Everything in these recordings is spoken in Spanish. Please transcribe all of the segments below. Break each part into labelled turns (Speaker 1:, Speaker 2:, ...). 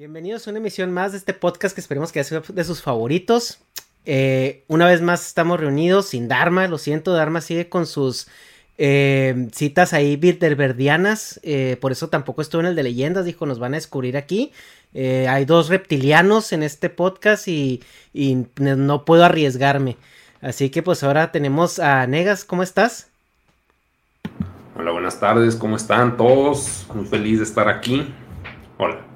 Speaker 1: Bienvenidos a una emisión más de este podcast que esperemos que sea de sus favoritos. Eh, una vez más estamos reunidos sin Dharma. Lo siento, Dharma sigue con sus Eh, citas ahí bilderberdianas, eh, por eso tampoco estuvo en el de leyendas, dijo, nos van a descubrir aquí. Eh, hay dos reptilianos en este podcast y, no puedo arriesgarme. Así que pues ahora tenemos a Negas, ¿cómo estás?
Speaker 2: Hola, buenas tardes, ¿cómo están todos? Muy feliz de estar aquí. Hola.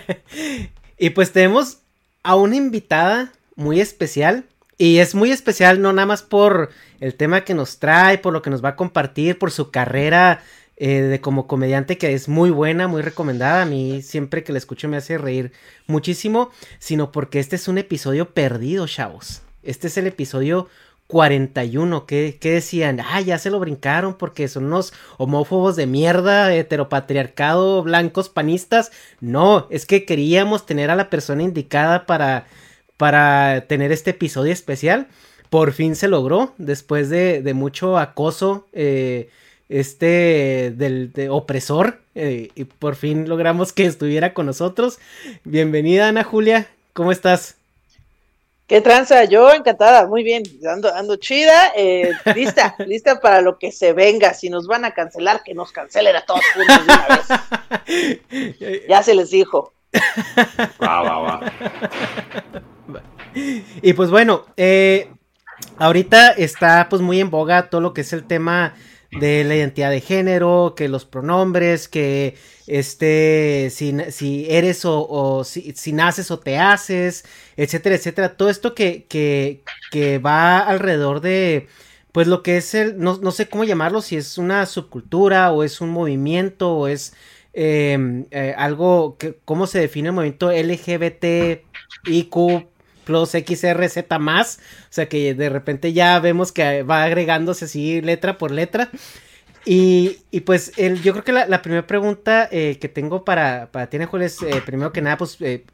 Speaker 1: y pues tenemos a una invitada muy especial. Y es muy especial, no nada más por el tema que nos trae, por lo que nos va a compartir, por su carrera eh, de como comediante que es muy buena, muy recomendada. A mí siempre que la escucho me hace reír muchísimo, sino porque este es un episodio perdido, chavos. Este es el episodio 41, que, decían, ah, ya se lo brincaron porque son unos homófobos de mierda, heteropatriarcado, blancos, panistas. No, es que queríamos tener a la persona indicada para para tener este episodio especial. Por fin se logró, después de, mucho acoso, eh, este del opresor, eh, y por fin logramos que estuviera con nosotros. Bienvenida, Ana Julia, ¿cómo estás?
Speaker 3: Qué tranza, yo encantada, muy bien, ando, ando chida, eh, lista, lista para lo que se venga. Si nos van a cancelar, que nos cancelen a todos juntos de una vez. ya se les dijo. Va, va, va.
Speaker 1: Y pues bueno, eh, ahorita está pues muy en boga todo lo que es el tema de la identidad de género, que los pronombres, que este, si, si eres o, si, naces o te haces, etcétera, etcétera. Todo esto que, que, que va alrededor de, pues lo que es el, no, no, sé cómo llamarlo, si es una subcultura o es un movimiento o es em, eh, algo, que, cómo se define el movimiento LGBTIQ plus XRZ más. O sea que de repente ya vemos que va agregándose así letra por letra. Y, y pues el, yo creo que la, primera pregunta eh, que tengo para, para ti, Juan, es eh, primero que nada, pues eh,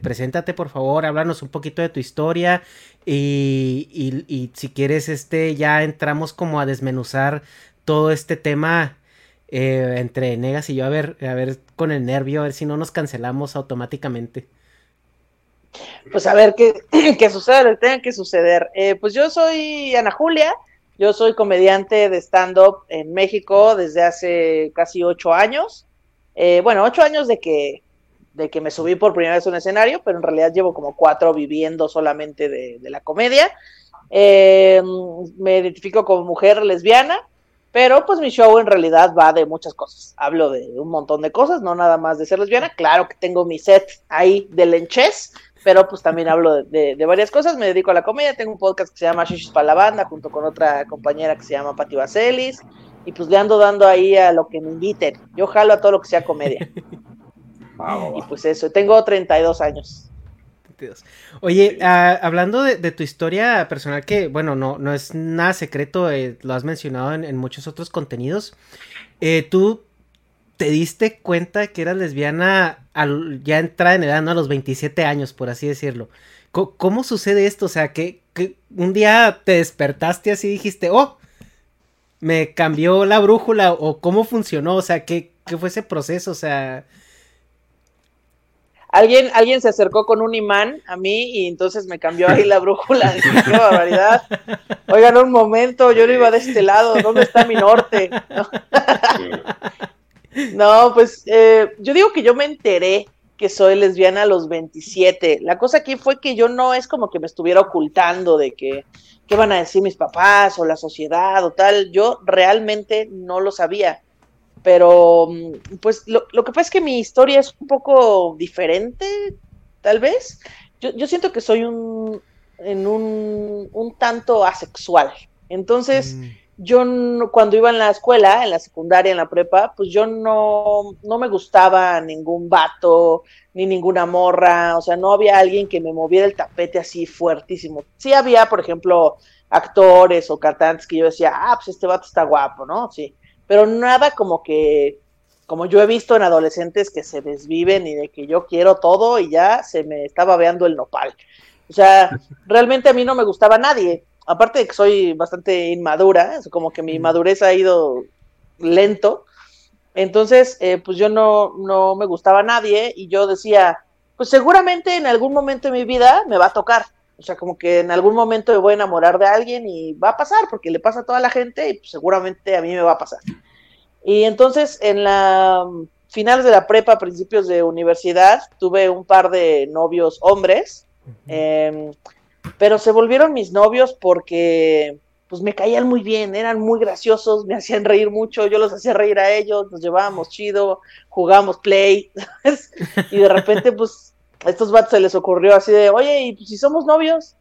Speaker 1: preséntate por favor, háblanos un poquito de tu historia y, y, y, si quieres, este, ya entramos como a desmenuzar todo este tema entre Negas y yo, a ver, a ver con el nervio, a ver si no nos cancelamos automáticamente
Speaker 3: pues a ver qué, qué sucede, lo que tenga que suceder. Eh, pues yo soy Ana Julia, yo soy comediante de stand-up en México desde hace casi ocho años. Eh, bueno, ocho años de que, de que me subí por primera vez a un escenario, pero en realidad llevo como cuatro viviendo solamente de, la comedia. Eh, me identifico como mujer lesbiana, pero pues mi show en realidad va de muchas cosas. Hablo de un montón de cosas, no nada más de ser lesbiana. Claro que tengo mi set ahí de lenches, pero pues también hablo de, varias cosas, me dedico a la comedia, tengo un podcast que se llama Shishis para la banda, junto con otra compañera que se llama Pati Vaselis, y pues le ando dando ahí a lo que me inviten, yo jalo a todo lo que sea comedia. y pues eso, tengo 32 años.
Speaker 1: Oye, ah, hablando de, tu historia personal, que bueno, no, no es nada secreto, eh, lo has mencionado en, muchos otros contenidos, eh, tú te diste cuenta que eras lesbiana al ya entrar en edad, ¿no? A los 27 años, por así decirlo. ¿Cómo, sucede esto? O sea, que, un día te despertaste así y dijiste, oh, me cambió la brújula o cómo funcionó, o sea, ¿qué, qué fue ese proceso? O sea,
Speaker 3: alguien, alguien se acercó con un imán a mí y entonces me cambió ahí la brújula. Qué barbaridad. Oigan, un momento, yo no iba de este lado, ¿dónde está mi norte? No, pues eh, yo digo que yo me enteré que soy lesbiana a los 27. La cosa aquí fue que yo no es como que me estuviera ocultando de que qué van a decir mis papás o la sociedad o tal. Yo realmente no lo sabía. Pero, mm, pues lo, que pasa es que mi historia es un poco diferente, tal vez. Yo, yo siento que soy un, en un, un tanto asexual. Entonces, mm yo cuando iba en la escuela, en la secundaria, en la prepa, pues yo no, no me gustaba ningún vato, ni ninguna morra, o sea, no había alguien que me moviera el tapete así fuertísimo. Sí había, por ejemplo, actores o cantantes que yo decía, ah, pues este vato está guapo, ¿no? Sí, pero nada como que, como yo he visto en adolescentes que se desviven y de que yo quiero todo y ya se me estaba veando el nopal. O sea, realmente a mí no me gustaba nadie aparte de que soy bastante inmadura, como que mi madurez ha ido lento, entonces, eh, pues yo no, no me gustaba a nadie y yo decía, pues seguramente en algún momento de mi vida me va a tocar. O sea, como que en algún momento me voy a enamorar de alguien y va a pasar, porque le pasa a toda la gente y pues, seguramente a mí me va a pasar. Y entonces, en la finales de la prepa, principios de universidad, tuve un par de novios hombres pero se volvieron mis novios porque pues me caían muy bien, eran muy graciosos, me hacían reír mucho, yo los hacía reír a ellos, nos llevábamos chido, jugábamos play, y de repente pues a estos vatos se les ocurrió así de, oye, y pues, si somos novios,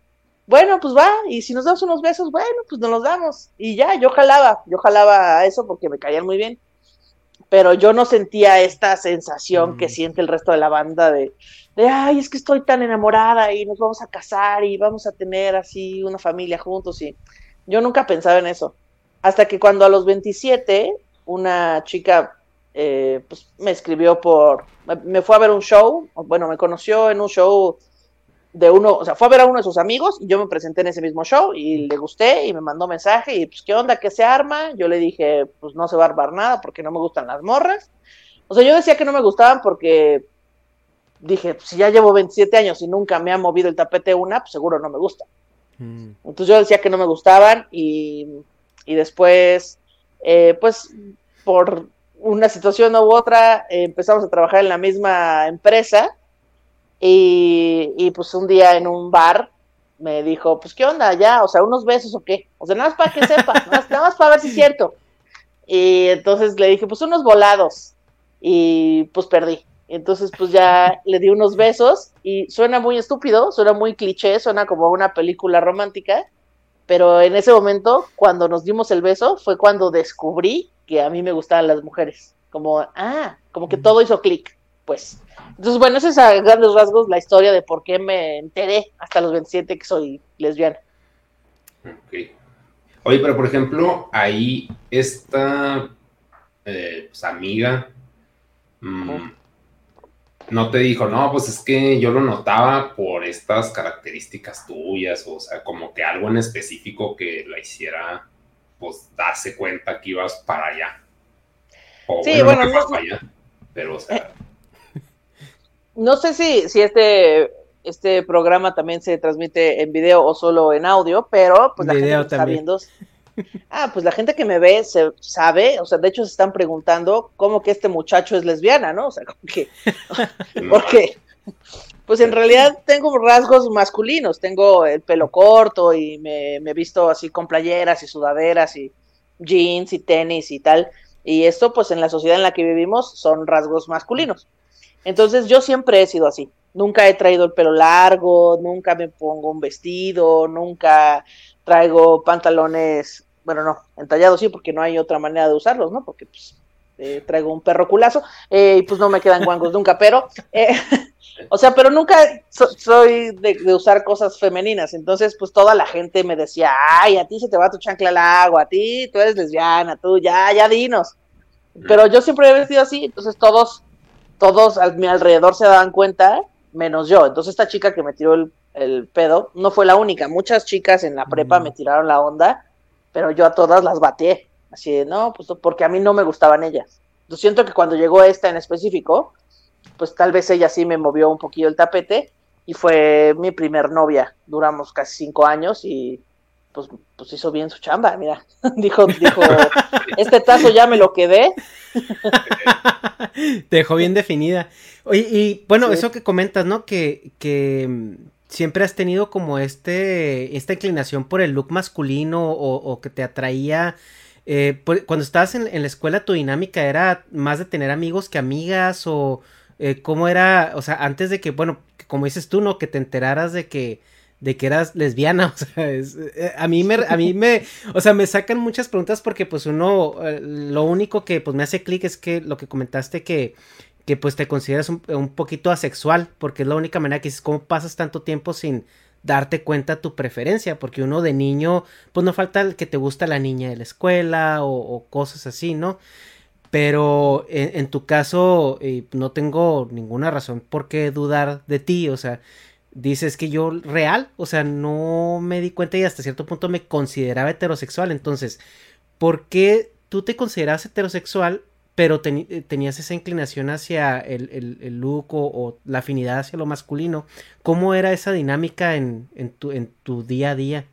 Speaker 3: bueno, pues va, y si nos damos unos besos, bueno, pues nos los damos, y ya, yo jalaba, yo jalaba a eso porque me caían muy bien, pero yo no sentía esta sensación que mm. siente el resto de la banda de, de, ay, es que estoy tan enamorada y nos vamos a casar y vamos a tener así una familia juntos y yo nunca pensaba en eso. Hasta que cuando a los 27 una chica eh, pues, me escribió por, me, fue a ver un show, bueno, me conoció en un show de uno, o sea, fue a ver a uno de sus amigos y yo me presenté en ese mismo show y le gusté y me mandó mensaje y pues, ¿qué onda? ¿Qué se arma? Yo le dije, pues no se va a armar nada porque no me gustan las morras. O sea, yo decía que no me gustaban porque dije, si ya llevo 27 años y nunca me ha movido el tapete una, pues seguro no me gusta. Mm. Entonces yo decía que no me gustaban y, y después, eh, pues por una situación u otra, eh, empezamos a trabajar en la misma empresa y, y, pues un día en un bar me dijo, pues qué onda, ya, o sea, unos besos o qué, o sea, nada más para que sepa, nada más, nada más para ver si es cierto. Y entonces le dije, pues unos volados y pues perdí. Entonces, pues ya le di unos besos y suena muy estúpido, suena muy cliché, suena como una película romántica, pero en ese momento, cuando nos dimos el beso, fue cuando descubrí que a mí me gustaban las mujeres. Como, ah, como que todo hizo clic, pues. Entonces, bueno, esa es a grandes rasgos la historia de por qué me enteré hasta los 27 que soy lesbiana.
Speaker 2: Ok. Oye, pero por ejemplo, ahí esta eh, pues, amiga, mmm, no te dijo, no, pues es que yo lo notaba por estas características tuyas, o sea, como que algo en específico que la hiciera, pues, darse cuenta que ibas para allá. O sí, bueno, no, para allá, pero, o sea...
Speaker 3: Eh, no sé si, si este, este programa también se transmite en video o solo en audio, pero pues la gente está viendo Ah, pues la gente que me ve se sabe, o sea, de hecho se están preguntando cómo que este muchacho es lesbiana, ¿no? O sea, como que, porque, pues en realidad tengo rasgos masculinos, tengo el pelo corto y me, me visto así con playeras y sudaderas y jeans y tenis y tal, y esto pues en la sociedad en la que vivimos son rasgos masculinos. Entonces yo siempre he sido así, nunca he traído el pelo largo, nunca me pongo un vestido, nunca traigo pantalones bueno, no, entallados sí, porque no hay otra manera de usarlos, ¿no? Porque pues eh, traigo un perro culazo eh, y pues no me quedan guangos nunca, pero, eh, o sea, pero nunca soy de, usar cosas femeninas, entonces pues toda la gente me decía, ay, a ti se te va tu chancla al agua, a ti tú eres lesbiana, tú ya, ya dinos. Pero yo siempre he vestido así, entonces todos, todos a mi alrededor se daban cuenta, menos yo. Entonces esta chica que me tiró el, el pedo no fue la única. Muchas chicas en la prepa me tiraron la onda, pero yo a todas las bateé. Así de, no, pues porque a mí no me gustaban ellas. Yo siento que cuando llegó esta en específico, pues tal vez ella sí me movió un poquillo el tapete y fue mi primer novia. Duramos casi cinco años y pues, pues hizo bien su chamba, mira. dijo, dijo, este tazo ya me lo quedé.
Speaker 1: Te dejó bien definida. Oye, y bueno, eso que comentas, ¿no? Que, que mm, siempre has tenido como este, esta inclinación por el look masculino o, que te atraía. Eh, cuando estabas en, la escuela, tu dinámica era más de tener amigos que amigas o eh, cómo era, o sea, antes de que, bueno, como dices tú, ¿no? Que te enteraras de que de que eras lesbiana, o sea, eh, a mí me, a mí me, o sea, me sacan muchas preguntas porque pues uno, eh, lo único que pues me hace clic es que lo que comentaste que, que pues te consideras un, un, poquito asexual, porque es la única manera que dices, ¿cómo pasas tanto tiempo sin darte cuenta tu preferencia? Porque uno de niño, pues no falta el que te gusta la niña de la escuela o, cosas así, ¿no? Pero en, en tu caso, eh, no tengo ninguna razón por qué dudar de ti, o sea, dices que yo real, o sea, no me di cuenta y hasta cierto punto me consideraba heterosexual. Entonces, ¿por qué tú te consideras heterosexual, pero eh, tenías esa inclinación hacia el, el, look o, la afinidad hacia lo masculino? ¿Cómo era esa dinámica en, tu, en tu día a día?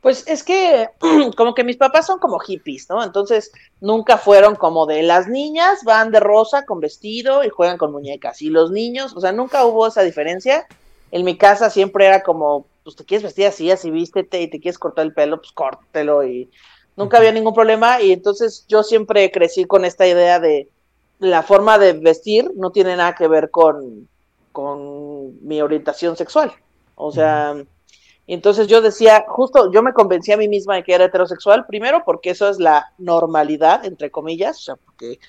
Speaker 3: Pues es que como que mis papás son como hippies, ¿no? Entonces nunca fueron como de las niñas van de rosa con vestido y juegan con muñecas y los niños, o sea, nunca hubo esa diferencia. En mi casa siempre era como, pues te quieres vestir así, así vístete y te quieres cortar el pelo, pues córtelo y nunca había ningún problema y entonces yo siempre crecí con esta idea de la forma de vestir no tiene nada que ver con, con mi orientación sexual. O sea, y entonces yo decía, justo yo me convencí a mí misma de que era heterosexual, primero porque eso es la normalidad, entre comillas, o sea, porque,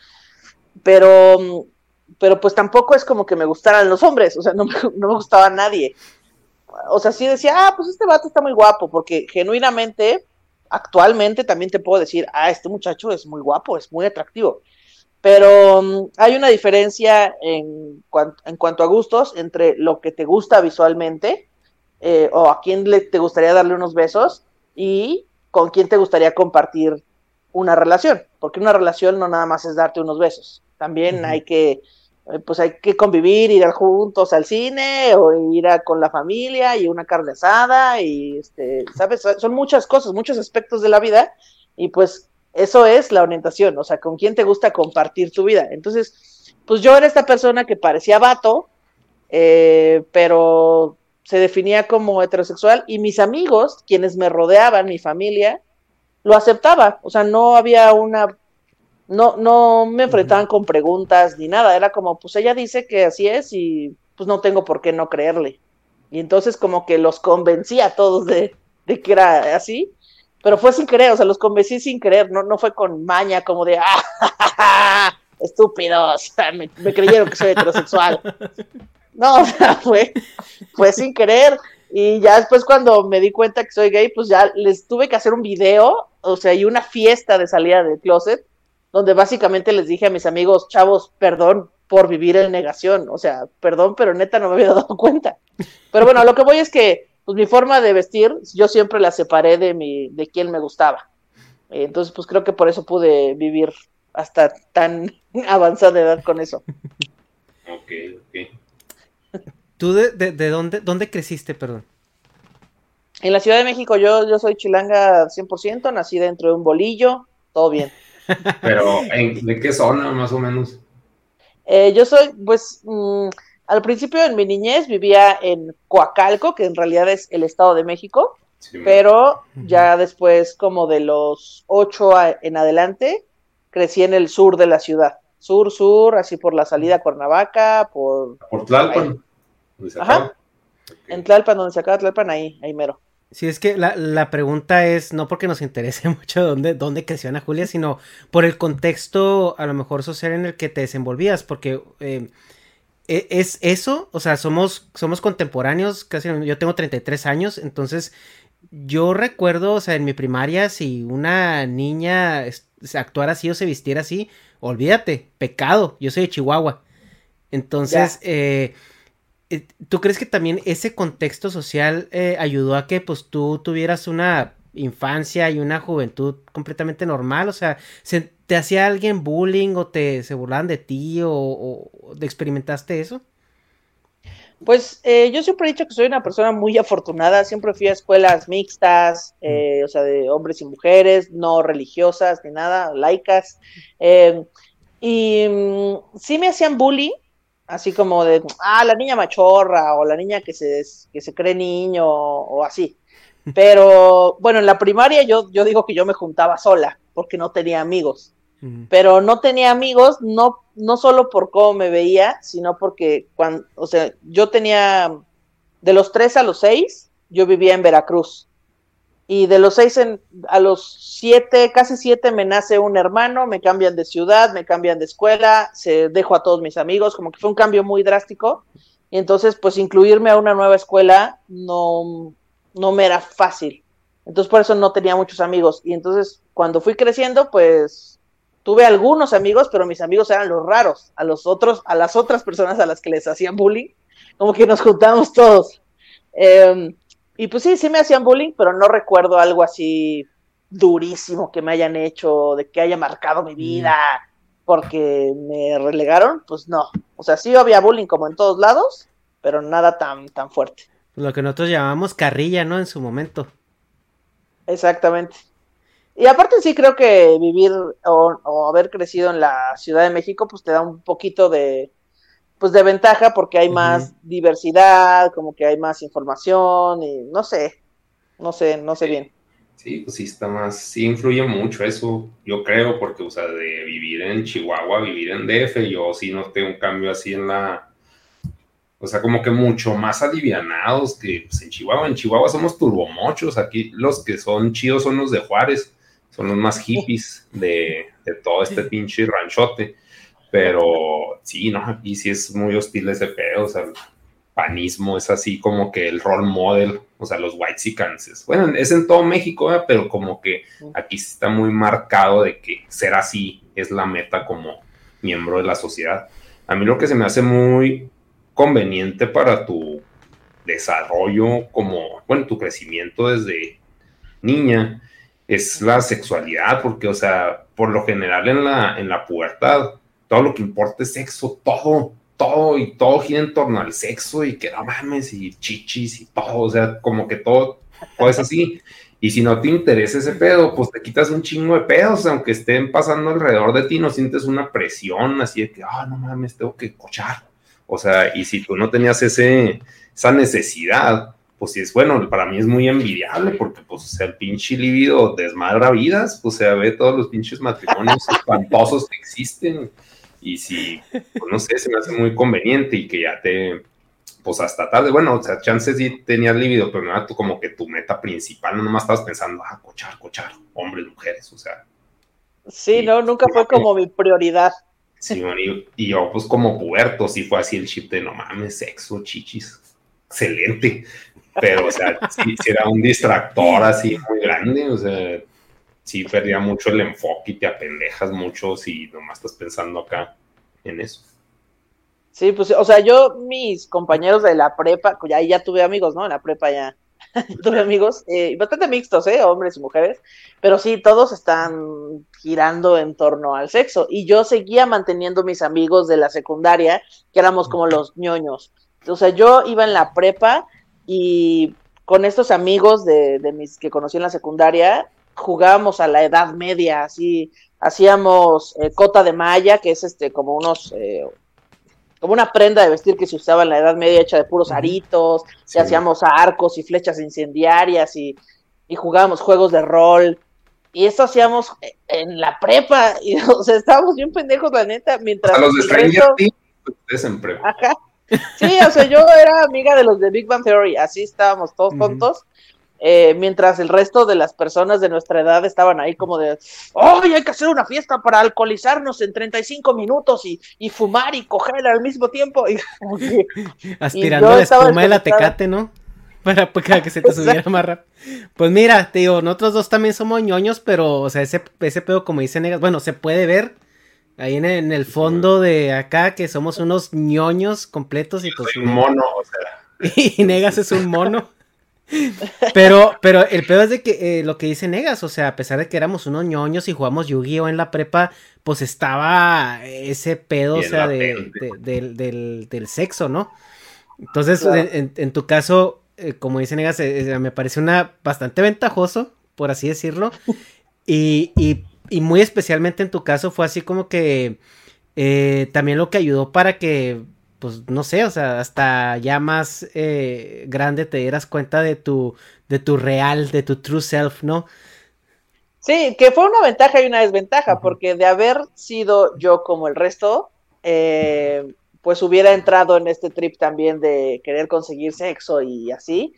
Speaker 3: pero, pero pues tampoco es como que me gustaran los hombres, o sea, no me, no me gustaba nadie. O sea, sí decía, ah, pues este vato está muy guapo, porque genuinamente, actualmente también te puedo decir, ah, este muchacho es muy guapo, es muy atractivo. Pero um, hay una diferencia en, en cuanto a gustos entre lo que te gusta visualmente, eh, o a quién le, te gustaría darle unos besos y con quién te gustaría compartir una relación, porque una relación no nada más es darte unos besos, también hay que eh, pues hay que convivir, ir juntos al cine o ir con la familia y una carne asada y este, sabes, son muchas cosas, muchos aspectos de la vida y pues eso es la orientación, o sea, con quién te gusta compartir tu vida. Entonces, pues yo era esta persona que parecía vato, eh, pero se definía como heterosexual y mis amigos, quienes me rodeaban, mi familia, lo aceptaba. O sea, no había una, no, no me enfrentaban con preguntas ni nada. Era como, pues ella dice que así es y pues no tengo por qué no creerle. Y entonces como que los convencí a todos de, de que era así, pero fue sin querer, o sea, los convencí sin querer, no, no fue con maña como de, ¡ah! estúpidos, me, me creyeron que soy heterosexual. No, o sea, fue, fue sin querer. Y ya después cuando me di cuenta que soy gay, pues ya les tuve que hacer un video, o sea, y una fiesta de salida del closet, donde básicamente les dije a mis amigos, chavos, perdón por vivir en negación, o sea, perdón, pero neta no me había dado cuenta. Pero bueno, lo que voy es que, pues mi forma de vestir, yo siempre la separé de mi, de quien me gustaba. Entonces, pues creo que por eso pude vivir hasta tan avanzada edad con eso.
Speaker 2: Ok, ok.
Speaker 1: ¿Tú de, de, dónde, dónde creciste, perdón?
Speaker 3: En la Ciudad de México, yo, yo soy chilanga 100%, nací dentro de un bolillo, todo bien.
Speaker 2: Pero, ¿de qué zona más o menos?
Speaker 3: Eh, yo soy, pues, mm, al principio en mi niñez vivía en Coacalco, que en realidad es el Estado de México, pero ya después, como de los ocho en adelante, crecí en el sur de la ciudad. Sur, sur, así por la salida a Cuernavaca, por...
Speaker 2: Por Tlalpan.
Speaker 3: Ajá. En Tlalpan, donde se acaba Tlalpan, ahí, ahí mero.
Speaker 1: Sí, es que la, pregunta es no porque nos interese mucho dónde, dónde creció Ana Julia, sino por el contexto a lo mejor social en el que te desenvolvías, porque eh, e, es eso, o sea, somos, somos contemporáneos, casi yo tengo 33 años, entonces yo recuerdo, o sea, en mi primaria, si una niña actuara así o se vistiera así, olvídate, pecado, yo soy de Chihuahua. Entonces, eh, ¿tú crees que también ese contexto social eh, ayudó a que pues tú tuvieras una infancia y una juventud completamente normal? O sea, ¿se, ¿te hacía alguien bullying o te se burlaban de ti o, o experimentaste eso?
Speaker 3: Pues eh, yo siempre he dicho que soy una persona muy afortunada, siempre fui a escuelas mixtas, eh, o sea, de hombres y mujeres, no religiosas ni nada, laicas. Eh, y mm, sí me hacían bullying, así como de, ah, la niña machorra o la niña que se, que se cree niño o, así. Pero bueno, en la primaria yo, yo digo que yo me juntaba sola porque no tenía amigos pero no tenía amigos, no, no solo por cómo me veía, sino porque cuando, o sea, yo tenía, de los tres a los seis, yo vivía en Veracruz. Y de los seis a los siete, casi siete, me nace un hermano, me cambian de ciudad, me cambian de escuela, se dejo a todos mis amigos, como que fue un cambio muy drástico. Y entonces, pues incluirme a una nueva escuela no, no me era fácil. Entonces, por eso no tenía muchos amigos. Y entonces, cuando fui creciendo, pues Tuve algunos amigos, pero mis amigos eran los raros. A los otros, a las otras personas a las que les hacían bullying, como que nos juntamos todos. Em, y pues sí, sí me hacían bullying, pero no recuerdo algo así durísimo que me hayan hecho, de que haya marcado mi vida, porque me relegaron, pues no. O sea, sí había bullying como en todos lados, pero nada tan, tan fuerte.
Speaker 1: Lo que nosotros llamamos carrilla, ¿no? En su momento.
Speaker 3: Exactamente. Y aparte sí creo que vivir o, haber crecido en la Ciudad de México pues te da un poquito de pues de ventaja porque hay más diversidad, como que hay más información y no sé, no sé, no sé bien.
Speaker 2: Sí, pues sí está más, sí influye mucho eso, yo creo, porque o sea, de vivir en Chihuahua, vivir en DF, yo sí noté un cambio así en la, o sea, como que mucho más alivianados que pues, en Chihuahua. En Chihuahua somos turbomochos, aquí los que son chidos son los de Juárez son los más hippies de, todo este pinche ranchote. Pero sí, ¿no? Aquí sí es muy hostil ese pedo, o sea, el panismo es así como que el role model, o sea, los white sicances. Bueno, es en todo México, pero como que aquí está muy marcado de que ser así es la meta como miembro de la sociedad. A mí lo que se me hace muy conveniente para tu desarrollo como, bueno, tu crecimiento desde niña, es la sexualidad, porque, o sea, por lo general en la, en la pubertad, todo lo que importa es sexo, todo, todo, y todo gira en torno al sexo, y que no mames, y chichis, y todo, o sea, como que todo, todo es así. Y si no te interesa ese pedo, pues te quitas un chingo de pedos, aunque estén pasando alrededor de ti, no sientes una presión así de que, ah, no mames, tengo que cochar. O sea, y si tú no tenías ese, esa necesidad, pues sí es bueno, para mí es muy envidiable porque pues o sea, el pinche libido desmadra vidas, pues se ve todos los pinches matrimonios espantosos que existen y si, pues, no sé, se me hace muy conveniente y que ya te, pues hasta tarde, bueno, o sea, chances sí tenías libido, pero no era tú como que tu meta principal, no nomás estabas pensando, ah, cochar, cochar, hombres, mujeres, o sea.
Speaker 3: Sí, no, nunca fue como mi prioridad.
Speaker 2: Sí, y, y, yo pues como puerto, sí fue así el chip de no mames, sexo, chichis, excelente pero o sea, si era un distractor así muy grande, o sea, sí perdía mucho el enfoque y te apendejas mucho si nomás estás pensando acá en eso.
Speaker 3: Sí, pues, o sea, yo, mis compañeros de la prepa, ya, ya tuve amigos, ¿no? En la prepa ya tuve amigos, eh, bastante mixtos, ¿eh? Hombres y mujeres, pero sí, todos están girando en torno al sexo. Y yo seguía manteniendo mis amigos de la secundaria, que éramos como los ñoños. O sea, yo iba en la prepa y con estos amigos de, mis que conocí en la secundaria, jugábamos a la edad media, así, hacíamos eh, cota de malla, que es este como unos, eh, como una prenda de vestir que se usaba en la edad media hecha de puros aritos, y hacíamos arcos y flechas incendiarias y, y jugábamos juegos de rol. Y esto hacíamos en la prepa, y o sea, estábamos bien pendejos, la neta, mientras...
Speaker 2: A los de Stranger pues, en prepa.
Speaker 3: Ajá, Sí, o sea, yo era amiga de los de Big Bang Theory, así estábamos todos juntos. Eh, mientras el resto de las personas de nuestra edad estaban ahí como de, ¡oh, hay que hacer una fiesta para alcoholizarnos en 35 minutos y, y fumar y coger al mismo tiempo! Y,
Speaker 1: Aspirando la espuma de la tecate, ¿no? para, que se te subiera más rápido. Pues mira, te digo, nosotros dos también somos ñoños, pero, o sea, ese, ese pedo, como dice Negas, bueno, se puede ver ahí en, el fondo de acá que somos unos ñoños completos y pues.
Speaker 2: un mono, o sea.
Speaker 1: Y Negas es un mono. Pero, pero el peor es de que eh, lo que dice Negas, o sea, a pesar de que éramos unos ñoños y jugamos Yu-Gi-Oh en la prepa, pues estaba ese pedo, o sea, de, del, del, sexo, ¿no? Entonces, en, tu caso, eh, como dice Negas, eh, me parece una bastante ventajoso, por así decirlo. Y, y, y, muy especialmente en tu caso fue así como que también lo que ayudó para que pues no sé, o sea, hasta ya más eh, grande te dieras cuenta de tu, de tu real, de tu true self, ¿no?
Speaker 3: Sí, que fue una ventaja y una desventaja, porque de haber sido yo como el resto, eh, pues hubiera entrado en este trip también de querer conseguir sexo y así,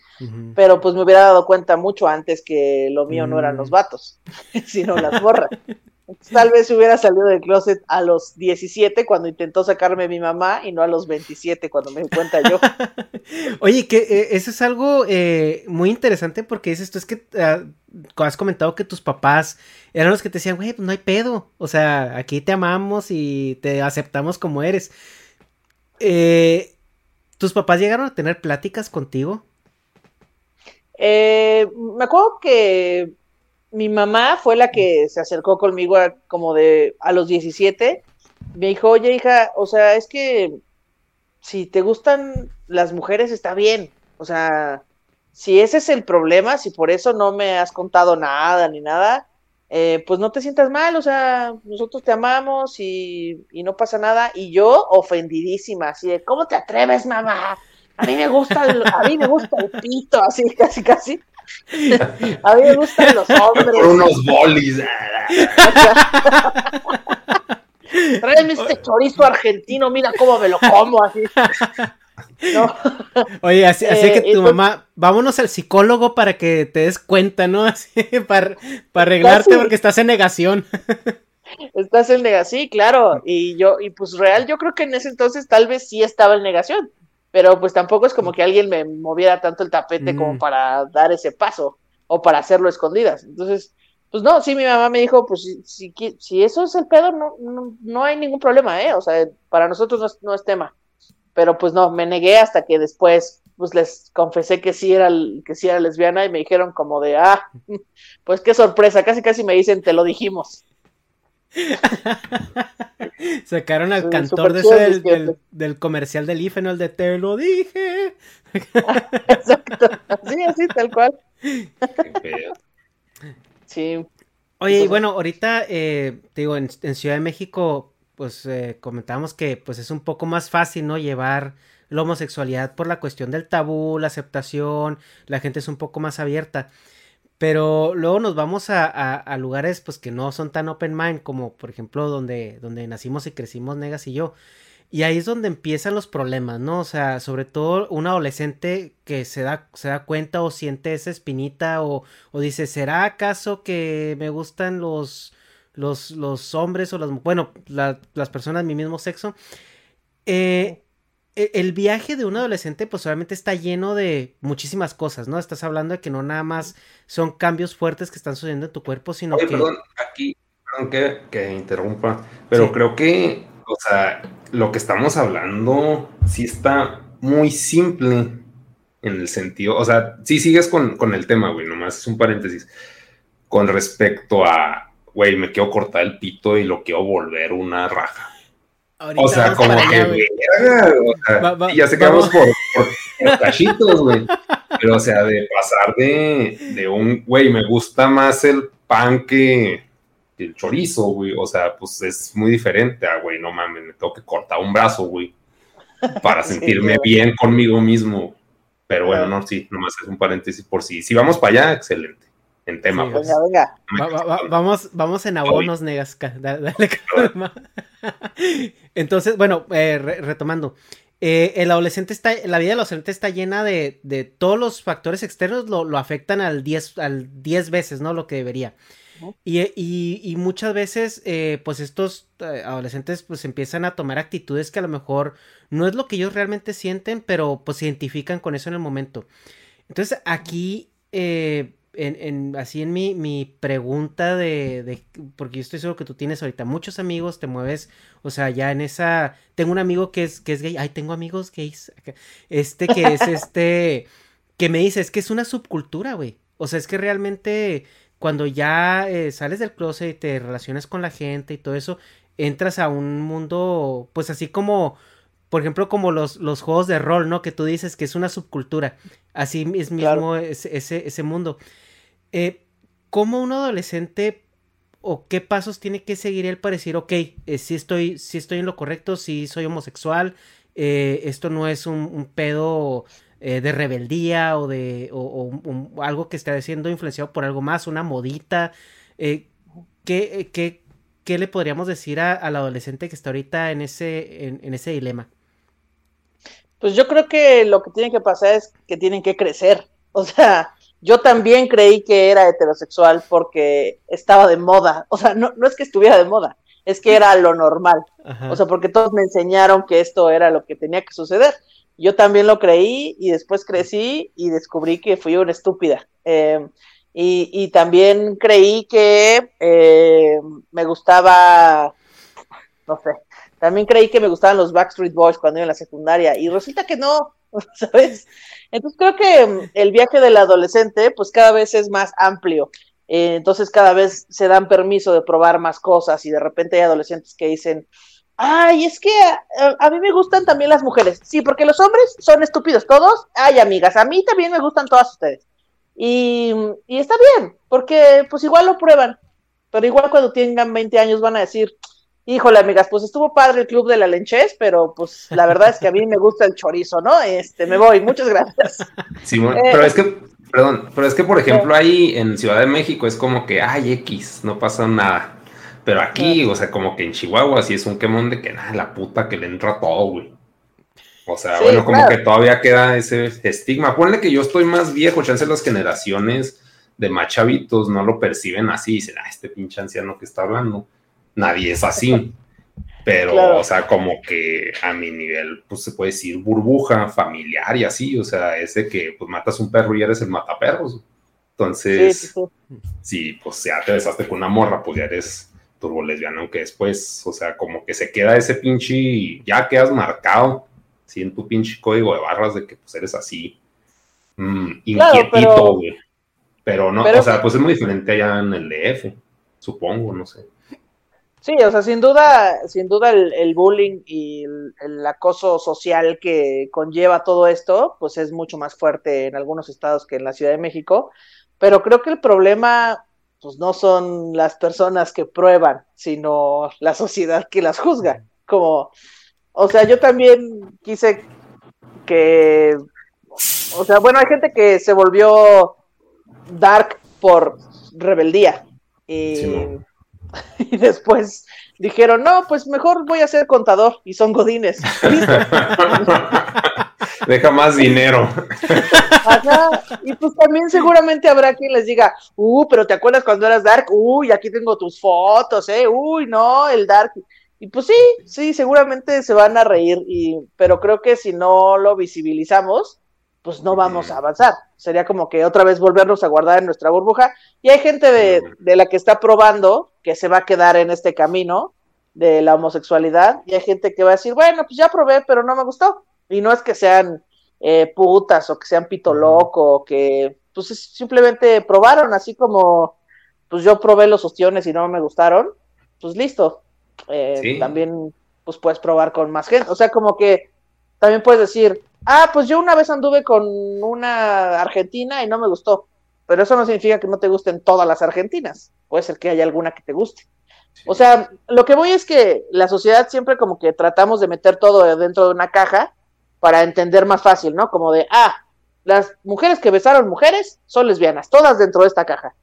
Speaker 3: pero pues me hubiera dado cuenta mucho antes que lo mío no eran los mm. vatos, sino las morras. Tal vez hubiera salido del closet a los 17 cuando intentó sacarme mi mamá y no a los 27 cuando me di cuenta yo.
Speaker 1: Oye, que eh, eso es algo eh, muy interesante porque dices tú, es que ah, has comentado que tus papás eran los que te decían, güey, pues no hay pedo. O sea, aquí te amamos y te aceptamos como eres. Eh, ¿Tus papás llegaron a tener pláticas contigo?
Speaker 3: me acuerdo que mi mamá fue la que se acercó conmigo a, como de a los 17. Me dijo, oye hija, o sea, es que si te gustan las mujeres está bien. O sea, si ese es el problema, si por eso no me has contado nada ni nada, eh, pues no te sientas mal, o sea, nosotros te amamos y, y, no pasa nada. Y yo ofendidísima, así de, ¿cómo te atreves, mamá? A mí me gusta el, a mí me gusta el pito, así, casi, casi. A mí me gustan los hombres.
Speaker 2: Por unos bolis.
Speaker 3: Tráeme este chorizo argentino, mira cómo me lo como así.
Speaker 1: Oye, así, así que eh, tu mamá, vámonos al psicólogo para que te des cuenta, ¿no? Así, para, para arreglarte porque estás en negación.
Speaker 3: Estás en negación, sí, claro. Y yo, y pues real, yo creo que en ese entonces tal vez sí estaba en negación pero pues tampoco es como que alguien me moviera tanto el tapete como mm. para dar ese paso o para hacerlo escondidas. Entonces, pues no, sí, mi mamá me dijo, pues si, si, eso es el pedo, no, no, hay ningún problema, ¿eh? O sea, para nosotros no es, tema. Pero pues no, me negué hasta que después pues les confesé que sí era que sí era lesbiana y me dijeron como de, ah, pues qué sorpresa, casi casi me dicen, te lo dijimos.
Speaker 1: Sacaron al cantor de ese del, comercial del IFE, ¿no? El de te lo dije.
Speaker 3: Exacto. Sí, así, tal cual. sí.
Speaker 1: Oye, y bueno, ahorita, eh, te digo, en, Ciudad de México, pues eh, comentábamos que pues es un poco más fácil, ¿no? Llevar la homosexualidad por la cuestión del tabú, la aceptación, la gente es un poco más abierta. Pero luego nos vamos a, lugares pues que no son tan open mind como por ejemplo donde, donde nacimos y crecimos Negas y yo. Y ahí es donde empiezan los problemas, ¿no? O sea, sobre todo un adolescente que se da, se da cuenta o siente esa espinita o, o dice, ¿será acaso que me gustan los, los, los hombres o las, bueno, las personas de mi mismo sexo? Eh, el viaje de un adolescente pues obviamente está lleno de muchísimas cosas, ¿no? Estás hablando de que no nada más son cambios fuertes que están sucediendo en tu cuerpo, sino que...
Speaker 2: Perdón, aquí, perdón que, interrumpa, pero creo que, o sea, lo que estamos hablando sí está muy simple en el sentido, o sea, sí sigues con, con el tema, güey, nomás es un paréntesis, con respecto a, güey, me quiero cortar el pito y lo quiero volver una raja o sea, como que, ya se quedamos por, por, cachitos, güey. Pero, o sea, de pasar de, de un, güey, me gusta más el pan que el chorizo, güey. O sea, pues es muy diferente a, güey, no mames, me tengo que cortar un brazo, güey, para sentirme bien conmigo mismo. Pero bueno, no, sí, nomás es un paréntesis por si, si vamos para allá, excelente en tema.
Speaker 3: Venga, pues. venga.
Speaker 1: vamos, vamos en abonos, Negasca. Dale, Entonces, bueno, eh, retomando. Eh, el adolescente está, la vida del adolescente está llena de, de todos los factores externos, lo, lo afectan al 10 al diez veces, ¿no? Lo que debería. Y, y, y, muchas veces, eh, pues estos adolescentes pues empiezan a tomar actitudes que a lo mejor no es lo que ellos realmente sienten, pero pues se identifican con eso en el momento. Entonces aquí, eh, en, así en mi, mi pregunta de, de, porque yo estoy seguro que tú tienes ahorita muchos amigos, te mueves, o sea, ya en esa, tengo un amigo que es, que es gay, ay, tengo amigos gays, este que es este, que me dice, es que es una subcultura, güey, o sea, es que realmente cuando ya eh, sales del closet y te relacionas con la gente y todo eso, entras a un mundo, pues así como por ejemplo, como los, los juegos de rol, ¿no? Que tú dices que es una subcultura. Así es mismo ese, ese, mundo. Eh, ¿Cómo un adolescente o qué pasos tiene que seguir él para decir, ok, eh, si, estoy, si estoy en lo correcto, si soy homosexual, eh, esto no es un, pedo de rebeldía o de o, algo que esté siendo influenciado por algo más, una modita? ¿qué, qué, qué, le podríamos decir al adolescente que está ahorita en ese, en ese dilema?
Speaker 3: Pues yo creo que lo que tiene que pasar es que tienen que crecer. O sea, yo también creí que era heterosexual porque estaba de moda. O sea, no, no es que estuviera de moda, es que era lo normal. O sea, porque todos me enseñaron que esto era lo que tenía que suceder. Yo también lo creí y después crecí y descubrí que fui una estúpida. Em, y, y, también creí que eh, me gustaba, no sé, también creí que me gustaban los Backstreet Boys cuando iba en la secundaria y resulta que no, ¿sabes? Entonces creo que mm, el viaje del adolescente pues cada vez es más amplio. Eh, entonces cada vez se dan permiso de probar más cosas y de repente hay adolescentes que dicen, ay, es que a, mí me gustan también las mujeres. Sí, porque los hombres son estúpidos todos. Ay, amigas, a mí también me gustan todas ustedes. Y, y está bien, porque pues igual lo prueban. Pero igual cuando tengan 20 años van a decir, Híjole, amigas, pues estuvo padre el club de la Lenches, pero pues la verdad es que a mí me gusta el chorizo, ¿no? Este, me voy, muchas gracias.
Speaker 2: Sí, eh, pero es que, perdón, pero es que, por ejemplo, ahí en Ciudad de México es como que, ay, X, no pasa nada. Pero aquí, o sea, como que en Chihuahua sí es un quemón de que, nada, la puta que le entra todo, güey. O sea, bueno, como que todavía queda ese estigma. Ponle que yo estoy más viejo, chance las generaciones de machavitos no lo perciben así, dicen, ah, este pinche anciano que está hablando nadie es así. Pero, o sea, como que a mi nivel, pues se puede decir burbuja familiar y así, o sea, ese que pues matas un perro y eres el mataperros. Entonces, si pues ya te besaste con una morra, pues ya eres turbo lesbiana, aunque después, o sea, como que se queda ese pinche, ya quedas marcado, sí, en tu pinche código de barras de que pues eres así, mm, inquietito, güey. pero... no, o sea, pues es muy diferente allá en el DF, supongo, no sé.
Speaker 3: Sí, o sea, sin duda, sin duda el, bullying y el, acoso social que conlleva todo esto, pues es mucho más fuerte en algunos estados que en la Ciudad de México, pero creo que el problema, pues no son las personas que prueban, sino la sociedad que las juzga. Como, o sea, yo también quise que, o sea, bueno, hay gente que se volvió dark por rebeldía. Y, y después dijeron, no, pues mejor voy a ser contador y son godines.
Speaker 2: Deja más dinero.
Speaker 3: Y pues también seguramente habrá quien les diga, uh, pero ¿te acuerdas cuando eras Dark? Uy, aquí tengo tus fotos, ¿eh? Uy, no, el Dark. Y pues sí, sí, seguramente se van a reír, y, pero creo que si no lo visibilizamos, pues no vamos a avanzar. Sería como que otra vez volvernos a guardar en nuestra burbuja. Y hay gente de, de, la que está probando que se va a quedar en este camino de la homosexualidad. Y hay gente que va a decir, bueno, pues ya probé, pero no me gustó. Y no es que sean eh, putas o que sean pito loco, o que pues simplemente probaron, así como pues yo probé los ostiones y no me gustaron, pues listo. Eh, también pues puedes probar con más gente. O sea, como que también puedes decir, ah, pues yo una vez anduve con una argentina y no me gustó, pero eso no significa que no te gusten todas las argentinas, puede ser que haya alguna que te guste. O sea, lo que voy es que la sociedad siempre como que tratamos de meter todo dentro de una caja para entender más fácil, ¿no? Como de, ah, las mujeres que besaron mujeres son lesbianas, todas dentro de esta caja.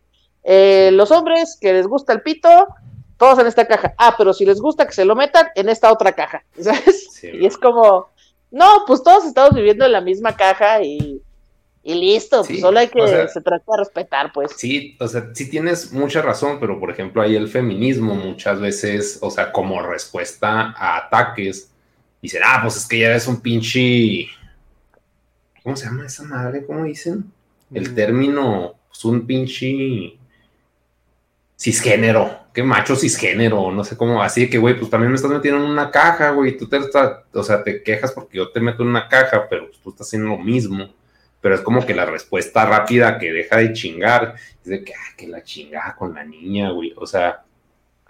Speaker 3: Eh, los hombres que les gusta el pito, todos en esta caja. Ah, pero si les gusta que se lo metan, en esta otra caja, ¿sabes? y es como, no, pues todos estamos viviendo en la misma caja y, listo, pues solo hay que se trata de respetar, pues.
Speaker 2: Sí, o sea, sí tienes mucha razón, pero por ejemplo, ahí el feminismo muchas veces, o sea, como respuesta a ataques, dicen, ah, pues es que ya eres un pinche. ¿Cómo se llama esa madre? ¿Cómo dicen? el mm. término, pues un pinche cisgénero, qué macho cisgénero, no sé cómo, así que, güey, pues también me estás metiendo en una caja, güey, tú te estás, o sea, te quejas porque yo te meto en una caja, pero pues, tú estás haciendo lo mismo, pero es como que la respuesta rápida que deja de chingar, es de que, ah, que la chingada con la niña, güey, o sea,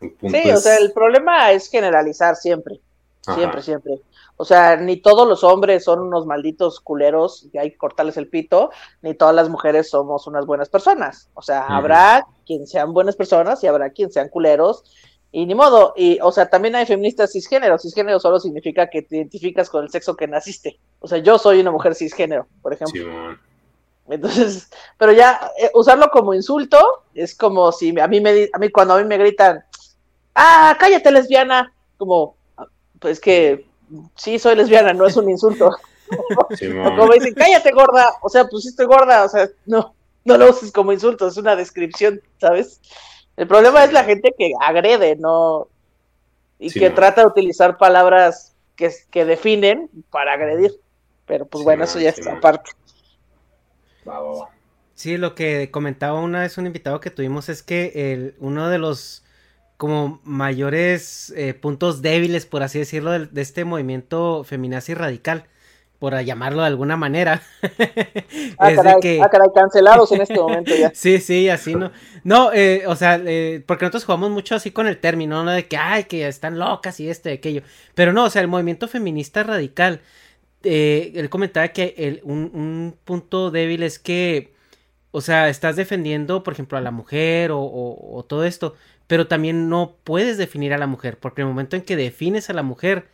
Speaker 3: sí, o sea, el problema es generalizar siempre, siempre, siempre. O sea, ni todos los hombres son unos malditos culeros y hay que cortarles el pito, ni todas las mujeres somos unas buenas personas. O sea, habrá quien sean buenas personas y habrá quien sean culeros y ni modo. Y, o sea, también hay feministas cisgénero. Cisgénero solo significa que te identificas con el sexo que naciste. O sea, yo soy una mujer cisgénero, por ejemplo. Entonces, pero ya eh, usarlo como insulto es como si a mí me a mí cuando a mí me gritan, "Ah, cállate lesbiana", como pues que sí soy lesbiana, no es un insulto. como dicen, cállate gorda, o sea, pues sí estoy gorda, o sea, no, no lo uses como insulto, es una descripción, ¿sabes? El problema es la gente que agrede, ¿no? Y que trata de utilizar palabras que, que, definen para agredir. Pero pues bueno, eso ya está aparte.
Speaker 1: Sí, lo que comentaba una vez un invitado que tuvimos es que el, uno de los como mayores eh, puntos débiles, por así decirlo, de, este movimiento feminazi radical, por llamarlo de alguna manera.
Speaker 3: ah, caray, que... ah, caray, cancelados en este momento ya.
Speaker 1: sí, sí, así no. No, eh, o sea, eh, porque nosotros jugamos mucho así con el término, ¿no? De que, ay, que están locas y esto y aquello. Pero no, o sea, el movimiento feminista radical, él comentaba que el, un, un punto débil es que, o sea, estás defendiendo, por ejemplo, a la mujer o, o todo esto, pero también no puedes definir a la mujer, porque en el momento en que defines a la mujer,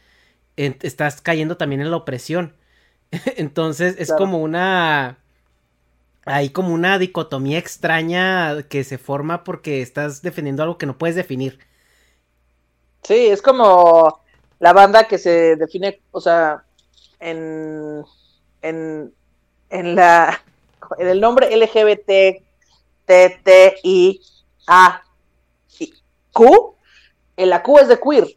Speaker 1: estás cayendo también en la opresión. Entonces es como una... Hay como una dicotomía extraña que se forma porque estás defendiendo algo que no puedes definir.
Speaker 3: Sí, es como la banda que se define, o sea, en, en, en la en el nombre LGBT, T, I, A, Q, la Q es de queer.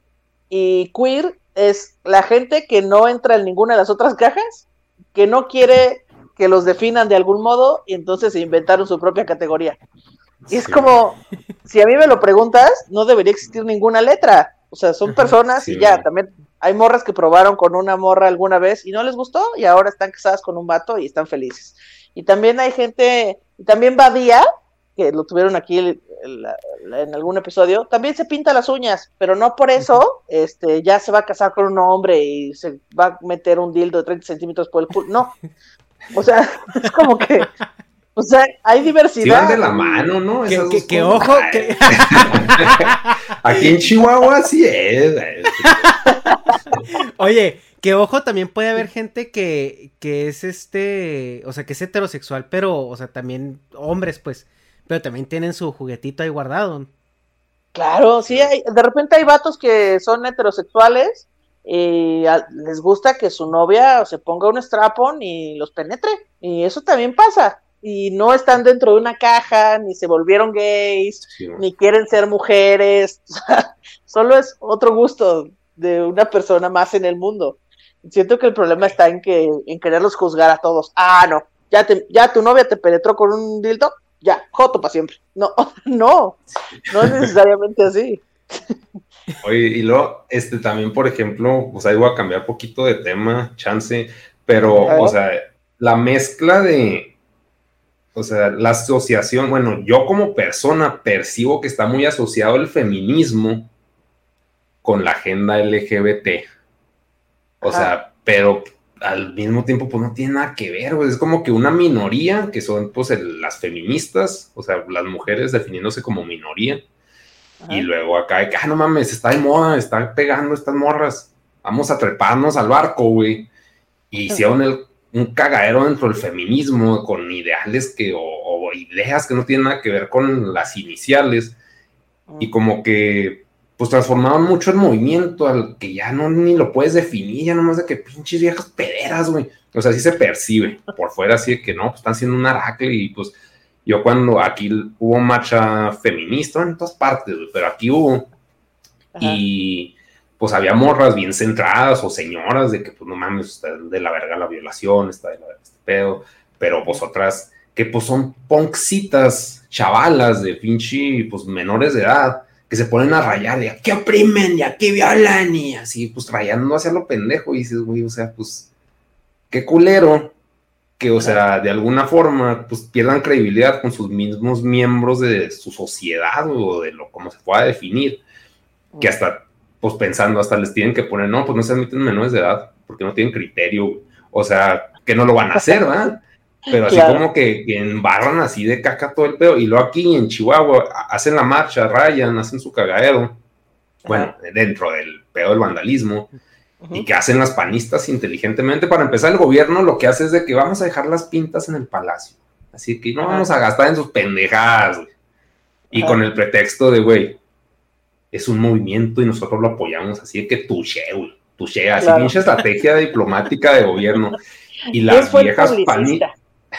Speaker 3: Y queer es la gente que no entra en ninguna de las otras cajas, que no quiere que los definan de algún modo y entonces se inventaron su propia categoría. Y es como, si a mí me lo preguntas, no debería existir ninguna letra. O sea, son personas y ya, también hay morras que probaron con una morra alguna vez y no les gustó y ahora están casadas con un vato y están felices. Y también hay gente, y también Badía, que lo tuvieron aquí en algún episodio, también se pinta las uñas, pero no por eso este, ya se va a casar con un hombre y se va a meter un dildo de 30 centímetros por el culo. No. O sea, es como que. O sea, hay diversidad.
Speaker 2: Sí de la mano, ¿no?
Speaker 1: Que, ojo. Que...
Speaker 2: Aquí en Chihuahua sí es.
Speaker 1: Oye, que ojo, también puede haber gente que, que es este, o sea, que es heterosexual, pero, o sea, también hombres, pues, pero también tienen su juguetito ahí guardado.
Speaker 3: Claro, sí, hay, de repente hay vatos que son heterosexuales y les gusta que su novia se ponga un strapon y los penetre. Y eso también pasa. Y no están dentro de una caja, ni se volvieron gays, ni quieren ser mujeres. Solo es otro gusto de una persona más en el mundo. Siento que el problema está en que en quererlos juzgar a todos. Ah, no, ya te, ya tu novia te penetró con un dildo, ya, Joto para siempre. No, no, no es necesariamente así.
Speaker 2: Oye, y luego, este también, por ejemplo, o sea, iba a cambiar poquito de tema, chance, pero, o sea, la mezcla de, o sea, la asociación, bueno, yo como persona percibo que está muy asociado el feminismo con la agenda LGBT. O sea, pero al mismo tiempo, pues no tiene nada que ver, Es como que una minoría, que son pues las feministas, o sea, las mujeres definiéndose como minoría. Y luego acá, ah, no mames, está de moda, están pegando estas morras. Vamos a treparnos al barco, güey. Y hicieron un cagadero dentro del feminismo con ideales que, o ideas que no tienen nada que ver con las iniciales. Y como que pues transformaron mucho el movimiento al que ya no ni lo puedes definir, ya nomás de que pinches viejas pederas, güey. O sea, así se percibe por fuera, así de que no, pues están siendo un aracle y pues yo cuando aquí hubo marcha feminista en todas partes, pero aquí hubo y pues había morras bien centradas o señoras de que pues no mames, está de la verga la violación, está de la verga este pedo, pero vosotras que pues son poncitas, chavalas de pinche, pues menores de edad, que se ponen a rayar de aquí oprimen y aquí violan y así, pues rayando hacia lo pendejo. Y dices, güey, o sea, pues qué culero que, o sea, de alguna forma, pues pierdan credibilidad con sus mismos miembros de su sociedad o de lo como se pueda definir, que hasta, pues pensando, hasta les tienen que poner, no, pues no se admiten menores de edad, porque no tienen criterio, o sea, que no lo van a hacer, ¿verdad? Pero así como que, embarran así de caca todo el pedo. Y luego aquí en Chihuahua hacen la marcha, rayan, hacen su cagadero. Bueno, dentro del pedo del vandalismo. Y que hacen las panistas inteligentemente. Para empezar, el gobierno lo que hace es de que vamos a dejar las pintas en el palacio. Así que no vamos a gastar en sus pendejadas, Y con el pretexto de, güey, es un movimiento y nosotros lo apoyamos. Así que tuche, güey. Tuche, así pinche estrategia diplomática de gobierno. Y las viejas panistas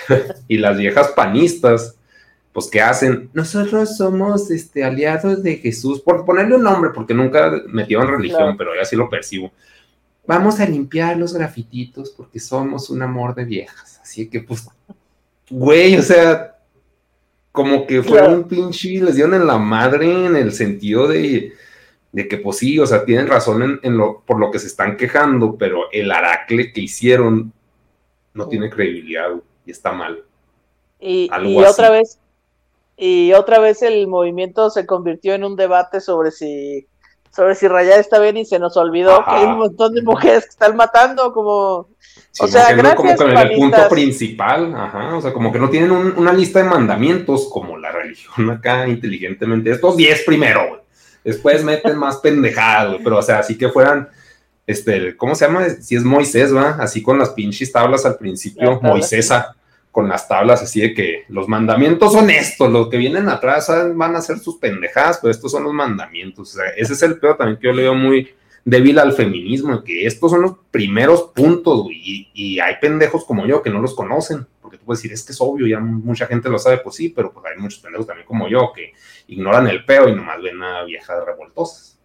Speaker 2: y las viejas panistas, pues, ¿qué hacen? Nosotros somos este, aliados de Jesús, por ponerle un nombre, porque nunca metieron religión, pero ya sí lo percibo. Vamos a limpiar los grafititos porque somos un amor de viejas. Así que, pues, güey, o sea, como que fue un pinche, les dieron en la madre en el sentido de, de que, pues sí, o sea, tienen razón en, lo, por lo que se están quejando, pero el aracle que hicieron no tiene credibilidad y está mal.
Speaker 3: Y, otra vez, y otra vez el movimiento se convirtió en un debate sobre si sobre si Rayar está bien y se nos olvidó que hay un montón de mujeres que están matando como
Speaker 2: o sea gracias como que en el punto principal ajá, o sea como que no tienen una lista de mandamientos como la religión acá inteligentemente. Estos 10 primero después meten más pendejadas pero o sea así que fueran este, ¿cómo se llama? Si es Moisés, ¿va? Así con las pinches tablas al principio, Moisésa, con las tablas así de que los mandamientos son estos, los que vienen atrás van a ser sus pendejadas, pero estos son los mandamientos. O sea, ese es el peor también que yo le veo muy débil al feminismo, que estos son los primeros puntos, y, y, hay pendejos como yo que no los conocen, porque tú puedes decir, es que es obvio, ya mucha gente lo sabe, pues sí, pero pues hay muchos pendejos también como yo que ignoran el peo y nomás ven a viejas revoltosas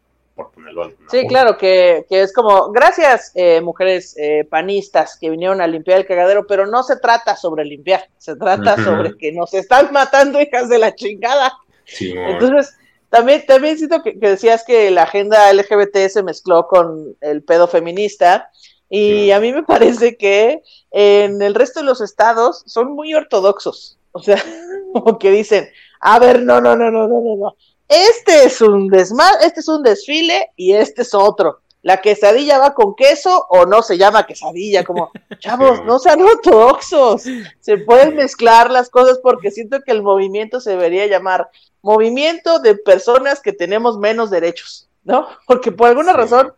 Speaker 2: por ponerlo
Speaker 3: Sí, claro, que, es como, gracias eh, mujeres eh, panistas que vinieron a limpiar el cagadero, pero no se trata sobre limpiar, se trata sobre que nos están matando hijas de la chingada. Entonces, también, también siento que, decías que la agenda LGBT se mezcló con el pedo feminista. Y a mí me parece que en el resto de los estados son muy ortodoxos. O sea, como que dicen, a ver, no, no, no, no, no, no, no este es un desmar, este es un desfile y este es otro. La quesadilla va con queso o no se llama quesadilla, como, chavos, no sean ortodoxos, se pueden mezclar las cosas porque siento que el movimiento se debería llamar movimiento de personas que tenemos menos derechos, ¿no? Porque por alguna razón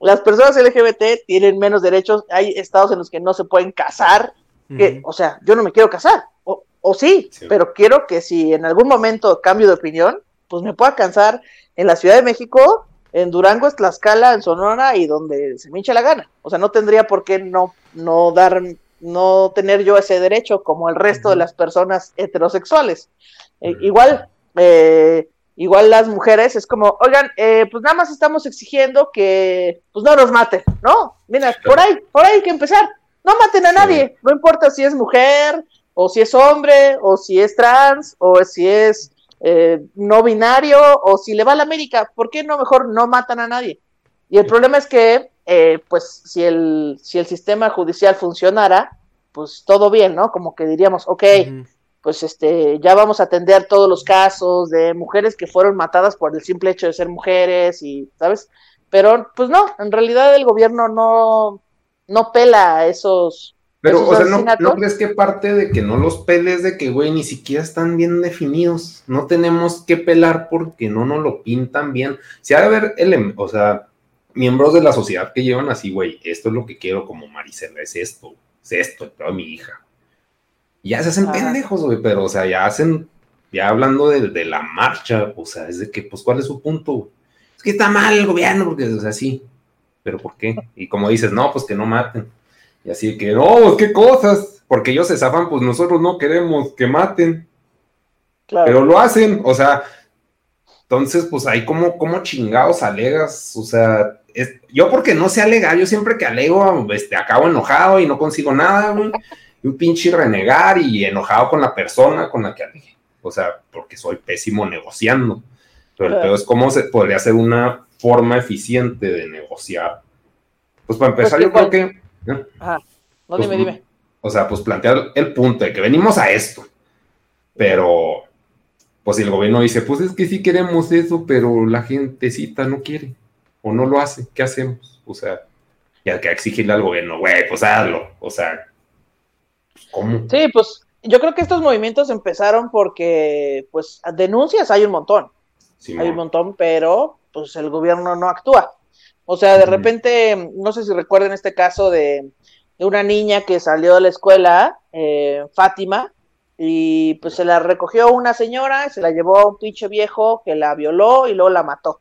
Speaker 3: las personas LGBT tienen menos derechos, hay estados en los que no se pueden casar, que, o sea, yo no me quiero casar, o, o sí, pero quiero que si en algún momento cambio de opinión, pues me pueda cansar en la Ciudad de México, en Durango, en Tlaxcala, en Sonora y donde se me hinche la gana. O sea, no tendría por qué no, no dar, no tener yo ese derecho como el resto de las personas heterosexuales. Eh, igual, eh, igual las mujeres es como, oigan, eh, pues nada más estamos exigiendo que pues no nos maten, ¿no? Mira, por ahí, por ahí hay que empezar. No maten a nadie, no importa si es mujer, o si es hombre, o si es trans, o si es eh, no binario o si le va a la América, ¿por qué no mejor no matan a nadie? Y el problema es que, eh, pues, si el, si el sistema judicial funcionara, pues todo bien, ¿no? Como que diríamos, ok, pues este, ya vamos a atender todos los casos de mujeres que fueron matadas por el simple hecho de ser mujeres y, ¿sabes? Pero, pues no, en realidad el gobierno no, no pela a esos
Speaker 2: pero, o sea, ¿no, crees que parte de que no los peles de que, güey, ni siquiera están bien definidos? No tenemos que pelar porque no nos lo pintan bien. Si ha de haber, o sea, miembros de la sociedad que llevan así, güey, esto es lo que quiero como Maricela, es esto, es esto, toda mi hija. Y ya se hacen pendejos, güey, pero, o sea, ya hacen, ya hablando de, de, la marcha, o sea, es de que, pues, ¿cuál es su punto? Es que está mal el gobierno, porque, o sea, sí, pero ¿por qué? Y como dices, no, pues que no maten y así que, no, qué cosas, porque ellos se zafan, pues nosotros no queremos que maten. Pero lo hacen, o sea, entonces, pues ahí como, como chingados alegas, o sea, yo porque no sé alegar, yo siempre que alego, este, acabo enojado y no consigo nada, güey. un pinche renegar y enojado con la persona con la que alegué. O sea, porque soy pésimo negociando. Pero el peor es cómo se podría hacer una forma eficiente de negociar. Pues para empezar,
Speaker 3: Pues,
Speaker 2: yo creo
Speaker 3: igual-
Speaker 2: que. ¿Eh?
Speaker 3: Ajá. No,
Speaker 2: Pues,
Speaker 3: dime, dime.
Speaker 2: O sea, pues plantear el punto de que venimos a esto. Pero, pues si el gobierno dice, pues es que sí queremos eso, pero la gentecita no quiere o no lo hace, ¿qué hacemos? O sea, ya que exigirle al gobierno, güey, pues hazlo. O sea, ¿cómo?
Speaker 3: Sí, pues yo creo que estos movimientos empezaron porque, pues, denuncias hay un montón.
Speaker 2: Simón.
Speaker 3: hay un montón, pero pues el gobierno no actúa. O sea, de repente, no sé si recuerden este caso de, de una niña que salió de la escuela, eh, Fátima, y pues se la recogió una señora, se la llevó a un pinche viejo que la violó y luego la mató.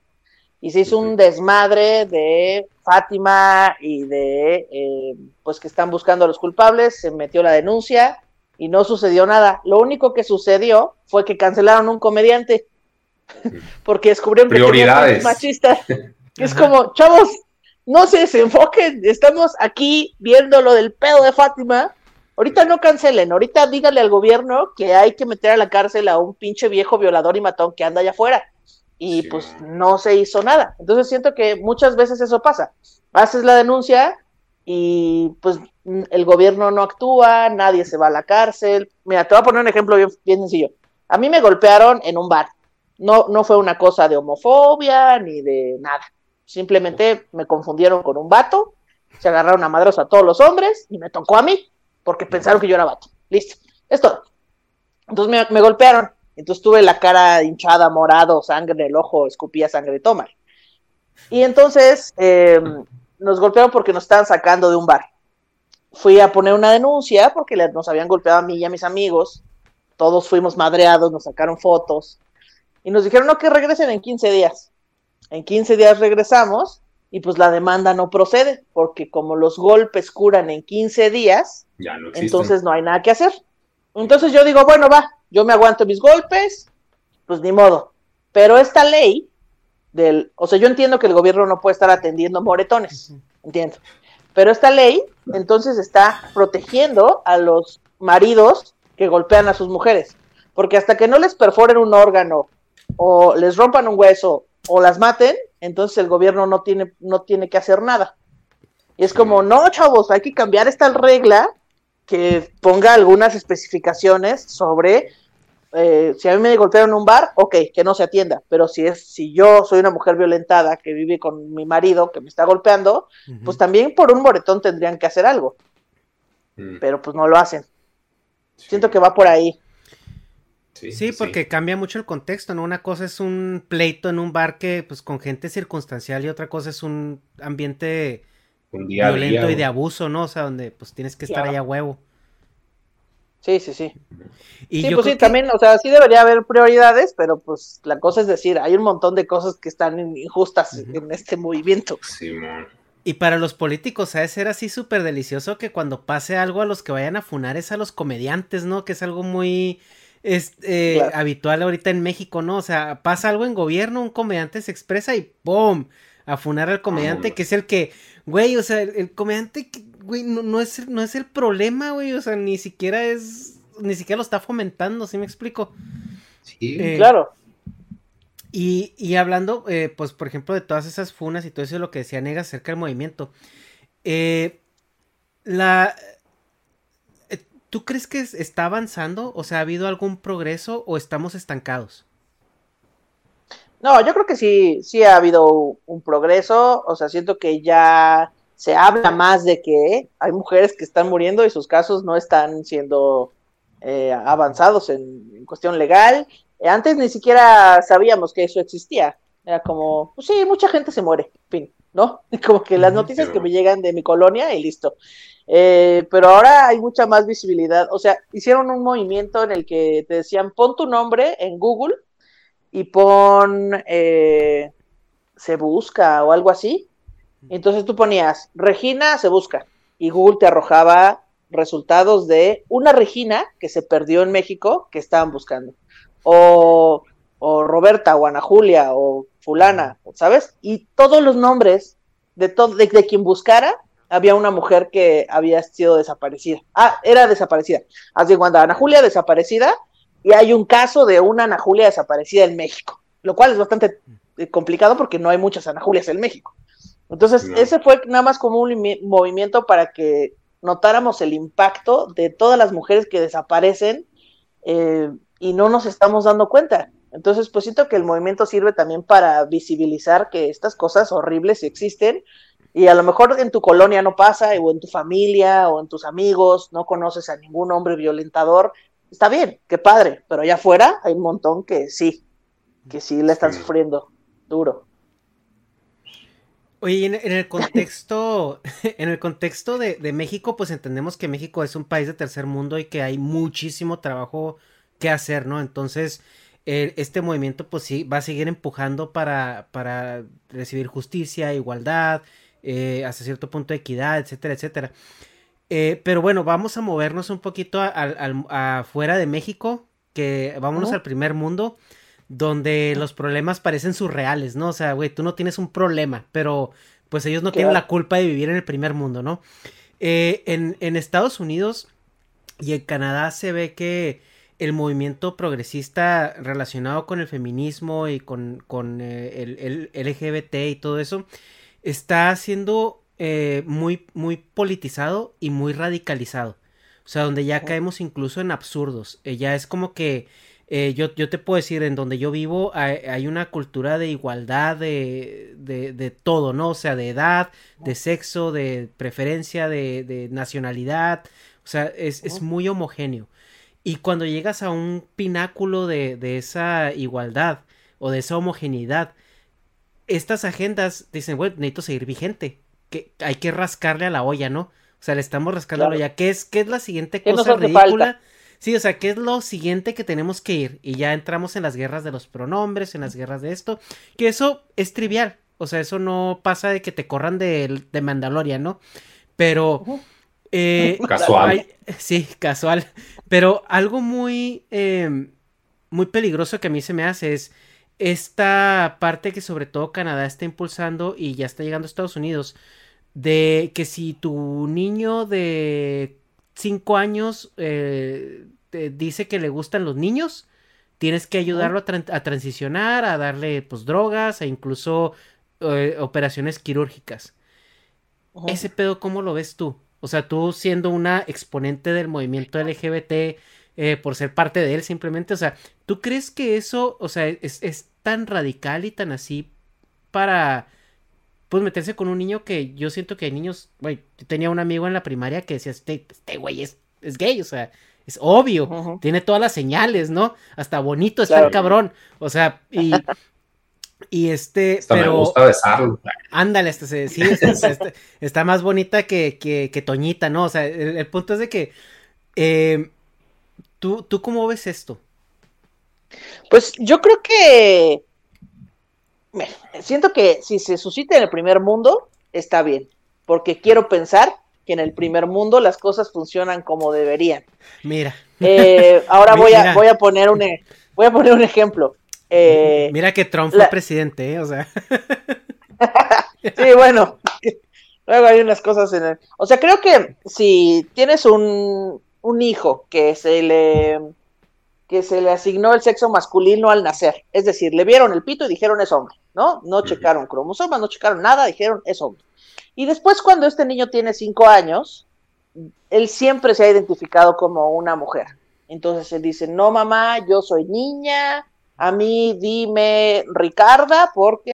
Speaker 3: Y se hizo un desmadre de Fátima y de, eh, pues que están buscando a los culpables, se metió la denuncia y no sucedió nada. Lo único que sucedió fue que cancelaron un comediante porque descubrieron que
Speaker 2: Prioridades.
Speaker 3: machistas. Es como, chavos, no se desenfoquen, estamos aquí viendo lo del pedo de Fátima. Ahorita no cancelen, ahorita díganle al gobierno que hay que meter a la cárcel a un pinche viejo violador y matón que anda allá afuera. Y
Speaker 2: Sí.
Speaker 3: pues no se hizo nada. Entonces siento que muchas veces eso pasa. Haces la denuncia y pues el gobierno no actúa, nadie se va a la cárcel. Mira, te voy a poner un ejemplo bien, bien sencillo. A mí me golpearon en un bar. No, no fue una cosa de homofobia ni de nada. Simplemente me confundieron con un vato, se agarraron a madros a todos los hombres y me tocó a mí porque pensaron que yo era vato. Listo, es todo. Entonces me, golpearon. Entonces tuve la cara hinchada, morado, sangre en el ojo, escupía sangre de toma. Y entonces eh, nos golpearon porque nos estaban sacando de un bar. Fui a poner una denuncia porque nos habían golpeado a mí y a mis amigos. Todos fuimos madreados, nos sacaron fotos. Y nos dijeron, no, que regresen en 15 días. En 15 días regresamos y pues la demanda no procede, porque como los golpes curan en 15 días,
Speaker 2: Ya no existe.
Speaker 3: entonces no hay nada que hacer. Entonces yo digo, bueno, va, yo me aguanto mis golpes, pues ni modo. Pero esta ley del, o sea, yo entiendo que el gobierno no puede estar atendiendo moretones, entiendo. Pero esta ley entonces está protegiendo a los maridos que golpean a sus mujeres, porque hasta que no les perforen un órgano o les rompan un hueso o las maten, entonces el gobierno no tiene no tiene que hacer nada. Y es como, no, chavos, hay que cambiar esta regla que ponga algunas especificaciones sobre eh, si a mí me golpearon en un bar, ok, que no se atienda, pero si es si yo soy una mujer violentada que vive con mi marido que me está golpeando, pues también por un moretón tendrían que hacer algo,
Speaker 2: Mm,
Speaker 3: pero pues no lo hacen.
Speaker 2: sí.
Speaker 3: Siento que va por ahí.
Speaker 2: Sí,
Speaker 1: Sí,
Speaker 2: sí.
Speaker 1: porque cambia mucho el contexto, ¿no? Una cosa es un pleito en un bar que, pues, con gente circunstancial y otra cosa es un ambiente
Speaker 2: Un día a
Speaker 1: violento
Speaker 2: día,
Speaker 1: y de abuso, ¿no? O sea, donde, pues, tienes que estar
Speaker 3: Claro.
Speaker 1: ahí a huevo.
Speaker 3: Sí, sí, sí.
Speaker 1: Y
Speaker 3: sí,
Speaker 1: yo
Speaker 3: pues sí,
Speaker 1: que-
Speaker 3: también, o sea, sí debería haber prioridades, pero pues la cosa es decir, hay un montón de cosas que están injustas en este movimiento.
Speaker 2: Simón.
Speaker 1: Y para los políticos, ¿sabes? Ser así súper delicioso que cuando pase algo a los que vayan a funar es a los comediantes, ¿no? Que es algo muy es, eh,
Speaker 3: Claro.
Speaker 1: habitual ahorita en México, ¿no? O sea, pasa algo en gobierno, un comediante se expresa y ¡pum! A funar al comediante, que es el que, güey, o sea, el, el comediante, güey, no, no es, no es el problema, güey, o sea, ni siquiera es, ni siquiera lo está fomentando, ¿sí me explico?
Speaker 2: Sí.
Speaker 1: Eh,
Speaker 3: Claro.
Speaker 1: Y, y hablando, eh, pues, por ejemplo, de todas esas funas y todo eso, lo que decía Negas acerca del movimiento. eh, la. ¿Tú crees que es- está avanzando? O sea, ¿ha habido algún progreso o estamos estancados?
Speaker 3: No, yo creo que sí, sí ha habido un progreso, o sea, siento que ya se habla más de que hay mujeres que están muriendo y sus casos no están siendo eh, avanzados en, en cuestión legal. Antes ni siquiera sabíamos que eso existía. Era como, pues sí, mucha gente se muere, en fin, ¿no? Como que las noticias que me llegan de mi colonia y listo. Eh, pero ahora hay mucha más visibilidad. O sea, hicieron un movimiento en el que te decían, pon tu nombre en Google y pon eh, se busca o algo así. Entonces tú ponías Regina se busca y Google te arrojaba resultados de una Regina que se perdió en México que estaban buscando. O, o Roberta o Ana Julia o fulana, ¿sabes? Y todos los nombres de, to- de, de quien buscara había una mujer que había sido desaparecida. Ah, era desaparecida. Así cuando Ana Julia desaparecida y hay un caso de una Ana Julia desaparecida en México, lo cual es bastante eh, complicado porque no hay muchas Ana Julias en México. Entonces, ese fue nada más como un movimiento para que notáramos el impacto de todas las mujeres que desaparecen eh, y no nos estamos dando cuenta. Entonces, pues siento que el movimiento sirve también para visibilizar que estas cosas horribles existen y a lo mejor en tu colonia no pasa, o en tu familia, o en tus amigos, no conoces a ningún hombre violentador. Está bien, qué padre, pero allá afuera hay un montón que sí, que sí le están sufriendo duro.
Speaker 1: Oye, en, el contexto, en el contexto de, México, pues entendemos que México es un país de tercer mundo y que hay muchísimo trabajo que hacer, ¿no? Entonces, este movimiento, pues sí, va a seguir empujando para, para recibir justicia, igualdad, eh, hasta cierto punto de equidad, etcétera, etcétera. Eh, pero bueno, vamos a movernos un poquito afuera de México, que vámonos al primer mundo donde los problemas parecen surreales, ¿no? O sea, güey, tú no tienes un problema, pero pues ellos no tienen la culpa de vivir en el primer mundo, ¿no? Eh, en, Estados Unidos y en Canadá se ve que el movimiento progresista relacionado con el feminismo y con, eh, el, LGBT y todo eso está siendo eh, muy, muy politizado y muy radicalizado. O sea, donde ya caemos incluso en absurdos. ya es como que eh, yo, yo, te puedo decir, en donde yo vivo hay, una cultura de igualdad de, de, todo, ¿no? O sea, de edad, de sexo, de preferencia, de, nacionalidad. O sea, es, es, muy homogéneo. Y cuando llegas a un pináculo de, esa igualdad o de esa homogeneidad, estas agendas dicen, bueno, necesito seguir vigente. Que hay que rascarle a la olla, ¿no? O sea, le estamos rascando a la olla. ¿Qué es, qué es la siguiente cosa ridícula? Sí, o sea, ¿qué es lo siguiente que tenemos que ir? Y ya entramos en las guerras de los pronombres, en las guerras de esto, que eso es trivial. O sea, eso no pasa de que te corran de, de Mandalorian, ¿no? Pero... Eh,
Speaker 2: casual.
Speaker 1: sí, casual. Pero algo muy, em, muy peligroso que a mí se me hace es esta parte que sobre todo Canadá está impulsando y ya está llegando a Estados Unidos, de que si tu niño de cinco años eh, te dice que le gustan los niños, tienes que ayudarlo a, transicionar, a darle pues drogas e incluso eh, operaciones quirúrgicas. Ese pedo, ¿cómo lo ves tú? O sea, tú siendo una exponente del movimiento LGBT eh, por ser parte de él simplemente, o sea, ¿tú crees que eso, o sea, es, es tan radical y tan así para pues meterse con un niño que yo siento que hay niños, güey, tenía un amigo en la primaria que decía, este, este güey es, es gay, o sea, es obvio, tiene todas las señales, ¿no? Hasta bonito está el cabrón, o sea, y... Y este, pero.
Speaker 2: Me gusta besarlo.
Speaker 1: Ándale, este, sí, este, está más bonita que, que, que, Toñita, ¿no? O sea, el, punto es de que. Eh, ¿tú, ¿Tú cómo ves esto?
Speaker 3: Pues yo creo que siento que si se suscita en el primer mundo, está bien, porque quiero pensar que en el primer mundo las cosas funcionan como deberían.
Speaker 1: Mira.
Speaker 3: Eh, ahora voy a, voy a poner un e, voy a poner un ejemplo. Eh,
Speaker 1: Mira que Trump fue presidente, ¿eh? o sea.
Speaker 3: sí, bueno. Luego hay unas cosas en el. O sea, creo que si tienes un, un hijo que se le que se le asignó el sexo masculino al nacer. Es decir, le vieron el pito y dijeron es hombre, ¿no? No checaron cromosomas, no checaron nada, dijeron es hombre. Y después cuando este niño tiene cinco años, él siempre se ha identificado como una mujer. Entonces él dice, no mamá, yo soy niña, a mí dime Ricarda porque...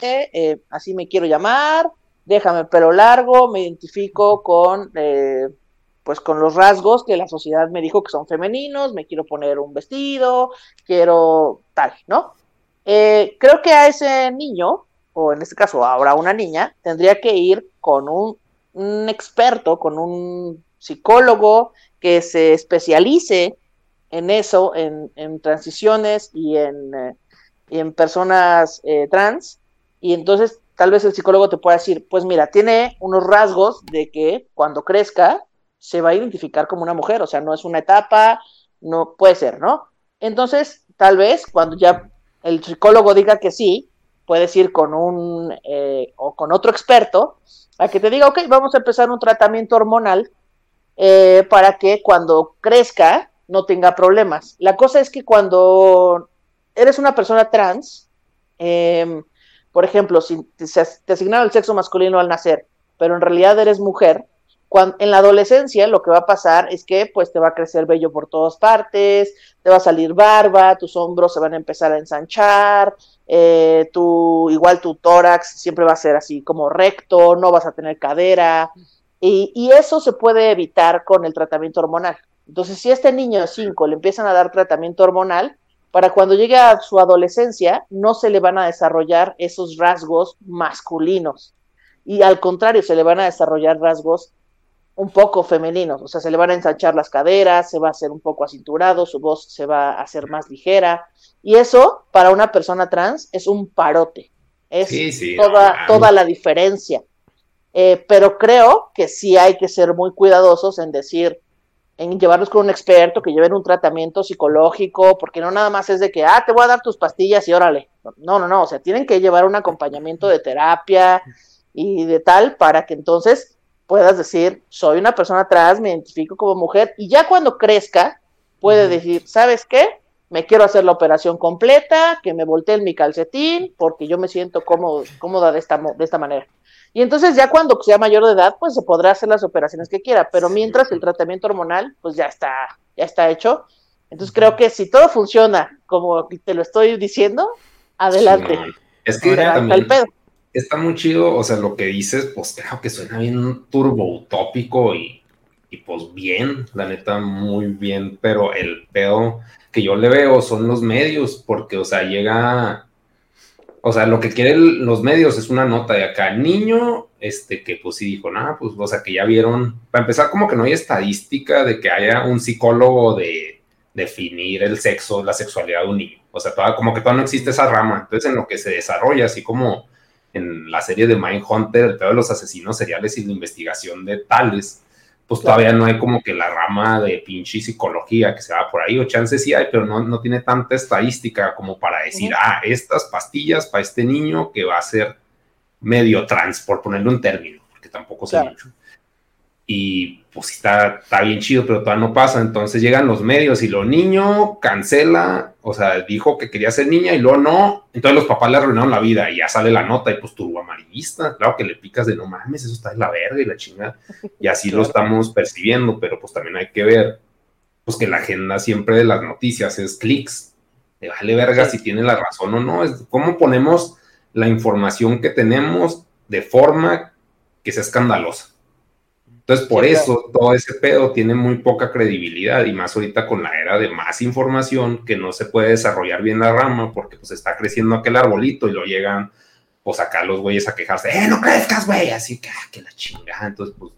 Speaker 3: Eh, así me quiero llamar, déjame pelo largo, me identifico con, eh, pues con los rasgos que la sociedad me dijo que son femeninos, me quiero poner un vestido, quiero tal, ¿no? Eh, creo que a ese niño, o en este caso ahora una niña, tendría que ir con un, un experto, con un psicólogo que se especialice en eso, en, en transiciones y en, eh, y en personas eh, trans, y entonces tal vez el psicólogo te pueda decir, pues mira, tiene unos rasgos de que cuando crezca se va a identificar como una mujer, o sea, no es una etapa, no puede ser, ¿no? Entonces, tal vez cuando ya el psicólogo diga que sí, puedes ir con un eh, o con otro experto a que te diga, ok, vamos a empezar un tratamiento hormonal eh, para que cuando crezca no tenga problemas. La cosa es que cuando eres una persona trans, eh, por ejemplo, si te, asignaron el sexo masculino al nacer, pero en realidad eres mujer, en la adolescencia lo que va a pasar es que pues te va a crecer vello por todas partes, te va a salir barba, tus hombros se van a empezar a ensanchar, eh, tu, igual tu tórax siempre va a ser así como recto, no vas a tener cadera, y, y eso se puede evitar con el tratamiento hormonal. Entonces, si a este niño de 5 le empiezan a dar tratamiento hormonal, para cuando llegue a su adolescencia no se le van a desarrollar esos rasgos masculinos y al contrario se le van a desarrollar rasgos un poco femeninos, o sea, se le van a ensanchar las caderas, se va a hacer un poco acinturado, su voz se va a hacer más ligera y eso para una persona trans es un parote, es
Speaker 2: Sí, sí,
Speaker 3: toda,
Speaker 2: claro.
Speaker 3: toda la diferencia. Eh, pero creo que sí hay que ser muy cuidadosos en decir, en llevarlos con un experto, que lleven un tratamiento psicológico, porque no nada más es de que, ah, te voy a dar tus pastillas y órale. No, no, no, o sea, tienen que llevar un acompañamiento de terapia y de tal para que entonces puedas decir, soy una persona trans, me identifico como mujer, y ya cuando crezca, puede decir, ¿sabes qué? Me quiero hacer la operación completa, que me volteen mi calcetín, porque yo me siento cómodo, cómoda de esta, de esta manera. Y entonces ya cuando sea mayor de edad, pues se podrá hacer las operaciones que quiera, pero mientras el tratamiento hormonal, pues ya está, ya está hecho. Entonces creo que si todo funciona como te lo estoy diciendo, adelante.
Speaker 2: Sí, es que también
Speaker 3: el pedo.
Speaker 2: está muy chido, o sea, lo que dices, pues claro que suena bien turbo utópico y, y pues bien, la neta, muy bien, pero el pedo que yo le veo son los medios, porque, o sea, llega, o sea, lo que quieren los medios es una nota de acá, niño, este, que pues sí dijo, nada, pues, o sea, que ya vieron, para empezar, como que no hay estadística de que haya un psicólogo de definir el sexo, la sexualidad de un niño, o sea, toda, como que todavía no existe esa rama, entonces en lo que se desarrolla, así como en la serie de Mindhunter, el pedo de los asesinos seriales y la investigación de tales, pues todavía no hay como que la rama de pinche psicología que se va por ahí, o chances sí hay, pero no, no tiene tanta estadística como para decir, ah, estas pastillas para este niño que va a ser medio trans, por ponerle un término, porque tampoco sé
Speaker 3: Claro.
Speaker 2: mucho. Y pues está, está bien chido, pero todavía no pasa. Entonces llegan los medios y lo niño cancela, o sea, dijo que quería ser niña y luego no. Entonces los papás le arruinaron la vida y ya sale la nota y pues turbo amarillista. Claro que le picas de no mames, eso está de la verga y la chingada. Y así lo estamos percibiendo, pero pues también hay que ver pues que la agenda siempre de las noticias es clics. Le vale verga
Speaker 3: Sí.
Speaker 2: si tiene la razón o no. Es cómo ponemos la información que tenemos de forma que sea escandalosa. Entonces, por
Speaker 3: Sí,
Speaker 2: eso todo ese pedo tiene muy poca credibilidad y más ahorita con la era de más información que no se puede desarrollar bien la rama porque pues está creciendo aquel arbolito y lo llegan pues acá los güeyes a quejarse, ¡eh, no crezcas, güey! Así que, ah, que la chingada. Entonces, pues,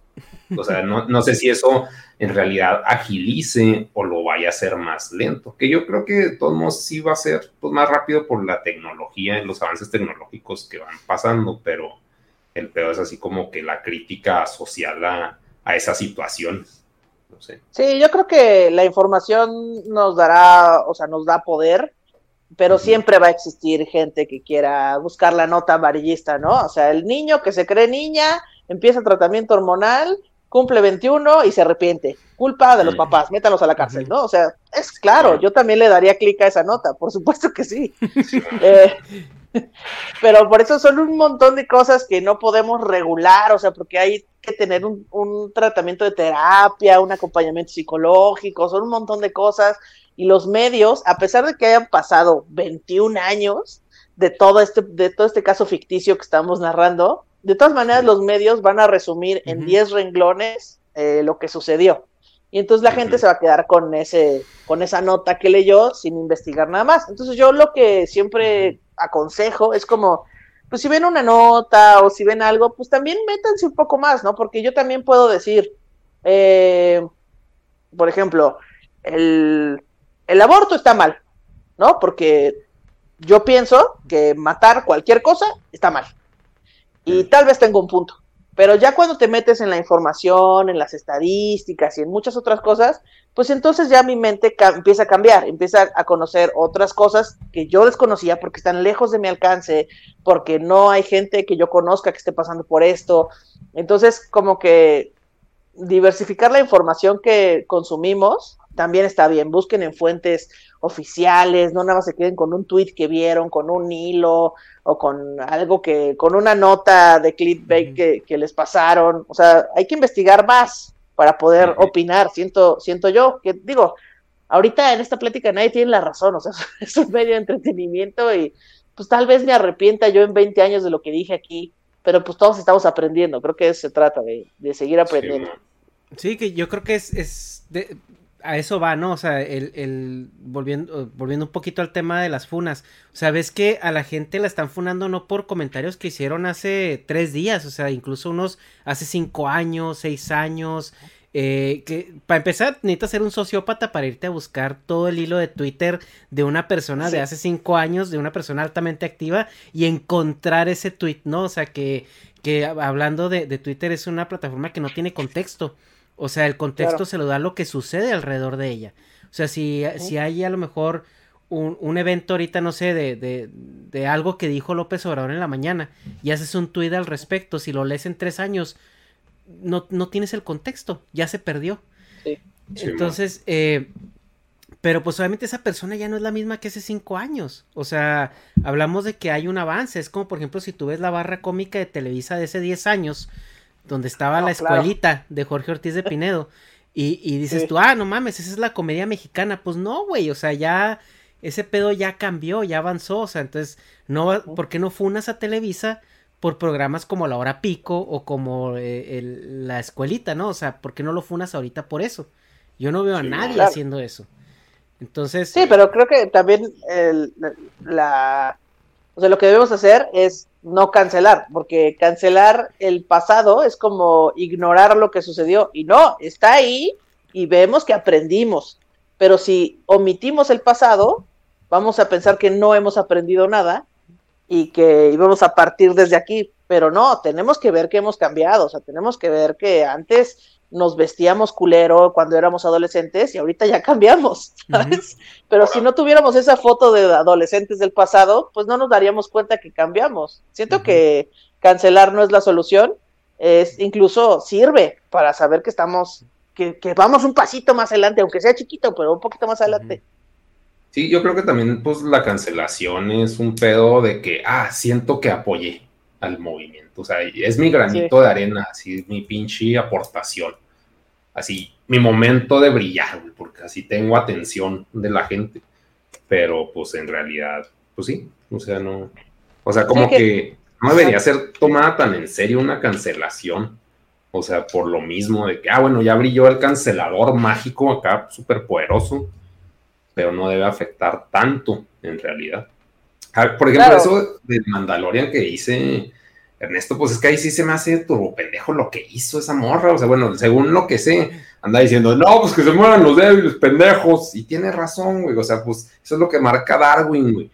Speaker 2: o sea, no, no sé si eso en realidad agilice o lo vaya a hacer más lento, que yo creo que de todos modos sí va a ser pues, más rápido por la tecnología y los avances tecnológicos que van pasando, pero el peor es así como que la crítica social a, a esa situación. No sé.
Speaker 3: Sí, yo creo que la información nos dará, o sea, nos da poder, pero siempre va a existir gente que quiera buscar la nota amarillista, ¿no? O sea, el niño que se cree niña, empieza tratamiento hormonal, cumple 21 y se arrepiente. Culpa de los papás, métalos a la cárcel, ¿no? O sea, es claro, yo también le daría clic a esa nota, por supuesto que sí. Eh, Pero por eso son un montón de cosas que no podemos regular, o sea, porque hay que tener un, un tratamiento de terapia, un acompañamiento psicológico, son un montón de cosas. Y los medios, a pesar de que hayan pasado 21 años de todo este, de todo este caso ficticio que estamos narrando, de todas maneras los medios van a resumir en 10 renglones eh, lo que sucedió. Y entonces la gente se va a quedar con ese, con esa nota que leyó sin investigar nada más. Entonces yo lo que siempre aconsejo es como, pues si ven una nota o si ven algo, pues también métanse un poco más, ¿no? Porque yo también puedo decir, eh, por ejemplo, el, el aborto está mal, ¿no? Porque yo pienso que matar cualquier cosa está mal. Y tal vez tengo un punto. Pero ya cuando te metes en la información, en las estadísticas y en muchas otras cosas, pues entonces ya mi mente empieza a cambiar, empieza a conocer otras cosas que yo desconocía porque están lejos de mi alcance, porque no hay gente que yo conozca que esté pasando por esto. Entonces, como que diversificar la información que consumimos también está bien. Busquen en fuentes oficiales, no nada más se queden con un tweet que vieron, con un hilo o con algo que, con una nota de clickbait que, les pasaron. O sea, hay que investigar más para poder opinar, siento, siento yo, que digo, ahorita en esta plática nadie tiene la razón, o sea, es un medio de entretenimiento y pues tal vez me arrepienta yo en 20 años de lo que dije aquí, pero pues todos estamos aprendiendo, creo que eso se trata de, seguir aprendiendo.
Speaker 1: Sí, que yo creo que es, es de, a eso va, ¿no? O sea, el, el, volviendo, volviendo un poquito al tema de las funas. O sea, ves que a la gente la están funando no por comentarios que hicieron hace tres días, o sea, incluso unos hace cinco años, seis años. Eh, que para empezar, necesitas ser un sociópata para irte a buscar todo el hilo de Twitter de una persona de hace cinco años, de una persona altamente activa y encontrar ese tweet, ¿no? O sea, que, que hablando de, de Twitter es una plataforma que no tiene contexto. O sea, el contexto se lo da lo que sucede alrededor de ella. O sea, si, si hay a lo mejor un, un evento ahorita, no sé, de, de, de, algo que dijo López Obrador en la mañana y haces un tuit al respecto, si lo lees en tres años, no, no tienes el contexto, ya se perdió. Sí. Entonces, eh, pero pues obviamente esa persona ya no es la misma que hace cinco años. O sea, hablamos de que hay un avance. Es como, por ejemplo, si tú ves la barra cómica de Televisa de hace 10 años, donde estaba la escuelita de Jorge Ortiz de Pinedo. Y, y dices tú, ah, no mames, esa es la comedia mexicana. Pues no, güey, o sea, ya ese pedo ya cambió, ya avanzó. O sea, entonces, no, ¿por qué no funas a Televisa por programas como La Hora Pico o como eh, la escuelita, ¿no? O sea, ¿por qué no lo funas ahorita por eso? Yo no veo a nadie haciendo eso. Entonces.
Speaker 3: Sí, pero creo que también el, la. O sea, lo que debemos hacer es no cancelar, porque cancelar el pasado es como ignorar lo que sucedió. Y no, está ahí y vemos que aprendimos. Pero si omitimos el pasado, vamos a pensar que no hemos aprendido nada y que íbamos a partir desde aquí. Pero no, tenemos que ver que hemos cambiado, o sea, tenemos que ver que antes nos vestíamos culero cuando éramos adolescentes y ahorita ya cambiamos, ¿sabes? Pero si no tuviéramos esa foto de adolescentes del pasado, pues no nos daríamos cuenta que cambiamos. Siento que cancelar no es la solución, es incluso sirve para saber que estamos, que, que, vamos un pasito más adelante, aunque sea chiquito, pero un poquito más adelante.
Speaker 2: Sí, yo creo que también pues la cancelación es un pedo de que, ah, siento que apoyé al movimiento. O sea, es mi granito de arena, así mi pinche aportación. Así, mi momento de brillar, porque así tengo atención de la gente. Pero pues en realidad, pues sí, o sea, no. O sea, como que... no debería ser tomada tan en serio una cancelación. O sea, por lo mismo de que, ah, bueno, ya brilló el cancelador mágico acá, súper poderoso, pero no debe afectar tanto en realidad. Por ejemplo, eso del Mandalorian que dice Ernesto, pues es que ahí sí se me hace turbo pendejo lo que hizo esa morra. O sea, bueno, según lo que sé, anda diciendo, no, pues que se mueran los débiles pendejos. Y tiene razón, güey. O sea, pues eso es lo que marca Darwin, güey.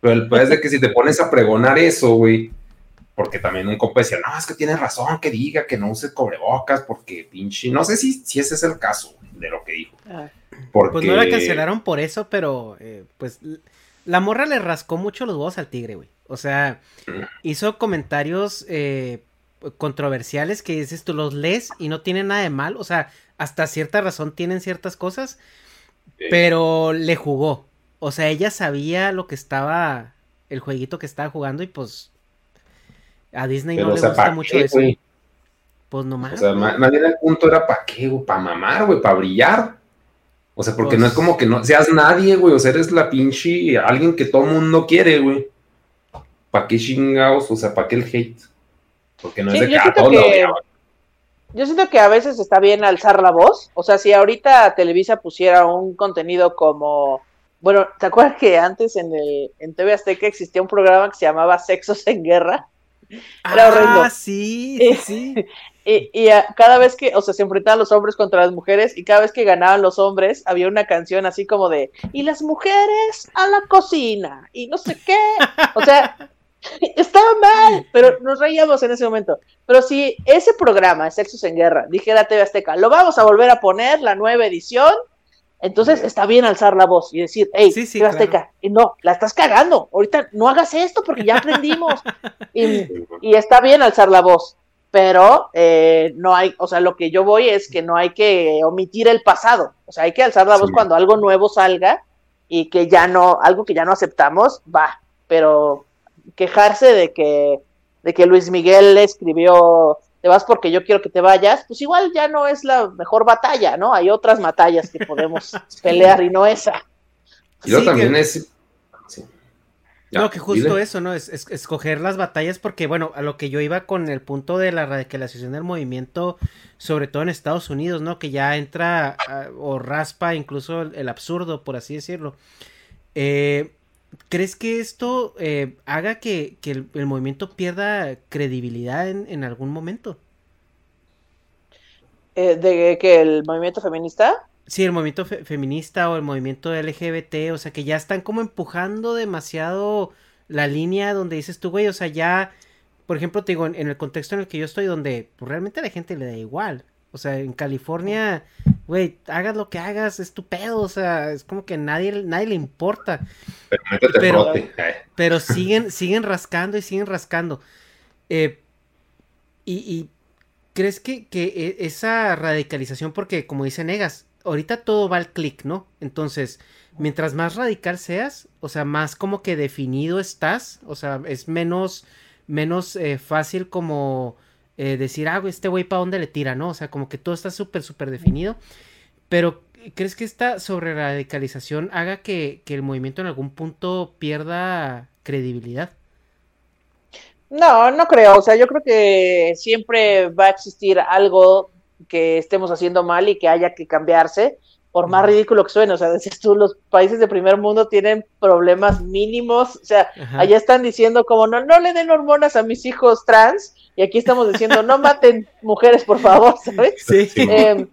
Speaker 2: Pero el pues de que si te pones a pregonar eso, güey, porque también un compa decía, no, es que tiene razón que diga que no use cobrebocas, porque pinche. No sé si, si ese es el caso de lo que dijo.
Speaker 1: Ah. Pues no la cancelaron por eso, pero eh, pues la morra le rascó mucho los huevos al tigre, güey. O sea, hizo comentarios eh, controversiales que dices, tú los lees y no tienen nada de mal. O sea, hasta cierta razón tienen ciertas cosas, pero le jugó. O sea, ella sabía lo que estaba el jueguito que estaba jugando y pues a Disney no le gusta mucho eso. Pues nomás.
Speaker 2: O sea, más, bien el punto era para qué, güey, para mamar, güey, para brillar. O sea, porque no es pues como que no seas nadie, güey, o sea, eres la pinche alguien que todo mundo quiere, güey. ¿Para qué chingados? O sea, ¿para qué el hate? Porque no es de que, a todos
Speaker 3: yo siento que a veces está bien alzar la voz. O sea, si ahorita Televisa pusiera un contenido como. Bueno, ¿te acuerdas que antes en, el, en TV Azteca existía un programa que se llamaba Sexos en Guerra?
Speaker 1: Era ah, sí, sí.
Speaker 3: Y, y, cada vez que, o sea, se enfrentaban los hombres contra las mujeres y cada vez que ganaban los hombres había una canción así como de, y las mujeres a la cocina y no sé qué. O sea, Estaba mal, pero nos reíamos en ese momento. Pero si ese programa, Sexos en Guerra, dijera TV Azteca, lo vamos a volver a poner, la nueva edición, entonces está bien alzar la voz y decir, hey, TV Azteca, y no, la estás cagando, ahorita no hagas esto porque ya aprendimos. y, está bien alzar la voz, pero eh, no hay, o sea, lo que yo voy es que no hay que omitir el pasado, o sea, hay que alzar la voz cuando algo nuevo salga y que ya no, algo que ya no aceptamos, va, pero quejarse de que, de que Luis Miguel escribió te vas porque yo quiero que te vayas, pues igual ya no es la mejor batalla, ¿no? Hay otras batallas que podemos pelear y no esa.
Speaker 2: Y luego también es...
Speaker 1: no, que justo eso, ¿no? Es, escoger las batallas porque, bueno, a lo que yo iba con el punto de la radicalización del movimiento, sobre todo en Estados Unidos, ¿no? Que ya entra o raspa incluso el, el, absurdo, por así decirlo. Eh, ¿Crees que esto eh, haga que, el, movimiento pierda credibilidad en, algún momento?
Speaker 3: Eh, ¿De que el movimiento feminista?
Speaker 1: Sí, el movimiento feminista o el movimiento LGBT, o sea, que ya están como empujando demasiado la línea donde dices tú, güey, o sea, ya, por ejemplo, te digo, en, el contexto en el que yo estoy, donde pues, realmente a la gente le da igual. O sea, en California, güey, hagas lo que hagas, es tu pedo, o sea, es como que nadie, nadie le importa.
Speaker 2: Pero,
Speaker 1: pero, siguen, siguen rascando y siguen rascando. Eh, y, crees que, que, e, esa radicalización, porque como dice Negas, ahorita todo va al clic, ¿no? Entonces, mientras más radical seas, o sea, más como que definido estás, o sea, es menos, menos eh, fácil como eh, decir, ah, este güey para dónde le tira, ¿no? O sea, como que todo está súper, súper definido. Pero, ¿crees que esta sobre radicalización haga que, el movimiento en algún punto pierda credibilidad?
Speaker 3: No, no creo. O sea, yo creo que siempre va a existir algo que estemos haciendo mal y que haya que cambiarse, por más ridículo que suene. O sea, decías tú, los países de primer mundo tienen problemas mínimos. O sea, allá están diciendo como, no, no le den hormonas a mis hijos trans y aquí estamos diciendo, no maten mujeres, por favor, ¿sabes? Sí. Em,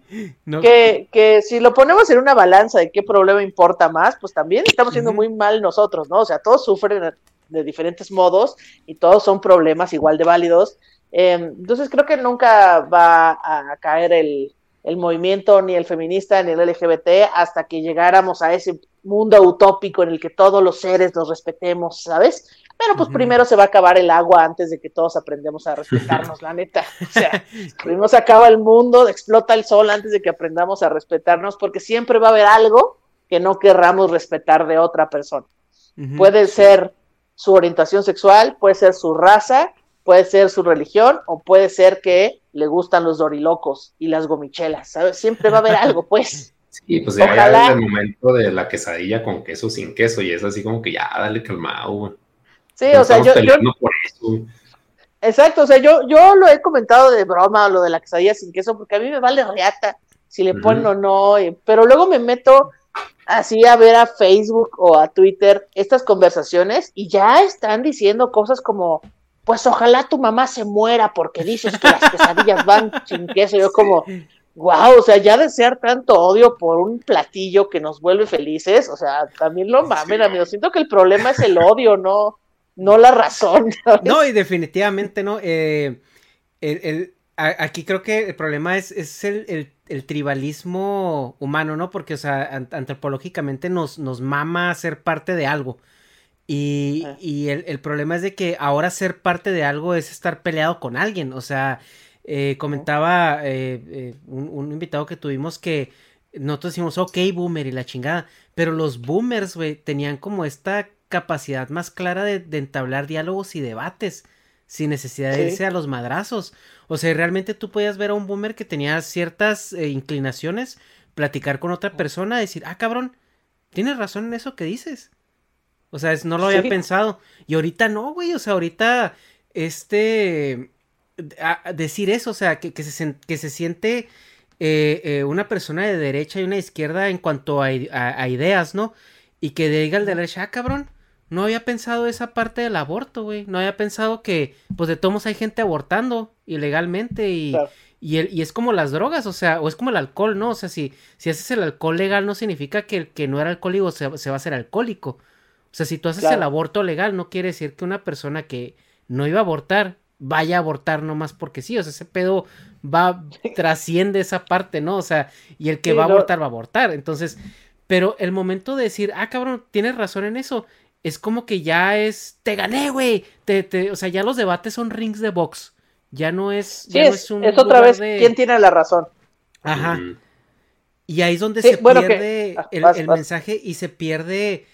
Speaker 3: que, que, si lo ponemos en una balanza de qué problema importa más, pues también estamos siendo muy mal nosotros, ¿no? O sea, todos sufren de diferentes modos y todos son problemas igual de válidos. Em, entonces creo que nunca va a caer el, el movimiento, ni el feminista, ni el LGBT, hasta que llegáramos a ese mundo utópico en el que todos los seres los respetemos, ¿sabes? Pero pues primero se va a acabar el agua antes de que todos aprendamos a respetarnos, la neta. O sea, primero se acaba el mundo, explota el sol antes de que aprendamos a respetarnos, porque siempre va a haber algo que no querramos respetar de otra persona. Puede ser su orientación sexual, puede ser su raza, puede ser su religión, o puede ser que le gustan los dorilocos y las gomichelas, ¿sabes? Siempre va a haber algo, pues.
Speaker 2: Sí, pues ya, Ojalá... el momento de la quesadilla con queso sin queso, y es así como que ya, dale calmado, güey.
Speaker 3: Sí, o sea, yo, Exacto, o sea, yo, yo lo he comentado de broma, lo de la quesadilla sin queso, porque a mí me vale reata si le ponen o no, pero luego me meto así a ver a Facebook o a Twitter estas conversaciones y ya están diciendo cosas como, pues ojalá tu mamá se muera porque dices que las quesadillas van sin queso, yo como, wow, o sea, ya desear tanto odio por un platillo que nos vuelve felices, o sea, también lo mamen, amigo, siento que el problema es el odio, no no la razón.
Speaker 1: No, y definitivamente no. Eh, el, aquí creo que el problema es, es el, tribalismo humano, ¿no? Porque, o sea, antropológicamente nos, nos mama ser parte de algo. Y, ah. y el, problema es de que ahora ser parte de algo es estar peleado con alguien. O sea, eh, comentaba eh, un, un, invitado que tuvimos que nosotros decimos, ok, boomer y la chingada. Pero los boomers, güey, tenían como esta capacidad más clara de, entablar diálogos y debates sin necesidad de irse a los madrazos. O sea, realmente tú podías ver a un boomer que tenía ciertas eh, inclinaciones, platicar con otra persona, decir, ah, cabrón, tienes razón en eso que dices. O sea, no lo había pensado. Y ahorita no, güey. O sea, ahorita, este, decir eso, o sea, que, que, se, que se siente eh, eh, una persona de derecha y una de izquierda en cuanto a, ideas, ¿no? Y que diga el de derecha, ah, cabrón, no había pensado esa parte del aborto, güey. No había pensado que, pues de todos hay gente abortando ilegalmente y, y, el, y, es como las drogas, o sea, o es como el alcohol, ¿no? O sea, si, si haces el alcohol legal no significa que el que no era alcohólico se, se va a hacer alcohólico. O sea, si tú haces el aborto legal, no quiere decir que una persona que no iba a abortar vaya a abortar nomás porque sí, o sea, ese pedo va, trasciende esa parte, ¿no? O sea, y el que va a abortar, va a abortar. Entonces, pero el momento de decir, ah, cabrón, tienes razón en eso, es como que ya es, te gané, güey. Te, o sea, ya los debates son rings de box. Ya no es, ya
Speaker 3: es, un es otra vez quién tiene la razón.
Speaker 1: Ajá. Y ahí es donde se pierde ah, el, mensaje y se pierde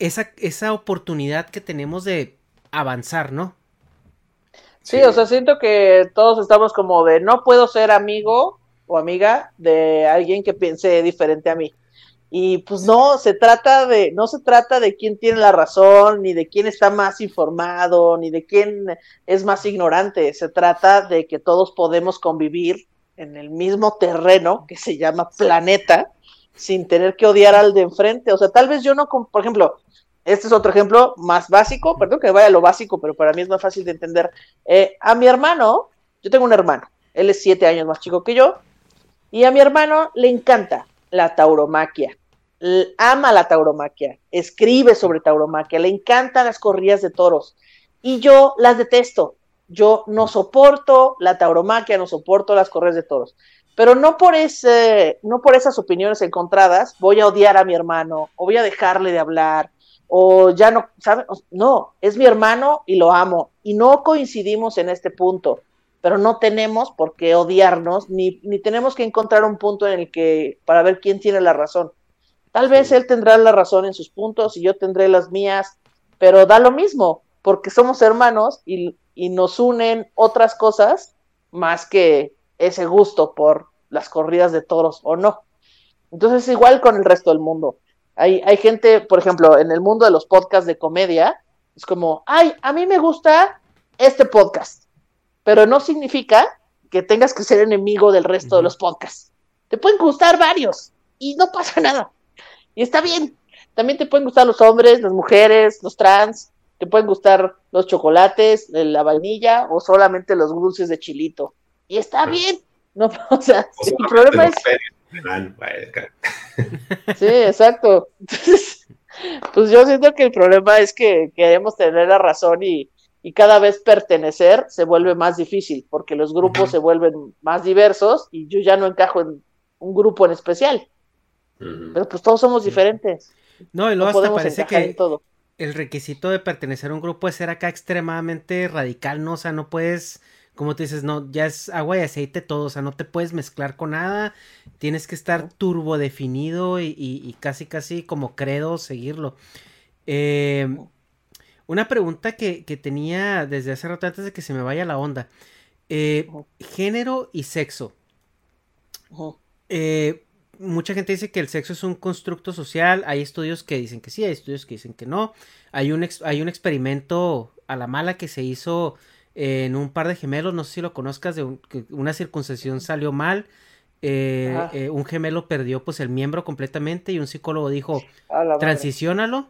Speaker 1: esa, esa oportunidad que tenemos de avanzar, ¿no?
Speaker 3: Sí, o sea, siento que todos estamos como de no puedo ser amigo o amiga de alguien que piense diferente a mí. Y pues no, se trata de, no se trata de quién tiene la razón, ni de quién está más informado, ni de quién es más ignorante. Se trata de que todos podemos convivir en el mismo terreno que se llama planeta, sin tener que odiar al de enfrente. O sea, tal vez yo no, por ejemplo, este es otro ejemplo más básico, perdón que vaya a lo básico, pero para mí es más fácil de entender. Eh, a mi hermano, yo tengo un hermano, él es siete años más chico que yo, y a mi hermano le encanta la tauromaquia, ama la tauromaquia, escribe sobre tauromaquia, le encantan las corridas de toros, y yo las detesto. Yo no soporto la tauromaquia, no soporto las corridas de toros. Pero no por, ese, no por esas opiniones encontradas voy a odiar a mi hermano o voy a dejarle de hablar o ya no, ¿sabes? No, es mi hermano y lo amo. Y no coincidimos en este punto, pero no tenemos por qué odiarnos, ni, ni tenemos que encontrar un punto en el que, para ver quién tiene la razón. Tal vez él tendrá la razón en sus puntos y yo tendré las mías, pero da lo mismo, porque somos hermanos y, y nos unen otras cosas más que ese gusto por las corridas de toros o no. Entonces, igual con el resto del mundo. Hay, hay gente, por ejemplo, en el mundo de los podcasts de comedia, es como, ay, a mí me gusta este podcast, pero no significa que tengas que ser enemigo del resto de los podcasts. Te pueden gustar varios y no pasa nada. Y está bien. También te pueden gustar los hombres, las mujeres, los trans, te pueden gustar los chocolates, la vainilla o solamente los dulces de chilito. Y está bien. No, o sea, el problema es Sí, exacto. pues yo siento que el problema es que queremos tener la razón y, cada vez pertenecer se vuelve más difícil porque los grupos se vuelven más diversos y yo ya no encajo en un grupo en especial. Pero pues todos somos diferentes.
Speaker 1: No, y luego hasta parece que el requisito de pertenecer a un grupo es ser acá extremadamente radical, ¿no? O sea, no puedes como tú dices, no, ya es agua y aceite todo, o sea, no te puedes mezclar con nada, tienes que estar turbo definido y, casi, casi como credo seguirlo. Eh, una pregunta que, tenía desde hace rato antes de que se me vaya la onda. Eh, género y sexo. Eh, mucha gente dice que el sexo es un constructo social. Hay estudios que dicen que sí, hay estudios que dicen que no. Hay un, hay un experimento a la mala que se hizo en un par de gemelos, no sé si lo conozcas, de una circuncisión salió mal, eh, eh, un gemelo perdió pues el miembro completamente y un psicólogo dijo, transiciónalo,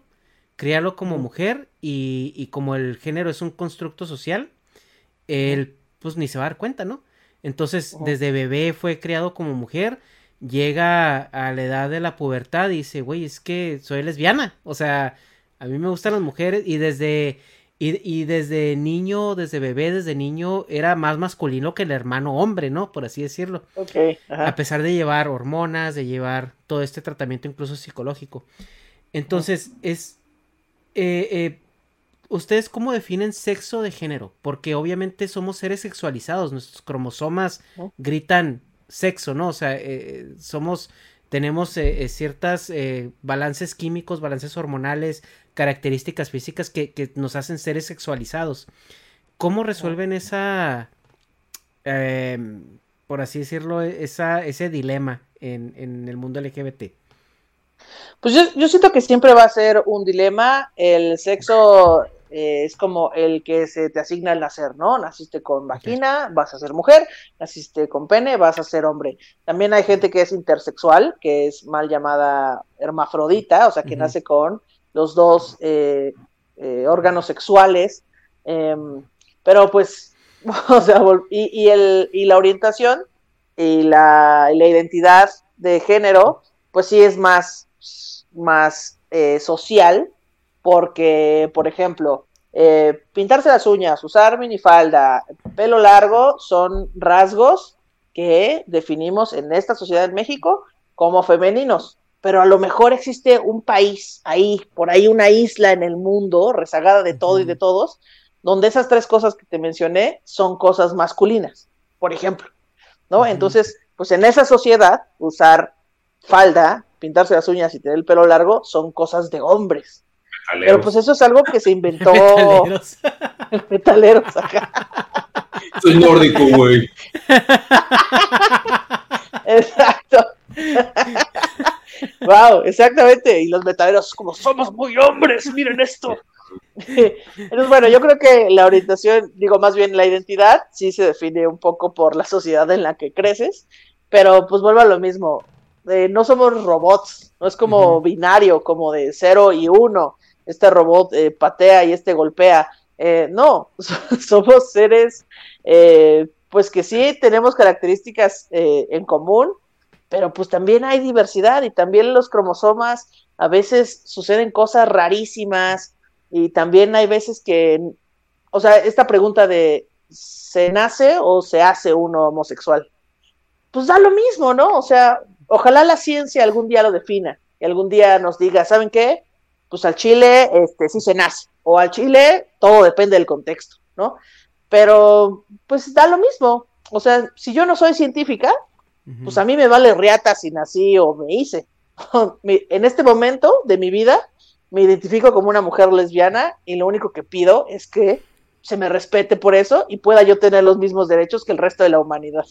Speaker 1: críalo como mujer y, como el género es un constructo social, él pues ni se va a dar cuenta, ¿no? Entonces, desde bebé fue criado como mujer, llega a la edad de la pubertad y dice, güey, es que soy lesbiana, o sea, a mí me gustan las mujeres y desde y, desde niño, desde bebé, desde niño, era más masculino que el hermano hombre, ¿no? Por así decirlo.
Speaker 3: Ok.
Speaker 1: A pesar de llevar hormonas, de llevar todo este tratamiento incluso psicológico. Entonces, es... Eh, eh, ¿Ustedes cómo definen sexo de género? Porque obviamente somos seres sexualizados, nuestros cromosomas gritan sexo, ¿no? O sea, eh, somos, tenemos ciertas balances químicos, balances hormonales, características físicas que, que, nos hacen seres sexualizados. ¿Cómo resuelven esa, eh, por así decirlo, esa, ese dilema en, en el mundo LGBT?
Speaker 3: Pues yo, yo, siento que siempre va a ser un dilema. El sexo eh, es como el que se te asigna al nacer, ¿no? Naciste con vagina, vas a ser mujer, naciste con pene, vas a ser hombre. También hay gente que es intersexual, que es mal llamada hermafrodita, o sea, que nace con los dos eh, eh, órganos sexuales. Em, pero pues, o sea, y, el, y la orientación y la, y la identidad de género, pues sí es más, más social, porque, por ejemplo, eh, pintarse las uñas, usar minifalda, pelo largo, son rasgos que definimos en esta sociedad en México como femeninos. Pero a lo mejor existe un país ahí, por ahí una isla en el mundo, rezagada de todo y de todos, donde esas tres cosas que te mencioné son cosas masculinas, por ejemplo. ¿No? Entonces, pues en esa sociedad, usar falda, pintarse las uñas y tener el pelo largo son cosas de hombres. Pero pues eso es algo que se inventó. Metaleros. Metaleros, acá.
Speaker 2: Soy nórdico, güey.
Speaker 3: Exacto. Wow, exactamente. Y los metaleros, como somos muy hombres, miren esto. Entonces, bueno, yo creo que la orientación, digo más bien la identidad, sí se define un poco por la sociedad en la que creces, pero pues vuelvo a lo mismo. Eh, no somos robots, no es como binario, como de cero y uno este robot eh, patea y este golpea. Eh, no, somos seres, eh, pues que sí tenemos características en común, pero pues también hay diversidad y también los cromosomas a veces suceden cosas rarísimas y también hay veces que, o sea, esta pregunta de ¿se nace o se hace uno homosexual? Pues da lo mismo, ¿no? O sea, ojalá la ciencia algún día lo defina y algún día nos diga, ¿saben qué? pues al chile este, sí se nace, o al chile todo depende del contexto, ¿no? Pero pues da lo mismo, o sea, si yo no soy científica, pues a mí me vale riata si nací o me hice. en este momento de mi vida me identifico como una mujer lesbiana y lo único que pido es que se me respete por eso y pueda yo tener los mismos derechos que el resto de la humanidad.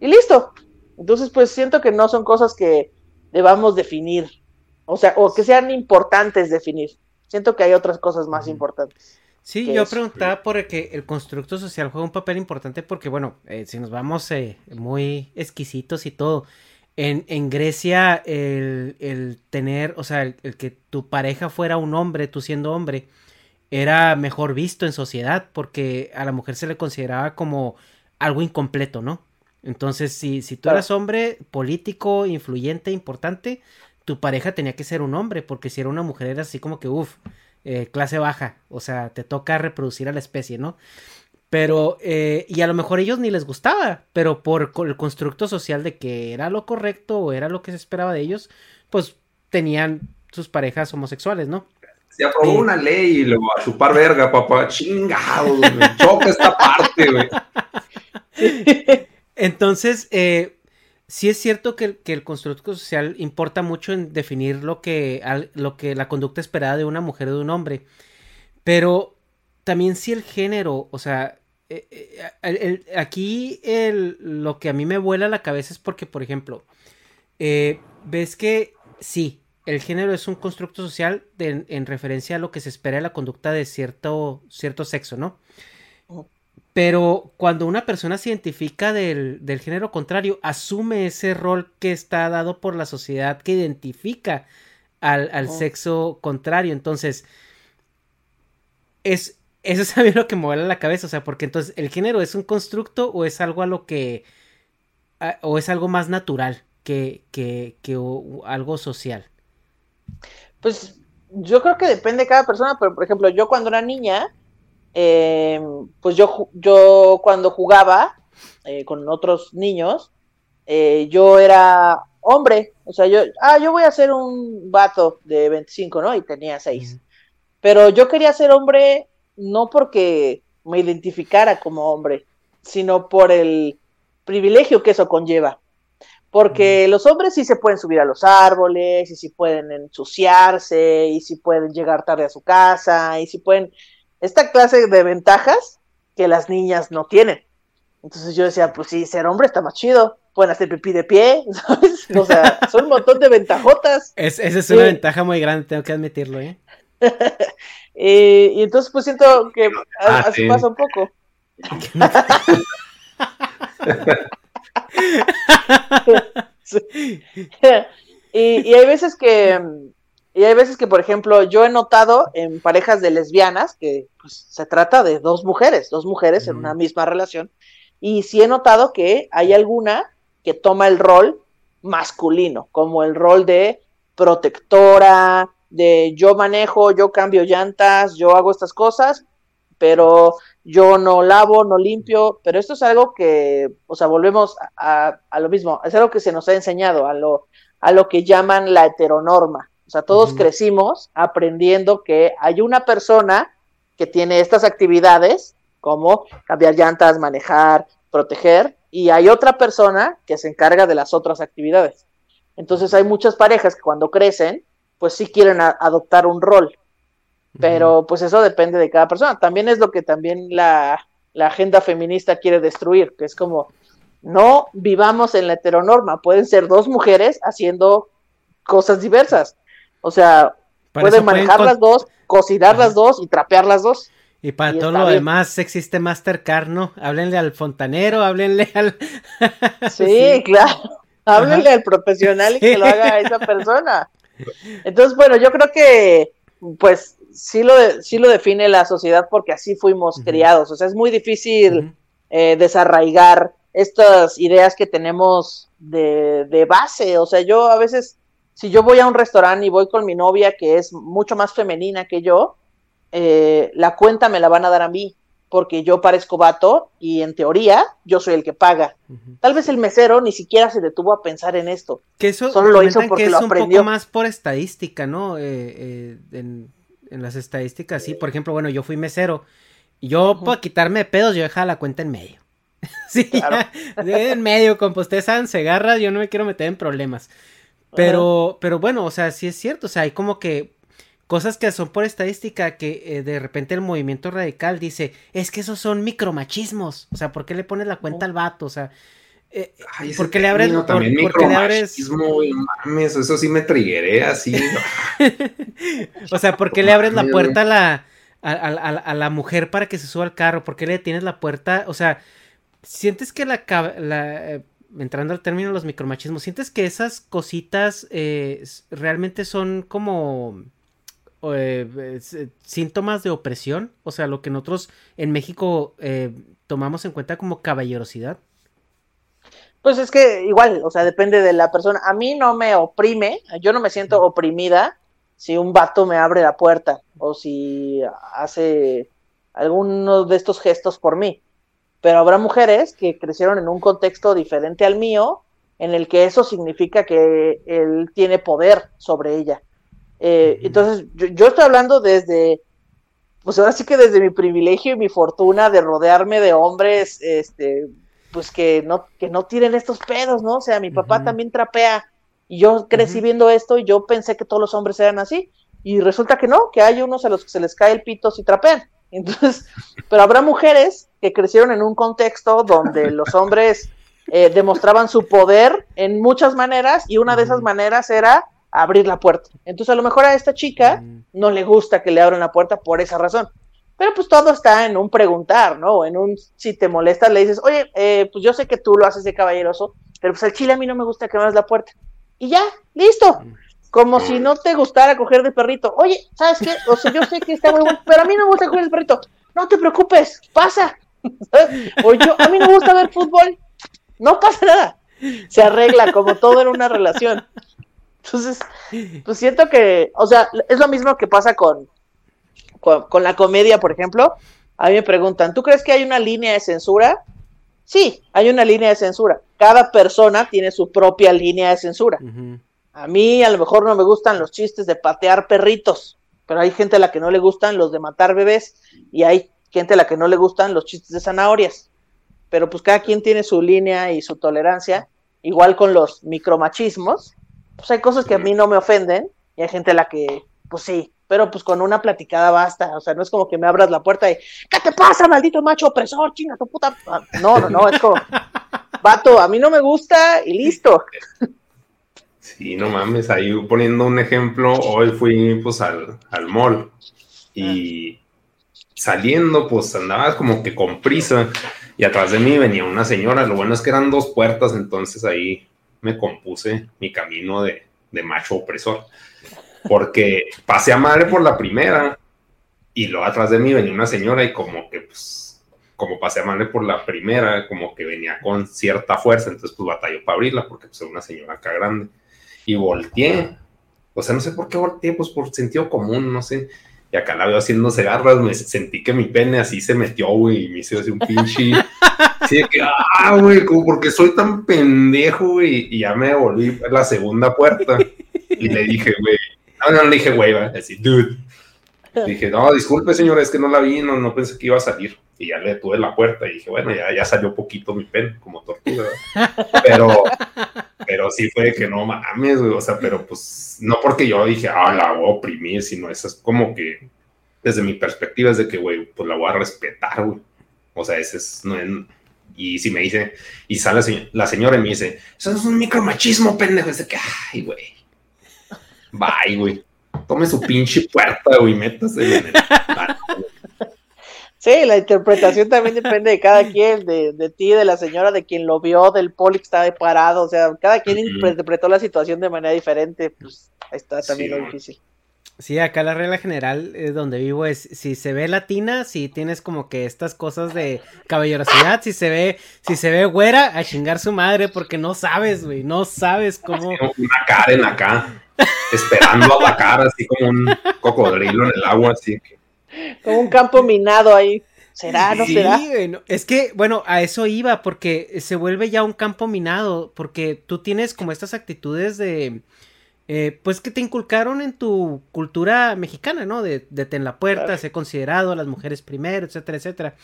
Speaker 3: Y listo. Entonces, pues siento que no son cosas que debamos definir o sea, o que sean importantes definir. Siento que hay otras cosas más importantes.
Speaker 1: Sí, yo preguntaba por el que el constructo social juega un papel importante porque, bueno, eh, si nos vamos eh, muy exquisitos y todo, en, en Grecia el, el, tener, o sea, el, el, que tu pareja fuera un hombre, tú siendo hombre, era mejor visto en sociedad porque a la mujer se le consideraba como algo incompleto, ¿no? Entonces, si, si tú eras hombre político, influyente, importante, tu pareja tenía que ser un hombre, porque si era una mujer era así como que, uff, eh, clase baja, o sea, te toca reproducir a la especie, ¿no? Pero, eh, y a lo mejor a ellos ni les gustaba, pero por el constructo social de que era lo correcto o era lo que se esperaba de ellos, pues tenían sus parejas homosexuales, ¿no?
Speaker 2: Se aprobó una ley y lo a chupar verga, papá, chingado, choca esta parte, güey.
Speaker 1: Entonces, eh, sí es cierto que, el constructo social importa mucho en definir lo que, lo que la conducta esperada de una mujer o de un hombre. Pero también si el género, o sea, eh, eh, aquí lo que a mí me vuela la cabeza es porque, por ejemplo, eh, ves que sí, el género es un constructo social en referencia a lo que se espera de la conducta de cierto, cierto sexo, ¿no? Pero cuando una persona se identifica del, género contrario, asume ese rol que está dado por la sociedad que identifica al, oh. sexo contrario. Entonces, es, eso es a mí lo que me vuela la cabeza. O sea, porque entonces, ¿el género es un constructo o es algo a lo que. o es algo más natural que, que, que algo social?
Speaker 3: Pues yo creo que depende de cada persona, pero por ejemplo, yo cuando era niña eh, pues yo, yo cuando jugaba eh, con otros niños, eh, yo era hombre, o sea, yo, ah, yo voy a ser un vato de 25, ¿no? Y tenía 6. Pero yo quería ser hombre no porque me identificara como hombre, sino por el privilegio que eso conlleva. Porque los hombres sí se pueden subir a los árboles, y sí pueden ensuciarse, y sí pueden llegar tarde a su casa, y sí pueden... Esta clase de ventajas que las niñas no tienen. Entonces yo decía, pues sí, ser hombre está más chido. Pueden hacer pipí de pie, ¿sabes? O sea, son un montón de ventajotas.
Speaker 1: Es, esa es una ventaja muy grande, tengo que admitirlo, ¿eh?
Speaker 3: y, entonces pues siento que ah, así pasa un poco. y, hay veces que, y hay veces que, por ejemplo, yo he notado en parejas de lesbianas que pues, se trata de dos mujeres, dos mujeres en una misma relación, y sí he notado que hay alguna que toma el rol masculino, como el rol de protectora, de yo manejo, yo cambio llantas, yo hago estas cosas, pero yo no lavo, no limpio, pero esto es algo que, o sea, volvemos a, lo mismo, es algo que se nos ha enseñado, a lo, a lo que llaman la heteronorma. O sea, todos crecimos aprendiendo que hay una persona que tiene estas actividades, como cambiar llantas, manejar, proteger, y hay otra persona que se encarga de las otras actividades. Entonces hay muchas parejas que cuando crecen, pues sí quieren adoptar un rol. Pero pues eso depende de cada persona. También es lo que también la, agenda feminista quiere destruir, que es como, no vivamos en la heteronorma, pueden ser dos mujeres haciendo cosas diversas. O sea, pueden manejar las dos, cocinar las dos y trapear las dos.
Speaker 1: Y para todo lo demás existe Mastercard, ¿no? Háblenle al fontanero, háblenle al...
Speaker 3: sí, claro. Háblenle al profesional y que lo haga esa persona. Entonces, bueno, yo creo que, pues, sí lo, sí lo define la sociedad porque así fuimos criados. O sea, es muy difícil eh, desarraigar estas ideas que tenemos de, de, base. O sea, yo a veces, si yo voy a un restaurante y voy con mi novia que es mucho más femenina que yo, eh, la cuenta me la van a dar a mí porque yo parezco vato y en teoría yo soy el que paga. Tal vez el mesero ni siquiera se detuvo a pensar en esto.
Speaker 1: Que eso solo lo hizo porque lo aprendió. un poco más por estadística, ¿no? Eh, en, en las estadísticas, sí. Por ejemplo, bueno, yo fui mesero. Y yo, para quitarme de pedos, yo dejaba la cuenta en medio. sí, en medio, como ustedes saben, se agarra, yo no me quiero meter en problemas. Pero, pero bueno, o sea, sí es cierto, o sea, hay como que cosas que son por estadística que eh, de repente el movimiento radical dice, es que esos son micromachismos, o sea, ¿por qué le pones la cuenta al vato? O sea, eh, ¿por qué le abres? Por,
Speaker 2: le abres? Mames, eso sí me trigueré así.
Speaker 1: o sea, ¿por qué le abres la puerta a la, a, la mujer para que se suba al carro? ¿Por qué le tienes la puerta? O sea, ¿sientes que la... Eh, entrando al término de los micromachismos, ¿sientes que esas cositas eh, realmente son como... síntomas de opresión, o sea, lo que nosotros en México tomamos en cuenta como caballerosidad.
Speaker 3: Pues es que igual, o sea, depende de la persona. A mí no me oprime, yo no me siento oprimida si un vato me abre la puerta o si hace alguno de estos gestos por mí. Pero habrá mujeres que crecieron en un contexto diferente al mío, en el que eso significa que él tiene poder sobre ella. Eh, entonces, yo, yo, estoy hablando desde, pues ahora sí que desde mi privilegio y mi fortuna de rodearme de hombres, este, pues que no, que no tiren estos pedos, ¿no? O sea, mi papá también trapea y yo crecí viendo esto y yo pensé que todos los hombres eran así y resulta que no, que hay unos a los que se les cae el pito si trapean. Entonces, pero habrá mujeres que crecieron en un contexto donde los hombres eh, demostraban su poder en muchas maneras y una de esas maneras era abrir la puerta. Entonces, a lo mejor a esta chica no le gusta que le abran la puerta por esa razón. Pero pues todo está en un preguntar, ¿no? En un, si te molestas, le dices, oye, eh, pues yo sé que tú lo haces de caballeroso, pero pues al chile a mí no me gusta que me abras la puerta. Y ya, listo. Como si no te gustara coger de perrito. Oye, ¿sabes qué? O sea, yo sé que está muy bueno, pero a mí no me gusta coger el perrito. No te preocupes, pasa. O yo, a mí no me gusta ver fútbol. No pasa nada. Se arregla como todo en una relación. Entonces, pues siento que, o sea, es lo mismo que pasa con, con, la comedia, por ejemplo, a mí me preguntan, ¿tú crees que hay una línea de censura? Sí, hay una línea de censura. Cada persona tiene su propia línea de censura. A mí a lo mejor no me gustan los chistes de patear perritos, pero hay gente a la que no le gustan los de matar bebés y hay gente a la que no le gustan los chistes de zanahorias. Pero pues cada quien tiene su línea y su tolerancia igual con los micromachismos, pues hay cosas que a mí no me ofenden y hay gente a la que, pues sí, pero pues con una platicada basta, o sea, no es como que me abras la puerta y, ¿qué te pasa, maldito macho opresor, chinga tu puta? No, no, no, es como, vato, a mí no me gusta y listo.
Speaker 2: Sí, no mames, ahí poniendo un ejemplo, hoy fui pues al, al mall y saliendo pues andaba como que con prisa. Y atrás de mí venía una señora, lo bueno es que eran dos puertas, entonces ahí me compuse mi camino de, de macho opresor. Porque pasé a madre por la primera y luego atrás de mí venía una señora y como que pues como pasé a madre por la primera, como que venía con cierta fuerza, entonces pues batalló para abrirla porque pues era una señora acá grande. Y volteé, o sea, no sé por qué volteé, pues por sentido común, no sé, y acá la veo haciéndose garras, me sentí que mi pene así se metió, güey, y me hizo así un pinche, así de que, ah, güey, como porque soy tan pendejo, güey, y ya me volví a la segunda puerta, y le dije, güey, no, no, le dije, güey, así, dude. Dije, no, disculpe, señora, es que no la vi, no, no pensé que iba a salir. Y ya le tuve la puerta y dije, bueno, ya, ya salió poquito mi pen, como tortuga. Pero, pero sí fue que no mames, güey, o sea, pero pues, no porque yo dije, ah, la voy a oprimir, sino eso es como que, desde mi perspectiva, es de que, güey, pues la voy a respetar, güey. O sea, ese es, no y si me dice, y sale la señora y me dice, eso es un micromachismo, pendejo, es de que, ay, güey Bye, güey. Tome su pinche puerta, güey, métase en el...
Speaker 3: Sí, la interpretación también depende de cada quien, de, de, ti, de la señora, de quien lo vio, del poli que estaba parado, o sea, cada quien interpretó la situación de manera diferente, pues ahí está también lo difícil.
Speaker 1: Sí, acá la regla general es donde vivo es si se ve latina, si tienes como que estas cosas de caballerosidad, si se ve, si se ve güera, a chingar su madre, porque no sabes, güey, no sabes cómo.
Speaker 2: Una Karen acá esperando a la cara, así como un cocodrilo en el agua, así
Speaker 3: Como un campo minado ahí. ¿Será? ¿No será?
Speaker 1: es que, bueno, a eso iba, porque se vuelve ya un campo minado, porque tú tienes como estas actitudes de, eh, pues que te inculcaron en tu cultura mexicana, ¿no? De, de ten la puerta, ser considerado, las mujeres primero, etcétera, etcétera.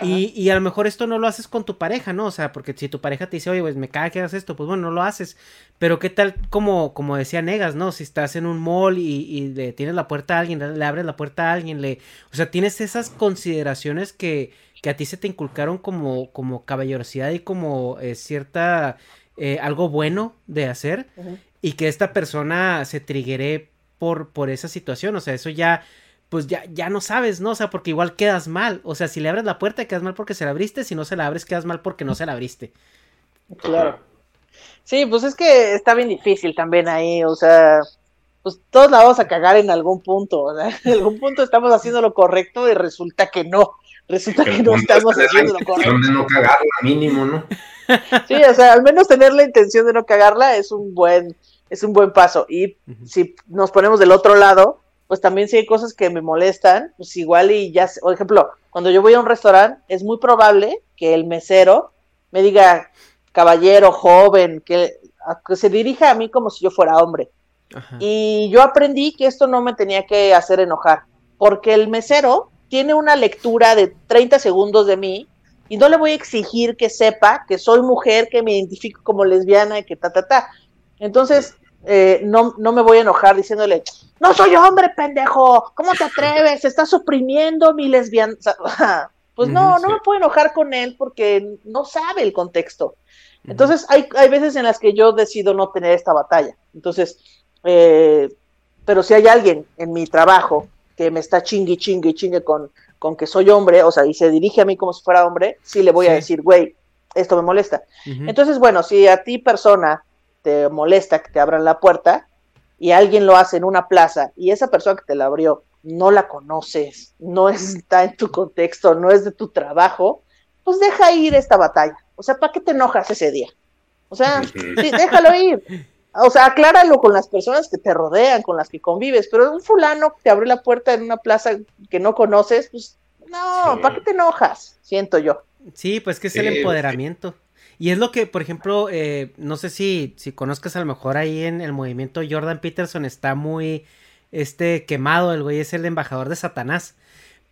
Speaker 1: Y, y, a lo mejor esto no lo haces con tu pareja, ¿no? O sea, porque si tu pareja te dice, oye, pues me caga que hagas esto, pues bueno, no lo haces. Pero qué tal, como, como decía Negas, ¿no? Si estás en un mall y, le tienes la puerta a alguien, le abres la puerta a alguien, le... O sea, tienes esas consideraciones que, que a ti se te inculcaron como, como caballerosidad y como eh, cierta... Eh, algo bueno de hacer. Y que esta persona se triguere por, por esa situación. O sea, eso ya pues ya, ya no sabes, ¿no? O sea, porque igual quedas mal. O sea, si le abres la puerta, quedas mal porque se la abriste. Si no se la abres, quedas mal porque no se la abriste.
Speaker 3: Claro. Sí, pues es que está bien difícil también ahí. O sea, pues todos la vamos a cagar en algún punto. O sea, en algún punto estamos haciendo lo correcto y resulta que no. Resulta que no estamos haciendo lo correcto.
Speaker 2: De no cagarla, mínimo, ¿no?
Speaker 3: Sí, o sea, al menos tener la intención de no cagarla es un buen, es un buen paso. Y si nos ponemos del otro lado, pues también si hay cosas que me molestan, pues igual y ya, por ejemplo, cuando yo voy a un restaurante, es muy probable que el mesero me diga, caballero, joven, que, se dirija a mí como si yo fuera hombre. Y yo aprendí que esto no me tenía que hacer enojar, porque el mesero tiene una lectura de 30 segundos de mí y no le voy a exigir que sepa que soy mujer, que me identifico como lesbiana y que ta, ta, ta. Entonces, eh, no, no me voy a enojar diciéndole, no soy hombre, pendejo, ¿cómo te atreves? Estás oprimiendo mi lesbiana. pues no, no me puedo enojar con él porque no sabe el contexto. Entonces, hay, hay veces en las que yo decido no tener esta batalla. Entonces, eh, pero si hay alguien en mi trabajo que me está chingui, chingui, chingue con, con que soy hombre, o sea, y se dirige a mí como si fuera hombre, sí le voy a decir, güey, esto me molesta. Entonces, bueno, si a ti persona te molesta que te abran la puerta y alguien lo hace en una plaza y esa persona que te la abrió no la conoces, no está en tu contexto, no es de tu trabajo, pues deja ir esta batalla. O sea, ¿para qué te enojas ese día? O sea, déjalo ir. O sea, acláralo con las personas que te rodean, con las que convives, pero un fulano que te abrió la puerta en una plaza que no conoces, pues no, ¿para qué te enojas? Siento yo.
Speaker 1: Sí, pues que es el empoderamiento. Y es lo que, por ejemplo, eh, no sé si, si conozcas a lo mejor ahí en el movimiento Jordan Peterson está muy este quemado, el güey es el embajador de Satanás.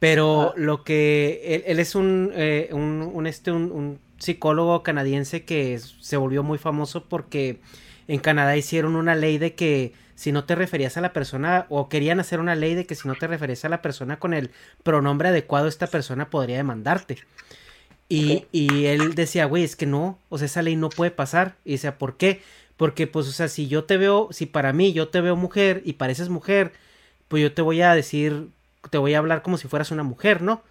Speaker 1: Pero lo que él, es un, eh, un, este, un, psicólogo canadiense que se volvió muy famoso porque en Canadá hicieron una ley de que si no te referías a la persona, o querían hacer una ley de que si no te referías a la persona con el pronombre adecuado, esta persona podría demandarte. Y, y él decía, güey, es que no, o sea, esa ley no puede pasar. Y decía, ¿por qué? Porque, pues, o sea, si yo te veo, si para mí yo te veo mujer y pareces mujer, pues yo te voy a decir, te voy a hablar como si fueras una mujer, ¿no?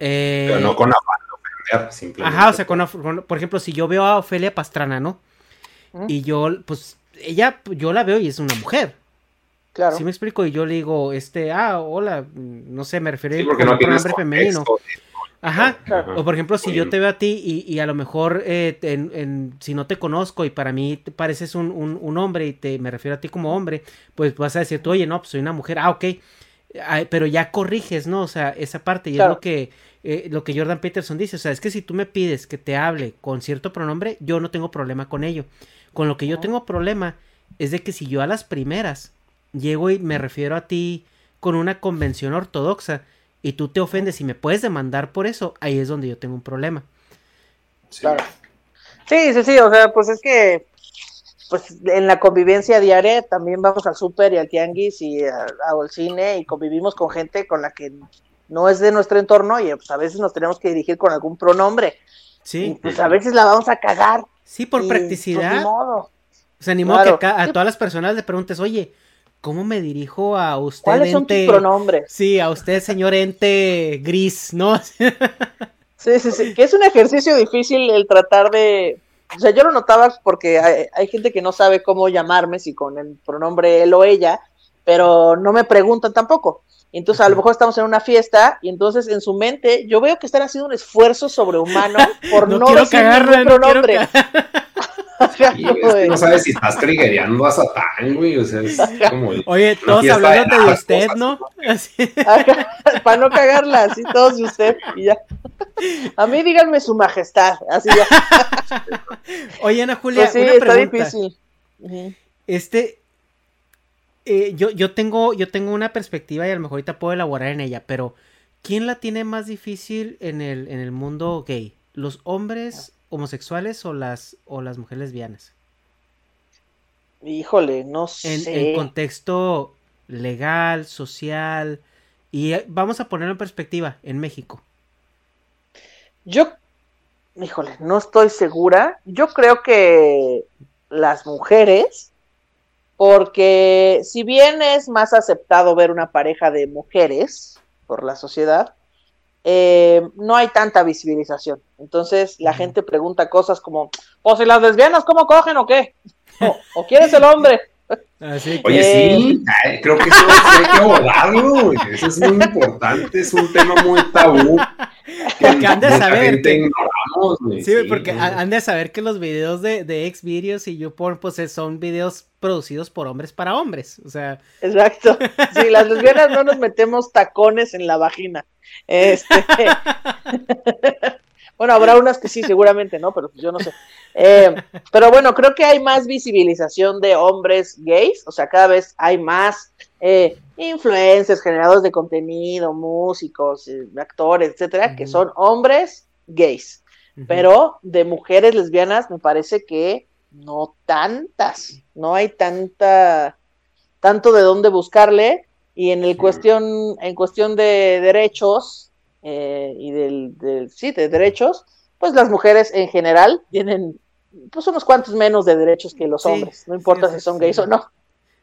Speaker 2: Eh, Pero no con afán de ofender,
Speaker 1: simplemente. Ajá, o sea, con, por ejemplo, si yo veo a Ofelia Pastrana, ¿no? Y yo, pues, ella, yo la veo y es una mujer. Claro. ¿Sí me explico? Y yo le digo, este, ah, hola, no sé, me refiero
Speaker 2: a un nombre femenino.
Speaker 1: Ajá. O por ejemplo, si yo te veo a ti y, a lo mejor eh, en, si no te conozco y para mí te pareces un, un, hombre y te me refiero a ti como hombre, pues vas a decir tú, oye, no, pues soy una mujer. Ah, ok. pero ya corriges, ¿no? O sea, esa parte. Y es lo que, eh, lo que Jordan Peterson dice. O sea, es que si tú me pides que te hable con cierto pronombre, yo no tengo problema con ello. Con lo que yo tengo problema es de que si yo a las primeras llego y me refiero a ti con una convención ortodoxa y tú te ofendes y me puedes demandar por eso, ahí es donde yo tengo un problema.
Speaker 3: Sí. Claro. Sí, sí, sí, o sea, pues es que pues en la convivencia diaria también vamos al súper y al tianguis y al cine y convivimos con gente con la que no es de nuestro entorno y pues a veces nos tenemos que dirigir con algún pronombre. Sí. pues a veces la vamos a cagar.
Speaker 1: Sí, por pues, practicidad. O sea, ni modo que a todas las personas le preguntes, oye, ¿cómo me dirijo a usted?
Speaker 3: ¿Cuáles son tus pronombres?
Speaker 1: Sí, a usted, señor ente gris, ¿no?
Speaker 3: sí, sí, sí. Que es un ejercicio difícil el tratar de. O sea, yo lo notaba porque hay, hay gente que no sabe cómo llamarme, si con el pronombre él o ella, pero no me preguntan tampoco. Entonces, a lo mejor estamos en una fiesta y entonces en su mente yo veo que están haciendo un esfuerzo sobrehumano por no, decir ningún pronombre.
Speaker 2: no sabes si estás triguereando a Satán, güey. O sea, es como.
Speaker 1: Oye, todos hablándote de, usted, ¿no?
Speaker 3: Para no cagarla, así todos de usted y ya. A mí díganme su majestad, así ya.
Speaker 1: Oye, Ana Julia, pues sí, una está difícil. Este, eh, yo, yo, tengo, yo tengo una perspectiva y a lo mejor ahorita puedo elaborar en ella, pero ¿quién la tiene más difícil en el, en el mundo gay? ¿Los hombres homosexuales o las, o las mujeres lesbianas?
Speaker 3: Híjole, no sé.
Speaker 1: En, contexto legal, social, y eh, vamos a ponerlo en perspectiva, en México.
Speaker 3: Yo, híjole, no estoy segura. Yo creo que las mujeres porque si bien es más aceptado ver una pareja de mujeres por la sociedad, eh, no hay tanta visibilización. Entonces la gente pregunta cosas como, ¿o pues, si las lesbianas cómo cogen o qué? ¿O, quién es el hombre?
Speaker 2: Oye, sí, creo que eso hay que abordarlo, eso es muy importante, es un tema muy tabú.
Speaker 1: Porque han de saber que, sí, porque han de saber que los videos de, de Xvideos y YouPorn pues son videos producidos por hombres para hombres, o sea.
Speaker 3: Exacto. Sí, las lesbianas no nos metemos tacones en la vagina. Este. Bueno, habrá unas que sí, seguramente, ¿no? Pero pues yo no sé. Eh, pero bueno, creo que hay más visibilización de hombres gays, o sea, cada vez hay más eh, influencers, generadores de contenido, músicos, eh, actores, etcétera, que son hombres gays. Pero de mujeres lesbianas me parece que no tantas, no hay tanta, tanto de dónde buscarle. Y en el cuestión, en cuestión de derechos, eh, y del, sí, de derechos, pues las mujeres en general tienen pues unos cuantos menos de derechos que los hombres, no importa si son gays o no.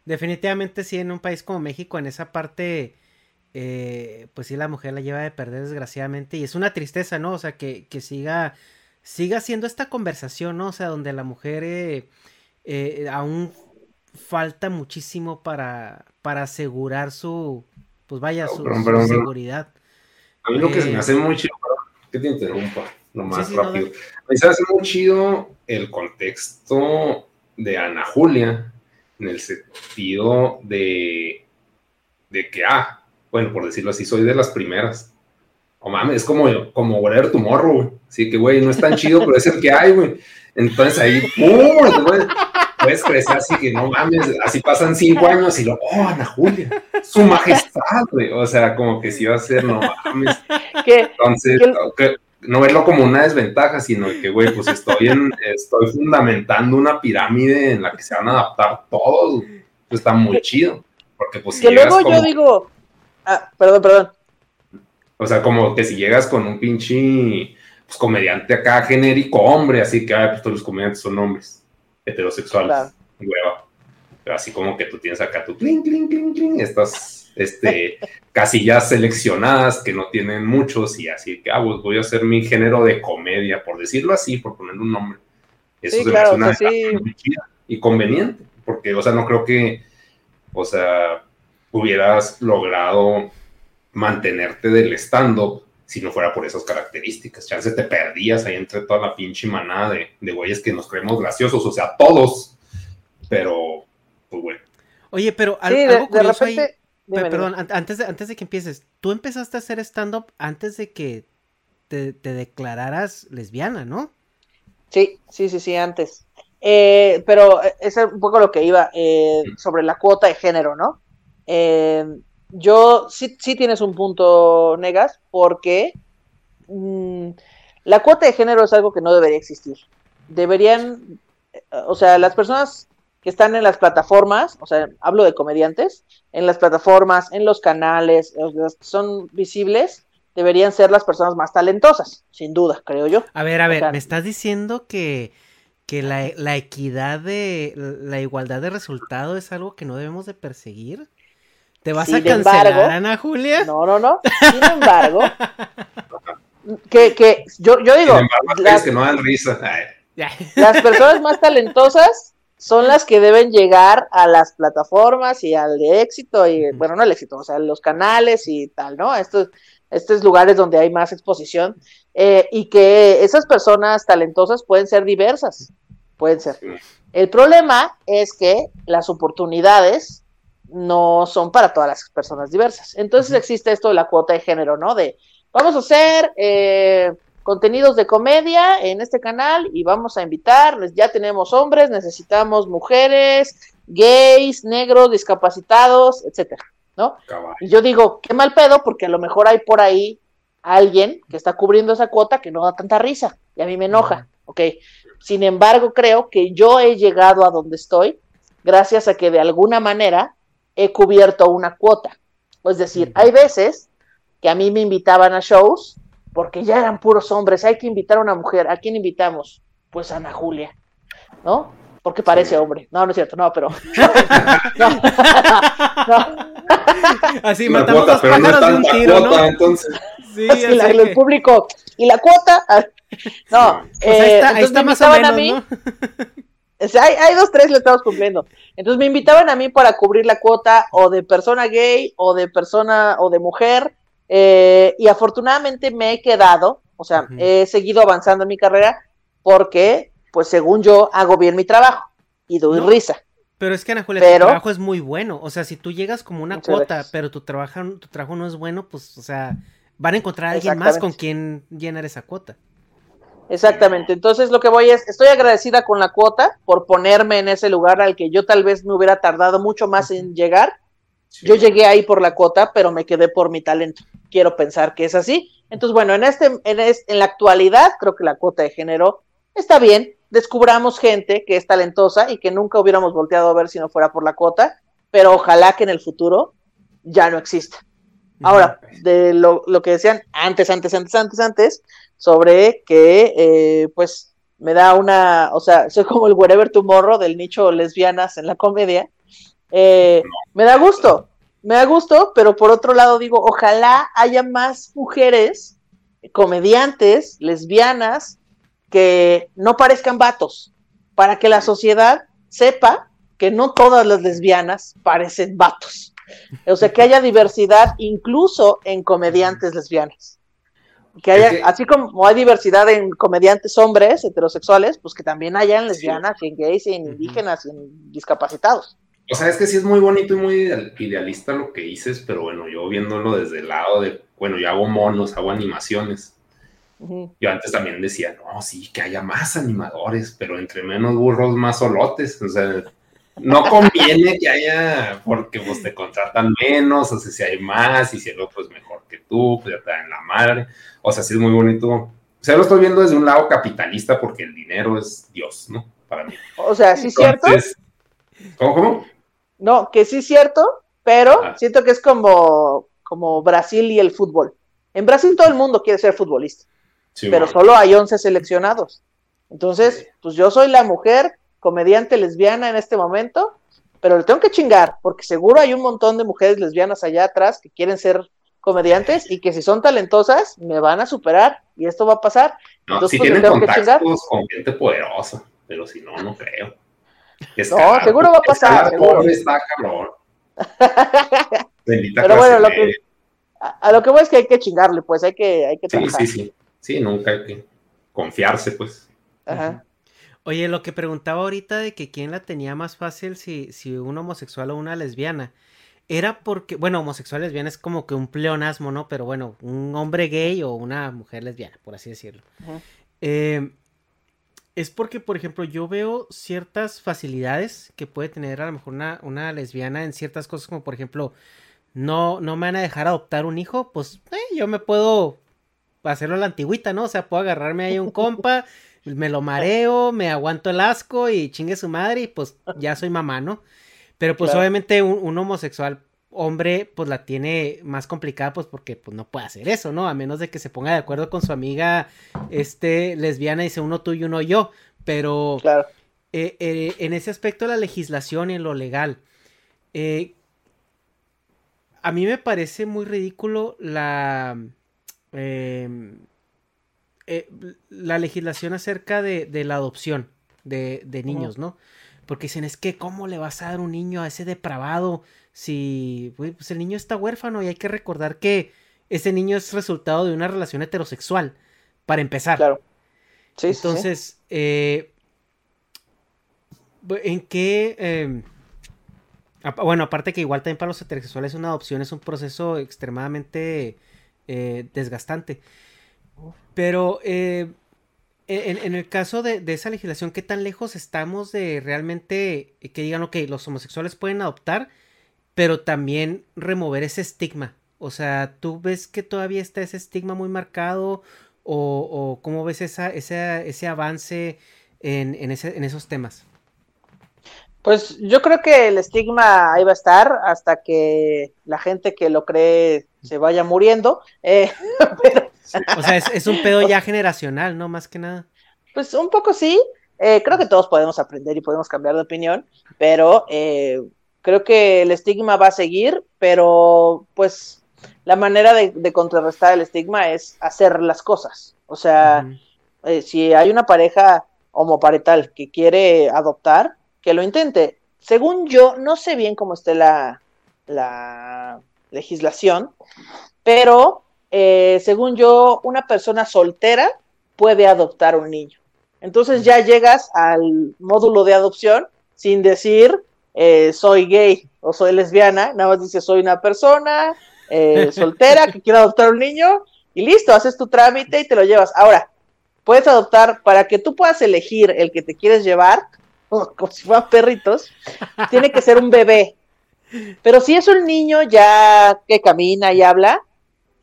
Speaker 1: Definitivamente sí, en un país como México, en esa parte, eh, pues sí, la mujer la lleva de perder desgraciadamente y es una tristeza, ¿no? O sea, que, que siga, siga siendo esta conversación, ¿no? O sea, donde la mujer eh, aún falta muchísimo para, para asegurar su, pues vaya, su seguridad.
Speaker 2: A mí lo que se me hace muy chido, que te interrumpa, lo más rápido. A mí se me hace muy chido el contexto de Ana Julia, en el sentido de, de que, ah, bueno, por decirlo así, soy de las primeras. O mames, es como, como Whatever Tomorrow, güey. Así que, güey, no es tan chido, pero es el que hay, güey. Entonces ahí, ¡pum! puedes crecer así que no mames, así pasan cinco años y lo, oh, Ana Julia, su majestad, güey. O sea, como que si va a ser, no mames. Entonces, no verlo como una desventaja, sino que, güey, pues estoy, en, estoy fundamentando una pirámide en la que se van a adaptar todos. Pues está muy chido. Porque pues
Speaker 3: que luego yo digo, ah, perdón, perdón.
Speaker 2: O sea, como que si llegas con un pinche pues, comediante acá genérico, hombre, así que pues, todos los comediantes son hombres heterosexuales. Hueva. así como que tú tienes acá tu clink, clink, clink, clink, estas este, casillas seleccionadas que no tienen muchos y así que, ah, pues voy a hacer mi género de comedia, por decirlo así, por ponerle un nombre. Eso sí, claro, una y conveniente, porque, o sea, no creo que, o sea, hubieras logrado mantenerte del stand-up si no fuera por esas características. Chance te perdías ahí entre toda la pinche manada de, de güeyes que nos creemos graciosos, o sea, todos, pero, pues bueno.
Speaker 1: Oye, pero algo curioso ahí, perdón, antes de, antes de que empieces, tú empezaste a hacer stand-up antes de que te, declararas lesbiana, ¿no?
Speaker 3: Sí, sí, sí, sí, antes. Eh, pero es un poco lo que iba eh, sobre la cuota de género, ¿no? Eh, yo sí, sí tienes un punto, Negas, porque mm, la cuota de género es algo que no debería existir. Deberían, o sea, las personas que están en las plataformas, o sea, hablo de comediantes, en las plataformas, en los canales, los que son visibles, deberían ser las personas más talentosas, sin duda, creo yo.
Speaker 1: A ver, a ver, ¿me estás diciendo que, que la, la, equidad de, la igualdad de resultado es algo que no debemos de perseguir? ¿Te vas a cancelar, Ana Julia?
Speaker 3: No, no, no. Sin embargo, que, que yo, yo digo.
Speaker 2: las, que no dan risa.
Speaker 3: Las personas más talentosas son las que deben llegar a las plataformas y al de éxito, y bueno, no al éxito, o sea, los canales y tal, ¿no? Estos, estos lugares donde hay más exposición, eh, y que esas personas talentosas pueden ser diversas, pueden ser. El problema es que las oportunidades no son para todas las personas diversas. Entonces existe esto de la cuota de género, ¿no? De vamos a hacer eh, contenidos de comedia en este canal y vamos a invitar, ya tenemos hombres, necesitamos mujeres, gays, negros, discapacitados, etcétera, ¿no? Y yo digo, qué mal pedo, porque a lo mejor hay por ahí alguien que está cubriendo esa cuota que no da tanta risa y a mí me enoja, ¿ok? Sin embargo, creo que yo he llegado a donde estoy gracias a que de alguna manera he cubierto una cuota. Es decir, hay veces que a mí me invitaban a shows porque ya eran puros hombres, hay que invitar a una mujer. ¿A quién invitamos? Pues a Ana Julia, ¿no? Porque parece hombre. No, no es cierto, no, pero.
Speaker 1: Así matamos los pájaros de un tiro, ¿no?
Speaker 3: Entonces. Sí, el público. ¿Y la cuota? Ah, no.
Speaker 1: Pues ahí está, ahí está más o menos, ¿no?
Speaker 3: Hay, dos, tres, le estamos cumpliendo. Entonces me invitaban a mí para cubrir la cuota o de persona gay o de persona o de mujer. Eh, y afortunadamente me he quedado, o sea, he seguido avanzando en mi carrera porque, pues según yo, hago bien mi trabajo y doy risa.
Speaker 1: Pero es que Ana Julia, tu trabajo es muy bueno. O sea, si tú llegas como una cuota, pero tu trabajo, tu trabajo no es bueno, pues, o sea, van a encontrar a alguien más con quien llenar esa cuota.
Speaker 3: Exactamente. Entonces lo que voy es, estoy agradecida con la cuota por ponerme en ese lugar al que yo tal vez me hubiera tardado mucho más en llegar. Yo llegué ahí por la cuota, pero me quedé por mi talento. Quiero pensar que es así. Entonces, bueno, en este, en, en la actualidad creo que la cuota de género está bien. Descubramos gente que es talentosa y que nunca hubiéramos volteado a ver si no fuera por la cuota, pero ojalá que en el futuro ya no exista. Ahora, de lo, que decían antes, antes, antes, antes, antes, sobre que, eh, pues, me da una, o sea, soy como el Wherever Tomorrow del nicho lesbianas en la comedia. Eh, me da gusto, me da gusto, pero por otro lado digo, ojalá haya más mujeres comediantes, lesbianas, que no parezcan vatos, para que la sociedad sepa que no todas las lesbianas parecen vatos. O sea, que haya diversidad incluso en comediantes lesbianas que haya, así como hay diversidad en comediantes hombres heterosexuales, pues que también hayan lesbianas, y en gays, y en indígenas, y en discapacitados.
Speaker 2: O sea, es que sí es muy bonito y muy idealista lo que dices, pero bueno, yo viéndolo desde el lado de, bueno, yo hago monos, hago animaciones. Yo antes también decía, no, sí, que haya más animadores, pero entre menos burros, más solotes. O sea, no conviene que haya, porque pues te contratan menos, o sea, si hay más, y si el otro es mejor que tú, pues ya te dan la madre. O sea, sí es muy bonito sea, lo estoy viendo desde un lado capitalista porque el dinero es Dios, ¿no? Para mí.
Speaker 3: O sea, sí es cierto.
Speaker 2: ¿Cómo, cómo?
Speaker 3: No, que sí es cierto, pero siento que es como, como Brasil y el fútbol. En Brasil todo el mundo quiere ser futbolista, pero solo hay 11 seleccionados. Entonces, pues yo soy la mujer comediante lesbiana en este momento, pero le tengo que chingar, porque seguro hay un montón de mujeres lesbianas allá atrás que quieren ser comediantes y que si son talentosas me van a superar y esto va a pasar.
Speaker 2: No, Entonces, si pues, tienen contactos con gente poderosa, pero si no, no creo.
Speaker 3: no, seguro va a pasar. Seguro. Está pero bueno, lo que, a, lo que voy es que hay que chingarle, pues hay que, hay que
Speaker 2: Sí, sí, sí. Sí, nunca hay que confiarse, pues.
Speaker 1: Ajá. Oye, lo que preguntaba ahorita de que quién la tenía más fácil si, si un homosexual o una lesbiana era porque, bueno, homosexual lesbiana es como que un pleonasmo, ¿no? Pero bueno, un hombre gay o una mujer lesbiana, por así decirlo. Eh, es porque, por ejemplo, yo veo ciertas facilidades que puede tener a lo mejor una, una lesbiana en ciertas cosas, como por ejemplo, no, no me van a dejar adoptar un hijo, pues eh, yo me puedo hacerlo a la antigüita, ¿no? O sea, puedo agarrarme ahí un compa, me lo mareo, me aguanto el asco y chingue su madre y pues ya soy mamá, ¿no? Pero pues obviamente un, homosexual hombre pues la tiene más complicada pues porque pues no puede hacer eso, ¿no? A menos de que se ponga de acuerdo con su amiga este lesbiana y dice uno tú y uno yo, pero claro. Eh, eh, en ese aspecto de la legislación y en lo legal, eh, a mí me parece muy ridículo la em, la legislación acerca de, de la adopción de, de niños, ¿no? Porque dicen, es que, ¿cómo le vas a dar un niño a ese depravado si pues el niño está huérfano y hay que recordar que ese niño es resultado de una relación heterosexual, para empezar. Claro. Sí, Entonces, Eh, ¿en qué... Em, bueno, aparte que igual también para los heterosexuales una adopción es un proceso extremadamente eh, desgastante. Pero eh, en, el caso de, esa legislación, ¿qué tan lejos estamos de realmente que digan, ok, los homosexuales pueden adoptar, pero también remover ese estigma? O sea, ¿tú ves que todavía está ese estigma muy marcado? ¿O, cómo ves esa, ese avance en, en, ese, en esos temas?
Speaker 3: Pues yo creo que el estigma ahí va a estar hasta que la gente que lo cree se vaya muriendo. Eh,
Speaker 1: pero o sea, es, un pedo ya generacional, ¿no? Más que nada.
Speaker 3: Pues un poco sí. Eh, creo que todos podemos aprender y podemos cambiar de opinión, pero eh, creo que el estigma va a seguir, pero pues la manera de, contrarrestar el estigma es hacer las cosas. O sea, eh, si hay una pareja homoparental que quiere adoptar, que lo intente. Según yo, no sé bien cómo esté la, la legislación, pero eh, según yo, una persona soltera puede adoptar un niño. Entonces ya llegas al módulo de adopción sin decir eh, soy gay o soy lesbiana, nada más dices soy una persona eh, soltera que quiere adoptar un niño y listo, haces tu trámite y te lo llevas. Ahora, puedes adoptar para que tú puedas elegir el que te quieres llevar, como si fueran perritos, tiene que ser un bebé. Pero si es un niño ya que camina y habla,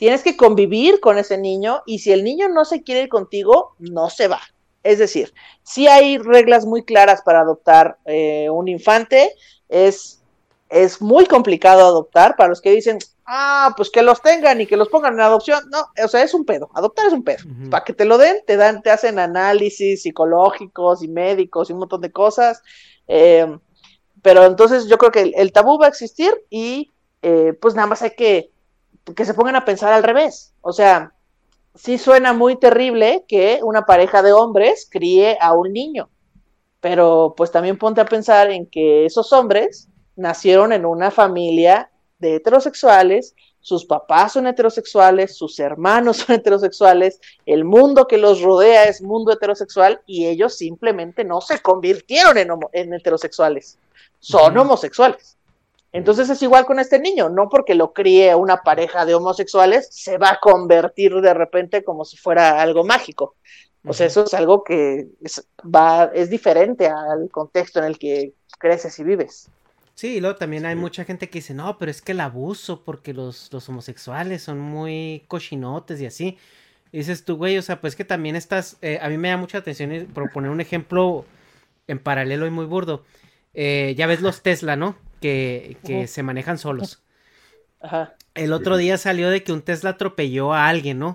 Speaker 3: tienes que convivir con ese niño y si el niño no se quiere ir contigo, no se va. Es decir, si hay reglas muy claras para adoptar eh, un infante, es, es muy complicado adoptar para los que dicen, ah, pues que los tengan y que los pongan en adopción. No, o sea, es un pedo. Adoptar es un pedo. Para que te lo den, te dan, te hacen análisis psicológicos y médicos y un montón de cosas. Eh, pero entonces yo creo que el, tabú va a existir y eh, pues nada más hay que que se pongan a pensar al revés. O sea, sí suena muy terrible que una pareja de hombres críe a un niño, pero pues también ponte a pensar en que esos hombres nacieron en una familia de heterosexuales, sus papás son heterosexuales, sus hermanos son heterosexuales, el mundo que los rodea es mundo heterosexual y ellos simplemente no se convirtieron en, heterosexuales, son homosexuales. Entonces es igual con este niño, no porque lo críe una pareja de homosexuales, se va a convertir de repente como si fuera algo mágico. O sea, eso es algo que es, va, es diferente al contexto en el que creces y vives.
Speaker 1: Sí, y luego también hay mucha gente que dice, no, pero es que el abuso, porque los, los homosexuales son muy cochinotes y así. dices tú, güey, o sea, pues que también estás, eh, a mí me da mucha atención proponer un ejemplo en paralelo y muy burdo. Eh, ya ves los Tesla, ¿no? Que, que se manejan solos.
Speaker 3: Ajá.
Speaker 1: El otro día salió de que un Tesla atropelló a alguien, ¿no?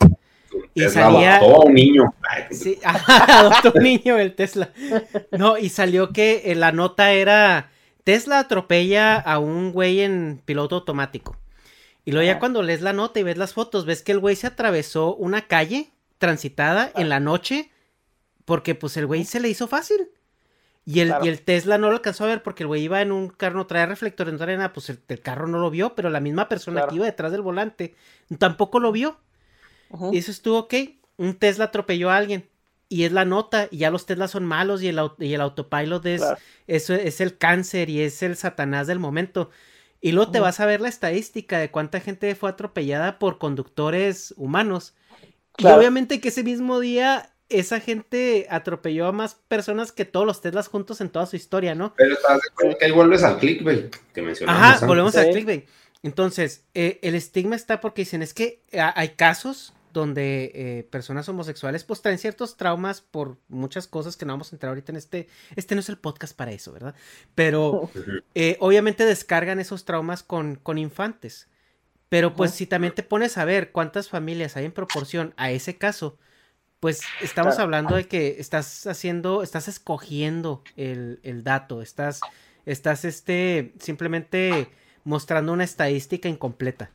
Speaker 2: Y salía. Adoptó a un niño.
Speaker 1: Sí, adoptó un niño el Tesla. No, y salió que eh, la nota era. Tesla atropella a un güey en piloto automático. Y luego ya cuando lees la nota y ves las fotos, ves que el güey se atravesó una calle transitada en la noche porque pues el güey se le hizo fácil. Y el, y el, Tesla no lo alcanzó a ver porque el güey iba en un carro, no traía reflector, en arena, pues el, carro no lo vio, pero la misma persona que iba detrás del volante tampoco lo vio. Y eso estuvo ok. Un Tesla atropelló a alguien. Y es la nota, y ya los Teslas son malos, y el, y el autopilot es, eso es el cáncer y es el satanás del momento. Y luego te vas a ver la estadística de cuánta gente fue atropellada por conductores humanos. Y obviamente que ese mismo día esa gente atropelló a más personas que todos los Teslas juntos en toda su historia, ¿no?
Speaker 2: Pero estás de acuerdo que ahí vuelves al clickbait que mencionamos.
Speaker 1: Ajá, volvemos al clickbait. Entonces, eh, el estigma está porque dicen, es que hay casos donde eh, personas homosexuales pues traen ciertos traumas por muchas cosas que no vamos a entrar ahorita en este, este no es el podcast para eso, ¿verdad? Pero eh, obviamente descargan esos traumas con, con infantes. Pero pues si también te pones a ver cuántas familias hay en proporción a ese caso, pues estamos hablando de que estás haciendo, estás escogiendo el, el dato, estás, estás este, simplemente mostrando una estadística incompleta.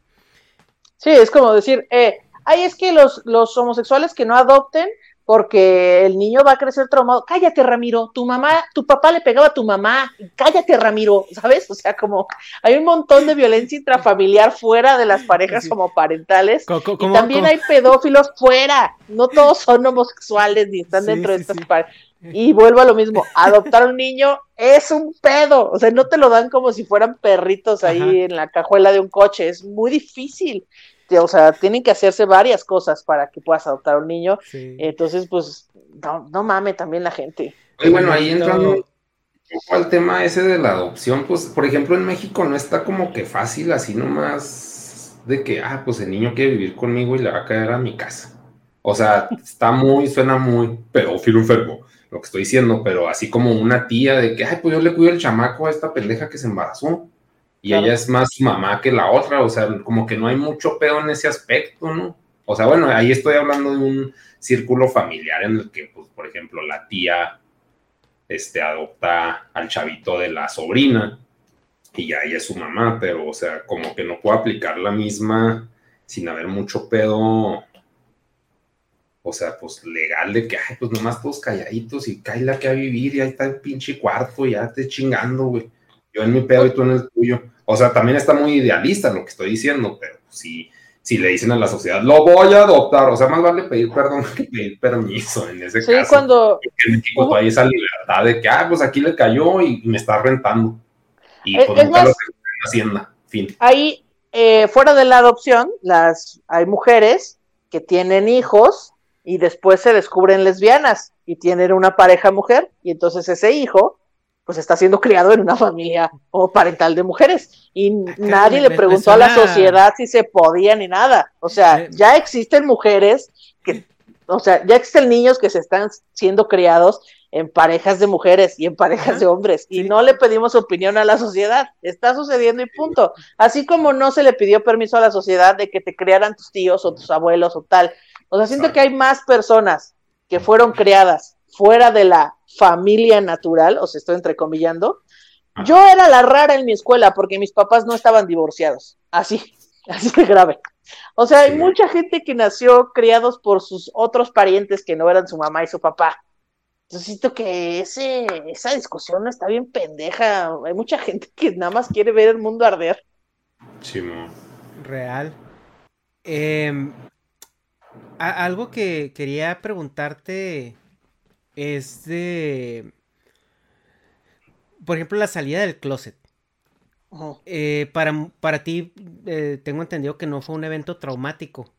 Speaker 3: Sí, es como decir, eh, ay, es que los, los homosexuales que no adopten porque el niño va a crecer traumado. Cállate, Ramiro, tu mamá, tu papá le pegaba a tu mamá. Cállate, Ramiro, ¿sabes? O sea, como hay un montón de violencia intrafamiliar fuera de las parejas como parentales. y también hay pedófilos fuera. No todos son homosexuales ni están dentro de estas parejas. Y vuelvo a lo mismo, adoptar a un niño es un pedo, o sea, no te lo dan como si fueran perritos ahí en la cajuela de un coche, es muy difícil o sea, tienen que hacerse varias cosas para que puedas adoptar a un niño. Entonces, pues, no, no mame también la gente.
Speaker 2: Y bueno, ahí entrando al tema ese de la adopción, pues, por ejemplo, en México no está como que fácil así nomás de que, ah, pues el niño quiere vivir conmigo y le va a caer a mi casa. O sea, está muy, suena muy pedófilo enfermo lo que estoy diciendo, pero así como una tía de que, ay, pues yo le cuido el chamaco a esta pendeja que se embarazó y ella es más mamá que la otra, o sea, como que no hay mucho pedo en ese aspecto, ¿no? O sea, bueno, ahí estoy hablando de un círculo familiar en el que, pues, por ejemplo, la tía este, adopta al chavito de la sobrina y ya ella es su mamá, pero, o sea, como que no puedo aplicar la misma sin haber mucho pedo, o sea, pues legal de que, ay, pues nomás todos calladitos y la que a vivir y ahí está el pinche cuarto y ya te chingando, güey. Yo en mi pedo y tú en el tuyo. O sea, también está muy idealista lo que estoy diciendo, pero si, si le dicen a la sociedad, lo voy a adoptar, o sea, más vale pedir perdón que pedir permiso en ese
Speaker 3: sí,
Speaker 2: caso.
Speaker 3: cuando...
Speaker 2: en México todavía esa libertad de que, ah, pues aquí le cayó y me está rentando. Y es, pues nunca lo en Hacienda. Fin.
Speaker 3: Ahí, eh, fuera de la adopción, las, hay mujeres que tienen hijos y después se descubren lesbianas y tienen una pareja mujer y entonces ese hijo pues está siendo criado en una familia o parental de mujeres y ah, nadie le preguntó a la sociedad si se podía ni nada. O sea, ya existen mujeres que, o sea, ya existen niños que se están siendo criados en parejas de mujeres y en parejas de hombres y no le pedimos opinión a la sociedad. Está sucediendo y punto. Así como no se le pidió permiso a la sociedad de que te criaran tus tíos o tus abuelos o tal. O sea, siento que hay más personas que fueron criadas fuera de la familia natural, o sea, estoy entrecomillando, yo era la rara en mi escuela porque mis papás no estaban divorciados. Así, así de grave. O sea, hay mucha gente que nació criados por sus otros parientes que no eran su mamá y su papá. Entonces siento que ese, esa discusión está bien pendeja. Hay mucha gente que nada más quiere ver el mundo arder.
Speaker 2: Sí,
Speaker 1: Real. Em, algo que quería preguntarte es de, por ejemplo, la salida del closet. Eh, para, para ti, eh, tengo entendido que no fue un evento traumático,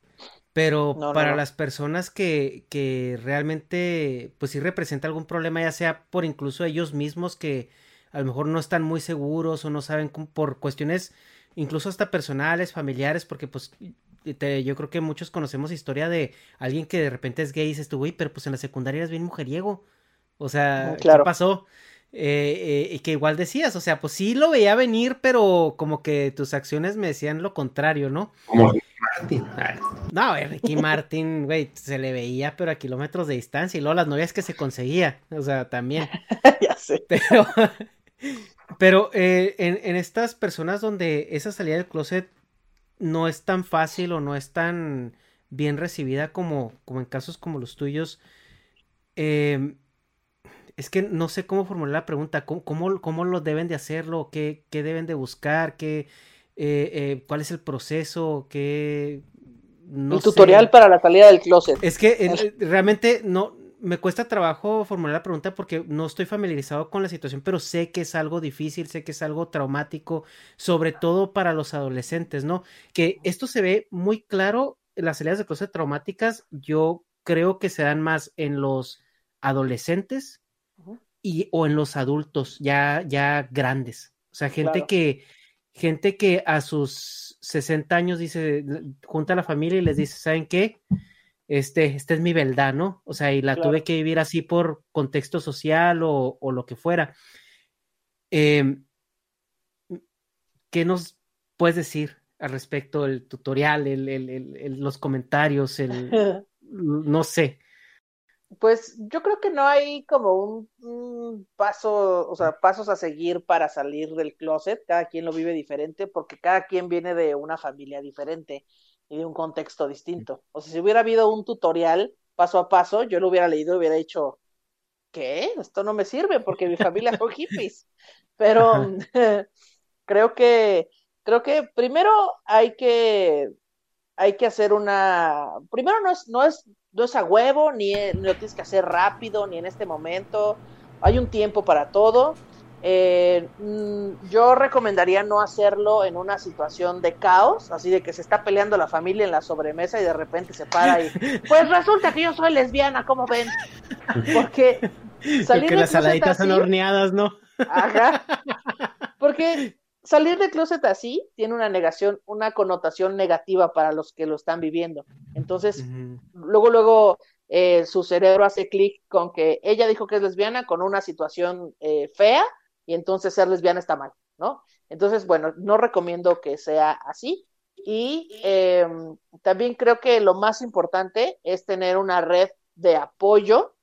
Speaker 1: pero para las personas que, que realmente, pues sí representa algún problema, ya sea por incluso ellos mismos que a lo mejor no están muy seguros o no saben por cuestiones incluso hasta personales, familiares, porque pues yo creo que muchos conocemos historia de alguien que de repente es gay y dices tú, güey, pero pues en la secundaria eres bien mujeriego. O sea, ¿qué pasó? Eh, eh, y que igual decías, o sea, pues sí lo veía venir, pero como que tus acciones me decían lo contrario, ¿no?
Speaker 2: Como Ricky Martin.
Speaker 1: No, Ricky Martin, güey, se le veía, pero a kilómetros de distancia, y luego las novias que se conseguía, o sea, también.
Speaker 3: ya sé.
Speaker 1: Pero, pero eh, en, en, estas personas donde esa salida del closet no es tan fácil o no es tan bien recibida como, como en casos como los tuyos, eh, es que no sé cómo formular la pregunta, cómo, cómo, lo deben de hacerlo, qué, qué deben de buscar, qué, eh, eh, cuál es el proceso, qué...
Speaker 3: No tutorial para la salida del closet.
Speaker 1: Es que realmente no, me cuesta trabajo formular la pregunta porque no estoy familiarizado con la situación, pero sé que es algo difícil, sé que es algo traumático, sobre todo para los adolescentes, ¿no? Que esto se ve muy claro, las salidas de closet traumáticas, yo creo que se dan más en los adolescentes y, o en los adultos ya, ya grandes. O sea, gente que, gente que a sus 60 años dice, junta a la familia y les dice, ¿saben qué? Este, esta es mi verdad, ¿no? O sea, y la tuve que vivir así por contexto social o, lo que fuera. Em, ¿Qué nos puedes decir al respecto del tutorial, el, el, los comentarios, el, no sé?
Speaker 3: Pues yo creo que no hay como un, paso, o sea, pasos a seguir para salir del closet. Cada quien lo vive diferente porque cada quien viene de una familia diferente y de un contexto distinto. O sea, si hubiera habido un tutorial paso a paso, yo lo hubiera leído y hubiera dicho, ¿qué? Esto no me sirve porque mi familia son hippies. Pero creo que, creo que primero hay que, hay que hacer una, primero no es, no es no es a huevo, ni, lo tienes que hacer rápido, ni en este momento. Hay un tiempo para todo. Eh, mm, yo recomendaría no hacerlo en una situación de caos, así de que se está peleando la familia en la sobremesa y de repente se para y pues resulta que yo soy lesbiana, ¿cómo ven? Porque
Speaker 1: salir Porque las saladitas son horneadas, ¿no?
Speaker 3: Ajá. Porque salir de closet así tiene una negación, una connotación negativa para los que lo están viviendo. Entonces, luego, luego eh, su cerebro hace clic con que ella dijo que es lesbiana con una situación eh, fea y entonces ser lesbiana está mal, ¿no? Entonces, bueno, no recomiendo que sea así. Y em, también creo que lo más importante es tener una red de apoyo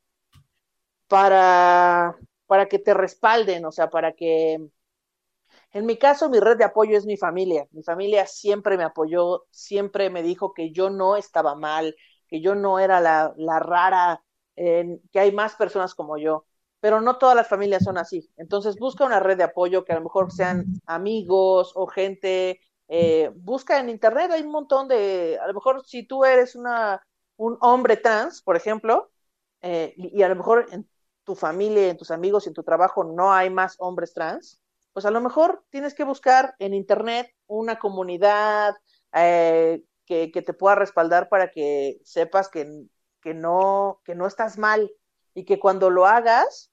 Speaker 3: para, para que te respalden, o sea, para que en mi caso, mi red de apoyo es mi familia. Mi familia siempre me apoyó, siempre me dijo que yo no estaba mal, que yo no era la, rara, que hay más personas como yo. Pero no todas las familias son así. Entonces busca una red de apoyo que a lo mejor sean amigos o gente. Eh, busca en internet, hay un montón de, a lo mejor si tú eres una, un hombre trans, por ejemplo, eh, y a lo mejor en tu familia, en tus amigos en tu trabajo no hay más hombres trans, pues a lo mejor tienes que buscar en internet una comunidad eh, que, te pueda respaldar para que sepas que, que, no, que no estás mal y que cuando lo hagas,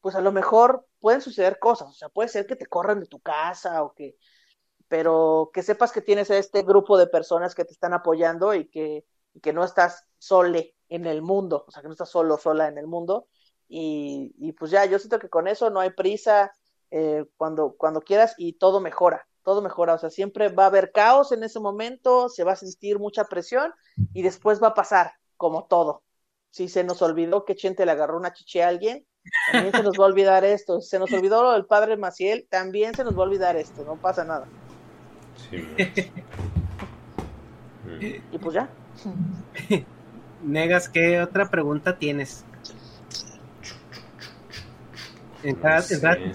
Speaker 3: pues a lo mejor pueden suceder cosas, o sea, puede ser que te corran de tu casa o que, pero que sepas que tienes a este grupo de personas que te están apoyando y que, y que no estás sole en el mundo, o sea, que no estás solo, sola en el mundo. Y, pues ya, yo siento que con eso no hay prisa, eh, cuando, cuando quieras y todo mejora, todo mejora, o sea, siempre va a haber caos en ese momento, se va a sentir mucha presión y después va a pasar, como todo. Si se nos olvidó que Chente le agarró una chiche a alguien, también se nos va a olvidar esto. Se nos olvidó lo del padre Maciel, también se nos va a olvidar esto, no pasa nada. y pues ya.
Speaker 1: Negas, ¿qué otra pregunta tienes? Entrar,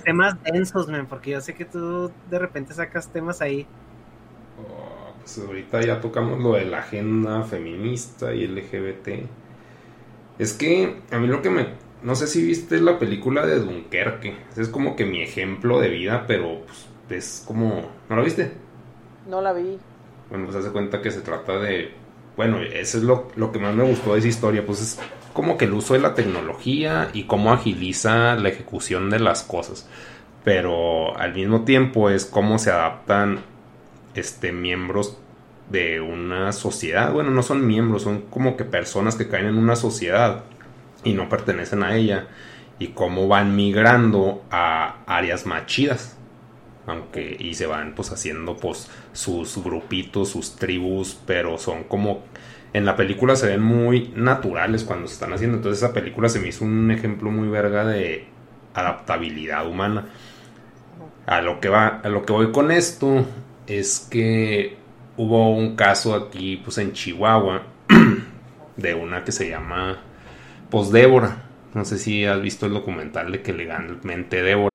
Speaker 1: temas densos, man, porque yo sé que tú de repente sacas temas ahí.
Speaker 2: Oh, pues ahorita ya tocamos lo de la agenda feminista y LGBT. Es que a mí lo que me... No sé si viste la película de Dunkerque. Es como que mi ejemplo de vida, pero pues, es como... ¿No la viste?
Speaker 3: No la vi.
Speaker 2: Bueno, pues hace cuenta que se trata de... Bueno, eso es lo, lo que más me gustó de esa historia. Pues es como que el uso de la tecnología y cómo agiliza la ejecución de las cosas. Pero al mismo tiempo es cómo se adaptan este, miembros de una sociedad. Bueno, no son miembros, son como que personas que caen en una sociedad y no pertenecen a ella. Y cómo van migrando a áreas más chidas. Aunque, y se van pues haciendo pues sus grupitos, sus tribus, pero son como en la película se ven muy naturales cuando se están haciendo. Entonces esa película se me hizo un ejemplo muy verga de adaptabilidad humana. A lo que va, a lo que voy con esto es que hubo un caso aquí, pues en Chihuahua, de una que se llama, pues Débora. No sé si has visto el documental de que legalmente Débora.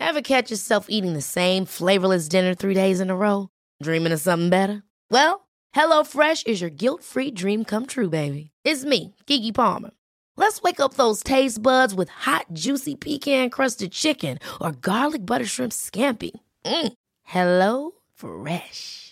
Speaker 4: Ever catch yourself eating the same flavorless dinner three days in a row? Dreaming of something better? Well, HelloFresh is your guilt-free dream come true, baby. It's me, Kiki Palmer. Let's wake up those taste buds with hot, juicy pecan crusted chicken or garlic butter shrimp scampi. Mm. Hello Fresh.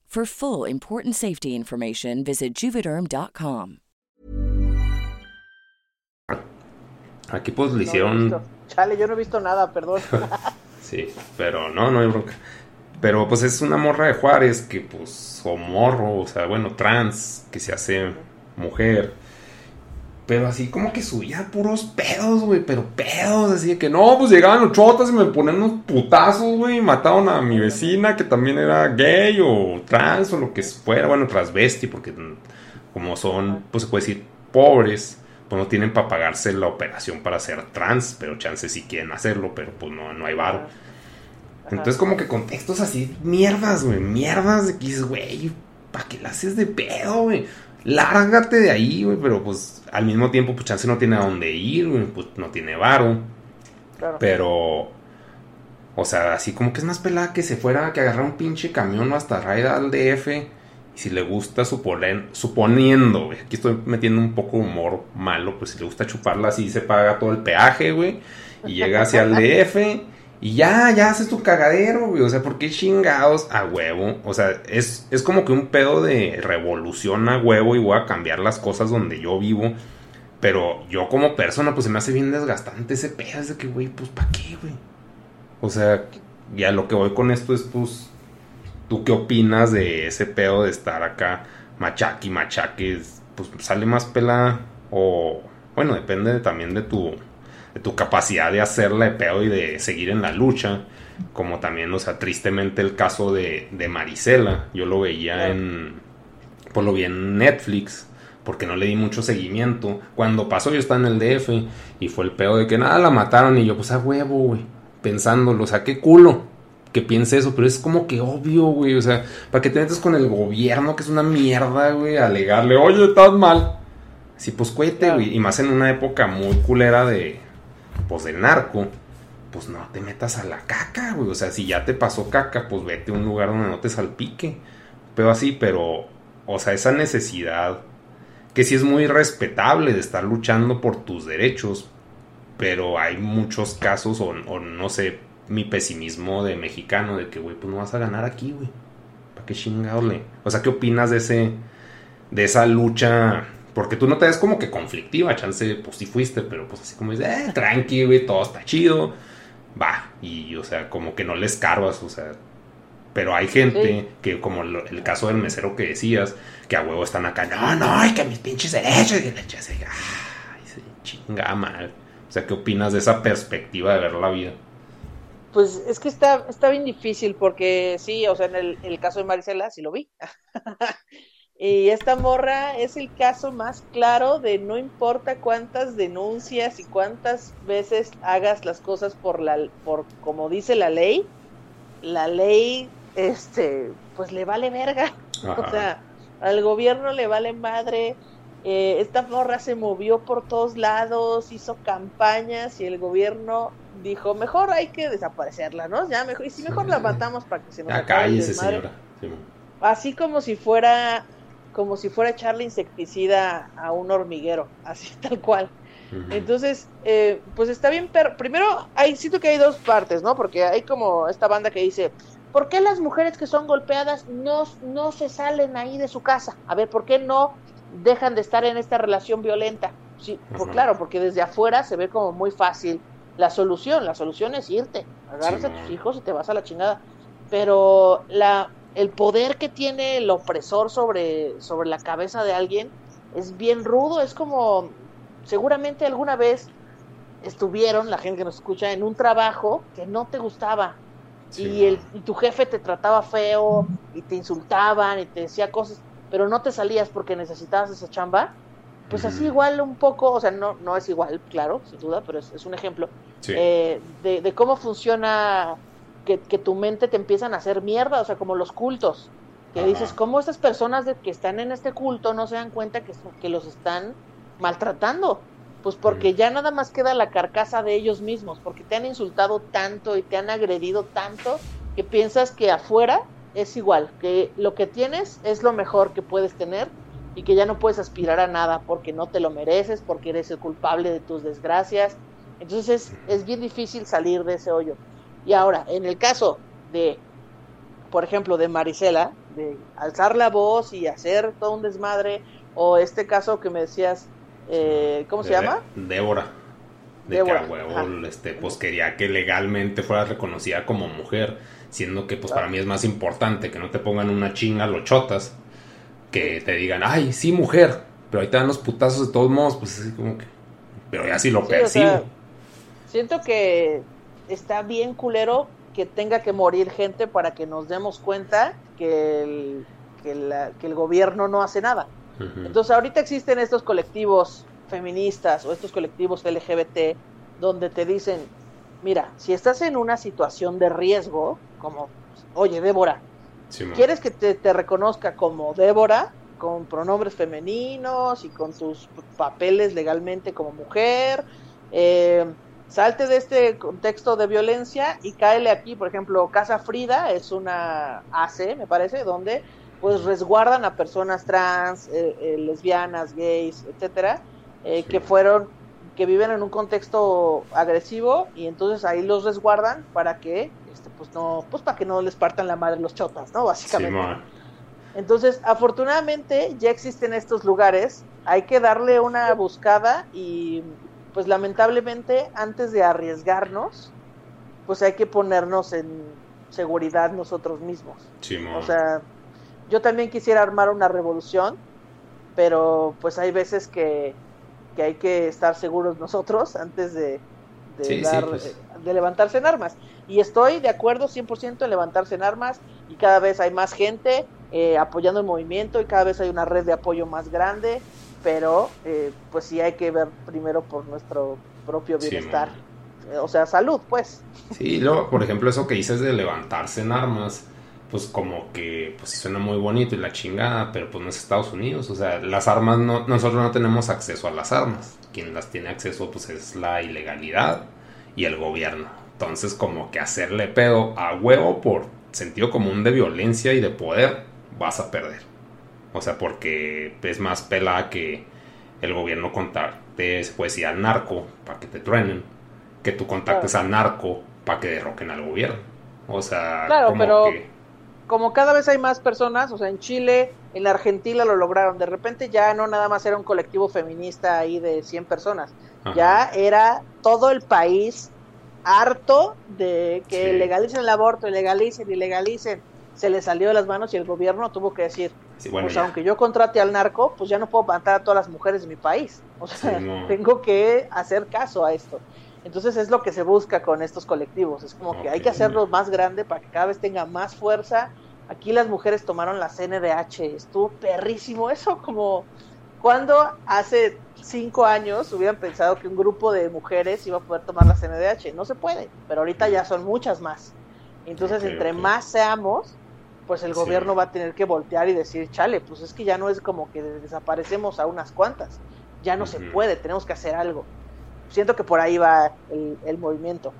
Speaker 5: For full important safety information, visit juvederm.com.
Speaker 2: Aquí pues le hicieron...
Speaker 3: no. Chale, yo no he visto nada, perdón.
Speaker 2: Sí, pero no, no hay bronca. Pero pues es una morra de Juárez que pues, o morro, o sea, bueno, trans, que se hace mujer. Pero así como que subía puros pedos, güey, pero pedos, así de que no, pues llegaban los chotas y me ponían unos putazos, güey, y mataron a mi vecina que también era gay o trans o lo que fuera, bueno, transvesti, porque mm, como son, pues se puede decir, pobres, pues no tienen para pagarse la operación para ser trans, pero chances sí quieren hacerlo, pero pues no, no hay varo. Entonces como que contextos así, mierdas, güey, mierdas de que dices, güey, ¿para qué la haces de pedo, güey? Lárgate de ahí, güey, pero pues al mismo tiempo, pues chance no tiene a dónde ir, güey, pues no tiene varo.
Speaker 3: Claro.
Speaker 2: Pero, o sea, así como que es más pelada que se fuera, que agarrar un pinche camión hasta Raida al DF. Y si le gusta suponer, suponiendo, güey, aquí estoy metiendo un poco de humor malo, pues si le gusta chuparla así, se paga todo el peaje, güey. Y llega hacia el DF. Y ya, ya haces tu cagadero, güey. O sea, ¿por qué chingados a huevo? O sea, es, es como que un pedo de revolución a huevo y voy a cambiar las cosas donde yo vivo. Pero yo como persona, pues se me hace bien desgastante ese pedo. Es de que, güey, pues ¿para qué, güey? O sea, ya lo que voy con esto es, pues, ¿tú qué opinas de ese pedo de estar acá machaque y machaque? Pues sale más pela o, bueno, depende también de tu, de tu capacidad de hacerla de pedo y de seguir en la lucha. Como también, o sea, tristemente el caso de, de Marisela. Yo lo veía en, pues lo vi en Netflix porque no le di mucho seguimiento. Cuando pasó yo estaba en el DF y fue el pedo de que nada, la mataron y yo pues a huevo, güey, pensándolo, o sea, qué culo que piense eso, pero es como que obvio, güey, o sea, para que te metas con el gobierno que es una mierda, güey, alegarle, oye, estás mal. Sí, pues cuete, güey, y más en una época muy culera de, pues del narco. pues no te metas a la caca, güey. O sea, si ya te pasó caca, pues vete a un lugar donde no te salpique. Pero así, pero, o sea, esa necesidad que sí es muy respetable de estar luchando por tus derechos, pero hay muchos casos, o, no sé, mi pesimismo de mexicano, de que, güey, pues no vas a ganar aquí, güey. ¿Para qué chingados O sea, ¿qué opinas de ese, de esa lucha? Porque tú no te ves como que conflictiva, chance, pues sí fuiste, pero pues así como dices, eh, tranqui, güey, todo está chido. Va, y o sea, como que no les carvas, o sea, pero hay gente que, como el caso del mesero que decías, que a huevo están acá, no, no, y que mis pinches derechos, y la se, ay, se chinga mal. O sea, ¿qué opinas de esa perspectiva de ver la vida?
Speaker 3: Pues es que está, está bien difícil porque sí, o sea, en el, el caso de Marisela sí lo vi. y esta morra es el caso más claro de no importa cuántas denuncias y cuántas veces hagas las cosas por la por como dice la ley, la ley este, pues le vale verga. O sea, al gobierno le vale madre. Eh, esta morra se movió por todos lados, hizo campañas y el gobierno dijo, mejor hay que desaparecerla, ¿no? Ya mejor, y si mejor la matamos para que se nos
Speaker 2: acabe señora.
Speaker 3: Así como si fuera como si fuera echarle insecticida a un hormiguero, así tal cual. Entonces, eh, pues está bien, pero primero hay, siento que hay dos partes, ¿no? Porque hay como esta banda que dice, ¿por qué las mujeres que son golpeadas no, no se salen ahí de su casa? A ver, ¿por qué no dejan de estar en esta relación violenta? Sí, pues claro, porque desde afuera se ve como muy fácil la solución. La solución es irte, agarras a tus hijos y te vas a la chingada. Pero la, el poder que tiene el opresor sobre, sobre la cabeza de alguien es bien rudo. Es como, seguramente alguna vez estuvieron, la gente que nos escucha, en un trabajo que no te gustaba, y, el, y tu jefe te trataba feo y te insultaban y te decía cosas, pero no te salías porque necesitabas esa chamba, pues así igual un poco, o sea, no, no es igual, claro, sin duda, pero es, un ejemplo eh, de, cómo funciona que, tu mente te empiezan a hacer mierda, o sea, como los cultos, que dices, ¿cómo estas personas de, que están en este culto no se dan cuenta que, que los están maltratando? Pues porque ya nada más queda la carcasa de ellos mismos, porque te han insultado tanto y te han agredido tanto que piensas que afuera es igual, que lo que tienes es lo mejor que puedes tener y que ya no puedes aspirar a nada porque no te lo mereces, porque eres el culpable de tus desgracias. Entonces es, es bien difícil salir de ese hoyo. Y ahora, en el caso de, por ejemplo, de Marisela, de alzar la voz y hacer todo un desmadre, o este caso que me decías eh, ¿cómo se llama?
Speaker 2: Débora. De Débora. que a huevo, este, pues quería que legalmente fuera reconocida como mujer, siendo que pues para mí es más importante que no te pongan una chinga los chotas, que te digan, ay, sí, mujer, pero ahí te dan los putazos de todos modos, pues así como que, pero ya sí lo percibo.
Speaker 3: siento que está bien culero que tenga que morir gente para que nos demos cuenta que el, que el gobierno no hace nada. Entonces ahorita existen estos colectivos feministas o estos colectivos LGBT donde te dicen, mira, si estás en una situación de riesgo, como, oye, Débora, ¿quieres que te, reconozca como Débora, con pronombres femeninos y con tus papeles legalmente como mujer? Eh, salte de este contexto de violencia y cáele aquí, por ejemplo, Casa Frida es una AC, me parece, donde pues resguardan a personas trans, eh, eh, lesbianas, gays, etcétera, eh, que fueron, que viven en un contexto agresivo y entonces ahí los resguardan para que, este, pues no, pues para que no les partan la madre los chotas, ¿no? Básicamente. entonces, afortunadamente ya existen estos lugares, hay que darle una buscada y, pues lamentablemente, antes de arriesgarnos, pues hay que ponernos en seguridad nosotros mismos. o sea, yo también quisiera armar una revolución, pero pues hay veces que, hay que estar seguros nosotros antes de, pues. eh, de, levantarse en armas. Y estoy de acuerdo 100% en levantarse en armas y cada vez hay más gente eh, apoyando el movimiento y cada vez hay una red de apoyo más grande, pero eh, pues sí hay que ver primero por nuestro propio bienestar. o sea, salud, pues.
Speaker 2: Sí, luego, por ejemplo, eso que dices de levantarse en armas, pues como que pues suena muy bonito y la chingada, pero pues no es Estados Unidos, o sea, las armas no nosotros no tenemos acceso a las armas. Quien las tiene acceso pues es la ilegalidad y el gobierno. Entonces, como que hacerle pedo a huevo por sentido común de violencia y de poder, vas a perder. O sea, porque es más pelada que el gobierno contacte, pues, y al narco para que te truenen, que tú contactes al narco para que derroquen al gobierno. O sea,
Speaker 3: Claro,
Speaker 2: como
Speaker 3: pero
Speaker 2: que-
Speaker 3: como cada vez hay más personas, o sea, en Chile, en la Argentina lo lograron. De repente ya no nada más era un colectivo feminista ahí de 100 personas.
Speaker 2: Ajá.
Speaker 3: Ya era todo el país harto de que
Speaker 2: Sí.
Speaker 3: legalicen el aborto, legalicen y legalicen. Se le salió de las manos y el gobierno tuvo que decir,
Speaker 2: Sí, bueno,
Speaker 3: pues
Speaker 2: ya.
Speaker 3: aunque yo contrate al narco, pues ya no puedo matar a todas las mujeres de mi país. O sea,
Speaker 2: Sí, no.
Speaker 3: tengo que hacer caso a esto. Entonces es lo que se busca con estos colectivos. Es como que hay que hacerlos más grande para que cada vez tenga más fuerza. Aquí las mujeres tomaron la CNDH. Estuvo perrísimo eso. Como cuando hace cinco años hubieran pensado que un grupo de mujeres iba a poder tomar la CNDH. No se puede, pero ahorita ya son muchas más. Entonces, entre más seamos, pues el
Speaker 2: Sí.
Speaker 3: gobierno va a tener que voltear y decir, chale, pues es que ya no es como que desaparecemos a unas cuantas. Ya no se puede, tenemos que hacer algo. Siento que por ahí va el, el movimiento.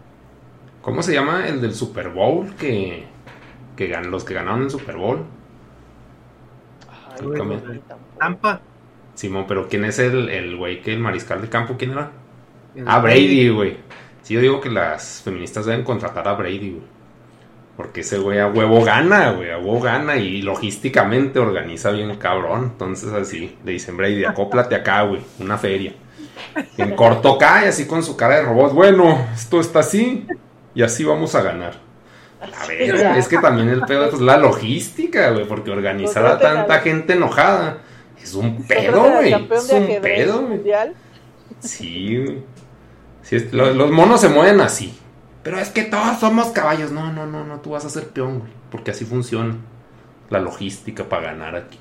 Speaker 2: ¿Cómo se llama el del Super Bowl? Que, que gan- los que ganaron el Super Bowl.
Speaker 3: Ay.
Speaker 1: Tampa.
Speaker 2: Simón, pero ¿quién es el, el güey que el mariscal de campo? ¿Quién era? Ah, Brady, güey. Sí, yo digo que las feministas deben contratar a Brady, güey. Porque ese güey a huevo gana, güey. A huevo gana y logísticamente organiza bien cabrón. Entonces así, le dicen Brady, acóplate acá, güey. Una feria. En corto cae, así con su cara de robot. Bueno, esto está así y así vamos a ganar. A ver, es que también el pedo es la logística, güey. Porque organizar a tanta gente enojada es un pedo, güey. Es un pedo, güey. Sí, güey. Sí, los monos se mueven así. Pero es que todos somos caballos. No, no, no, no, tú vas a ser peón, güey. Porque así funciona la logística para ganar aquí.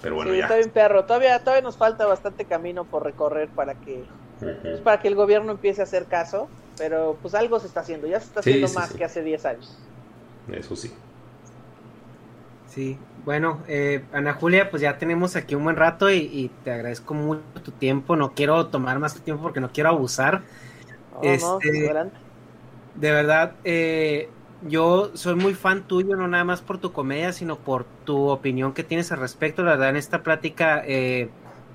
Speaker 2: Pero bueno,
Speaker 3: sí,
Speaker 2: ya.
Speaker 3: está bien perro. Todavía, todavía nos falta bastante camino por recorrer para que, pues, para que el gobierno empiece a hacer caso. Pero pues algo se está haciendo. Ya se está
Speaker 2: Sí,
Speaker 3: haciendo
Speaker 2: sí,
Speaker 3: más
Speaker 2: sí.
Speaker 3: que hace 10 años.
Speaker 2: Eso sí.
Speaker 1: Sí, bueno, eh, Ana Julia, pues ya tenemos aquí un buen rato y, y te agradezco mucho tu tiempo. No quiero tomar más tu tiempo porque no quiero abusar.
Speaker 3: No,
Speaker 1: Este-. De verdad, eh, yo soy muy fan tuyo, no nada más por tu comedia, sino por tu opinión que tienes al respecto. La verdad, en esta plática eh,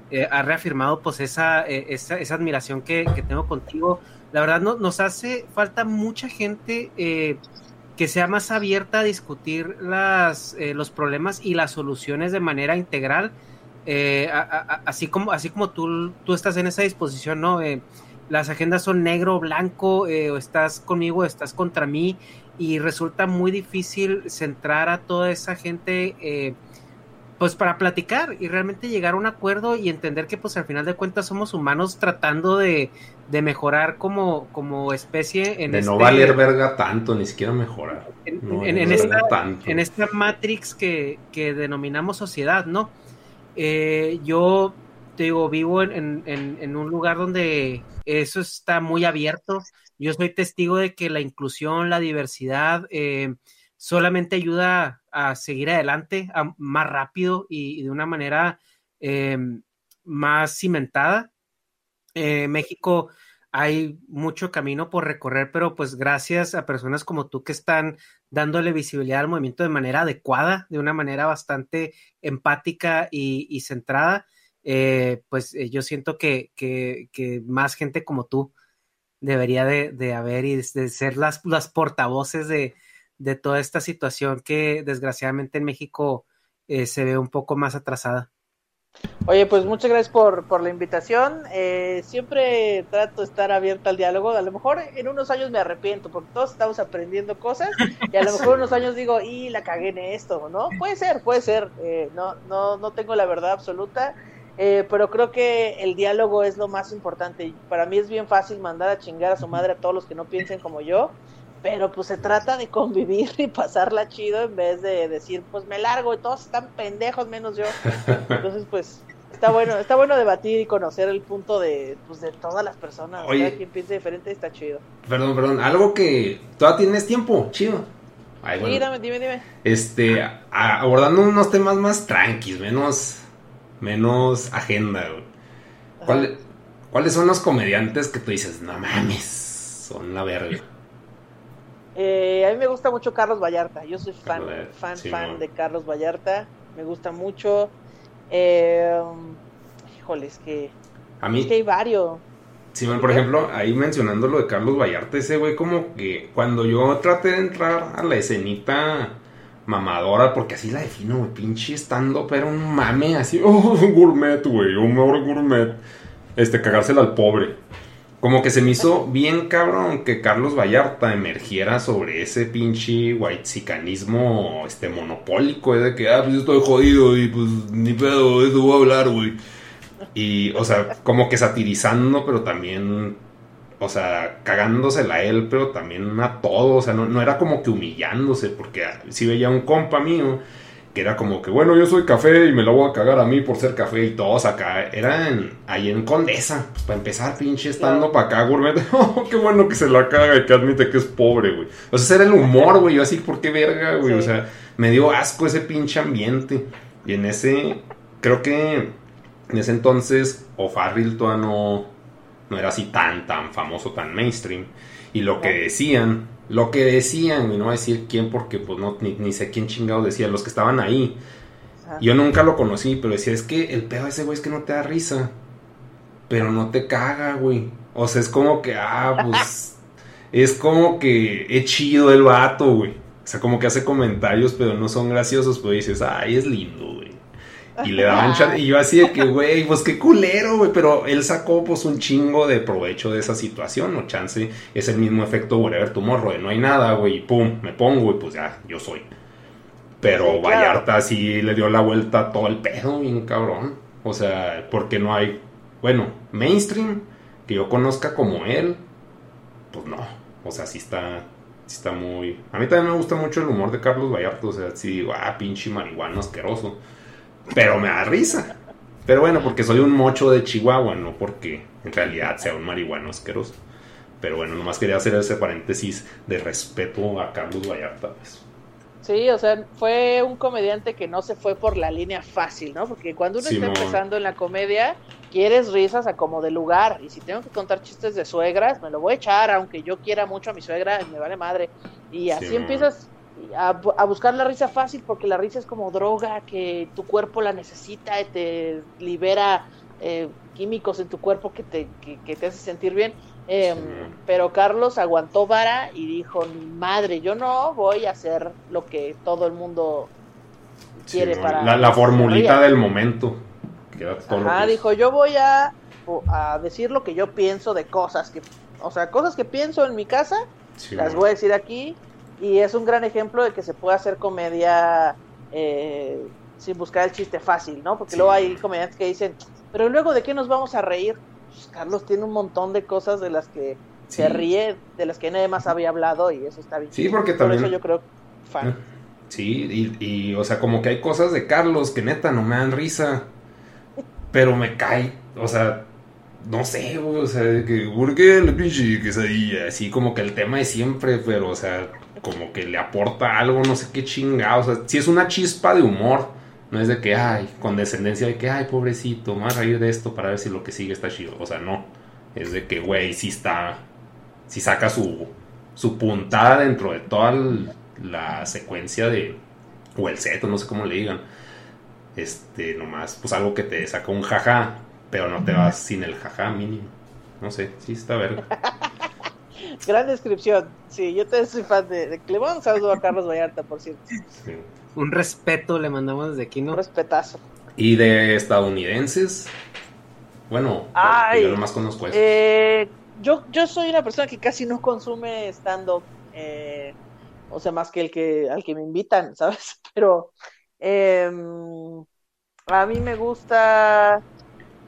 Speaker 1: eh, ha reafirmado pues esa, eh, esa, esa admiración que, que tengo contigo. La verdad, no, nos hace falta mucha gente que sea más abierta a discutir las, los problemas y las soluciones de manera integral. a- a- a- así como así como tú, tú estás en esa disposición, ¿no? Las agendas son negro, blanco, eh, o estás conmigo, o estás contra mí, y resulta muy difícil centrar a toda esa gente, eh, pues para platicar y realmente llegar a un acuerdo y entender que pues al final de cuentas somos humanos tratando de, de mejorar como, como especie en
Speaker 2: de no
Speaker 1: este-
Speaker 2: valer verga tanto, ni siquiera mejorar.
Speaker 1: en,
Speaker 2: No
Speaker 1: en- en esta,
Speaker 2: tanto.
Speaker 1: en esta matrix que, que denominamos sociedad, ¿no? Eh, yo te digo, vivo en- en- en un lugar donde eso está muy abierto. Yo soy testigo de que la inclusión, la diversidad, eh, solamente ayuda a seguir adelante más rápido y, de una manera eh, más cimentada. Eh, México hay mucho camino por recorrer, pero pues gracias a personas como tú que están dándole visibilidad al movimiento de manera adecuada, de una manera bastante empática y centrada, eh, pues eh, yo siento que, que- más gente como tú debería de, de haber y de ser las, las portavoces de, de toda esta situación que desgraciadamente en México eh, se ve un poco más atrasada.
Speaker 3: Oye, pues muchas gracias por, por la invitación. Eh, siempre trato de estar abierta al diálogo. A lo mejor en unos años me arrepiento porque todos estamos aprendiendo cosas y a lo mejor en unos años digo, y la cagué en esto, ¿no? Puede ser, puede ser. No, no, no tengo la verdad absoluta, eh, pero creo que el diálogo es lo más importante. Para mí es bien fácil mandar a chingar a su madre a todos los que no piensen como yo. Pero pues se trata de convivir y pasarla chido en vez de decir, pues me largo y todos están pendejos menos yo. Entonces, pues, está bueno, está bueno debatir y conocer el punto de, pues, de todas las personas.
Speaker 2: Oye.
Speaker 3: Cada quien piensa diferente está chido.
Speaker 2: Perdón, perdón. Algo que todavía tienes tiempo. Chido. Ay,
Speaker 3: Sí, dame, dime, dime.
Speaker 2: Este, abordando unos temas más tranquis, menos, menos agenda, güey. ¿Cuál- ¿Cuáles son los comediantes que tú dices, no mames? son la verga.
Speaker 3: Eh, a mí me gusta mucho Carlos Vallarta. Yo soy fan, fan, fan de Carlos Vallarta. Me gusta mucho. Eh, híjole, es que.
Speaker 2: A mí.
Speaker 3: Es que hay varios.
Speaker 2: Sí, por ejemplo, ahí mencionando lo de Carlos Vallarta, ese güey, como que cuando yo traté de entrar a la escenita mamadora, porque así la defino, güey, pinche estando, pero un mame así, oh, gourmet, güey, un mejor gourmet. Este, cagársela al pobre como que se me hizo bien cabrón que Carlos Vallarta emergiera sobre ese pinche whitezicanismo este monopólico de que ah pues estoy jodido y pues ni pedo, eso voy a hablar, güey. Y o sea, como que satirizando, pero también o sea, cagándosela a él, pero también a todo, o sea, no, no era como que humillándose, porque si veía un compa mío que era como que, bueno, yo soy café y me lo voy a cagar a mí por ser café y todos acá. Eran ahí en Condesa, pues para empezar, pinche estando para acá, gourmet. Oh, qué bueno que se la caga y que admite que es pobre, güey. O sea, ese era el humor, güey. Yo así, ¿por qué verga, güey? O sea, me dio asco ese pinche ambiente. Y en ese, creo que en ese entonces, O'Farrill todavía no, no era así tan, tan famoso, tan mainstream. Y lo que decían lo que decían, y no voy a decir quién porque pues no, ni, sé quién chingado decía, los que estaban ahí. Yo nunca lo conocí, pero decía, es que el pedo de ese güey es que no te da risa, pero no te caga, güey. O sea, es como que, ah, pues, es como que es chido el vato, güey. O sea, como que hace comentarios, pero no son graciosos, pero dices, ay, es lindo, güey. Y le daban chat. Y yo así de que, güey, pues qué culero, güey. Pero él sacó pues un chingo de provecho de esa situación, ¿no? Chance es el mismo efecto whatever tu morro, de no hay nada, güey. Y pum, me pongo y pues ya, yo soy. Pero Vallarta sí le dio la vuelta a todo el pedo, bien cabrón. O sea, porque no hay, bueno, mainstream que yo conozca como él, pues no. O sea, sí está, sí está muy... A mí también me gusta mucho el humor de Carlos Vallarta. O sea, sí digo, ah, pinche marihuana asqueroso. Pero me da risa. Pero bueno, porque soy un mocho de Chihuahua, no porque en realidad sea un marihuano asqueroso. Pero bueno, nomás quería hacer ese paréntesis de respeto a Carlos Vallarta. Pues.
Speaker 3: Sí, o sea, fue un comediante que no se fue por la línea fácil, ¿no? Porque cuando uno está empezando en la comedia, quieres risas a como de lugar. Y si tengo que contar chistes de suegras, me lo voy a echar, aunque yo quiera mucho a mi suegra, me vale madre. Y así empiezas a, buscar la risa fácil porque la risa es como droga que tu cuerpo la necesita y te libera eh, químicos en tu cuerpo que te, que, te hace sentir bien. Em, pero Carlos aguantó vara y dijo, madre, yo no voy a hacer lo que todo el mundo quiere para...
Speaker 2: La, la formulita del momento.
Speaker 3: Ajá, dijo, yo voy a, a decir lo que yo pienso de cosas que... O sea, cosas que pienso en mi casa, las voy a decir aquí y es un gran ejemplo de que se puede hacer comedia eh, sin buscar el chiste fácil, ¿no? Porque luego hay comediantes que dicen, pero luego de qué nos vamos a reír. Pues Carlos tiene un montón de cosas de las que se ríe, de las que nadie más había hablado y eso está bien.
Speaker 2: Sí, porque también...
Speaker 3: Por eso yo creo fan. Eh,
Speaker 2: sí, y, y, o sea, como que hay cosas de Carlos que neta no me dan risa, pero me cae, o sea, no sé, o sea, que, ¿por qué le pinche quesadilla? Así como que el tema es siempre, pero, o sea, como que le aporta algo, no sé qué chingado. O sea, si es una chispa de humor, no es de que, ay, con descendencia de que, ay, pobrecito, más a reír de esto para ver si lo que sigue está chido. O sea, no. Es de que, güey, si está, si saca su, su puntada dentro de toda la secuencia de, o el set, no sé cómo le digan. Este, nomás, pues algo que te saca un jaja, pero no te vas sin el jaja mínimo. No sé, sí está verga.
Speaker 3: Gran descripción. Sí, yo también soy fan de, de Clemón. Saludo a Carlos Vallarta, por cierto.
Speaker 1: Un respeto le mandamos desde aquí, ¿no?
Speaker 3: Un respetazo.
Speaker 2: ¿Y de estadounidenses? Bueno, yo nomás conozco eso.
Speaker 3: Eh, yo, yo soy una persona que casi no consume stand-up. Eh, o sea, más que el que al que me invitan, ¿sabes? Pero em, a mí me gusta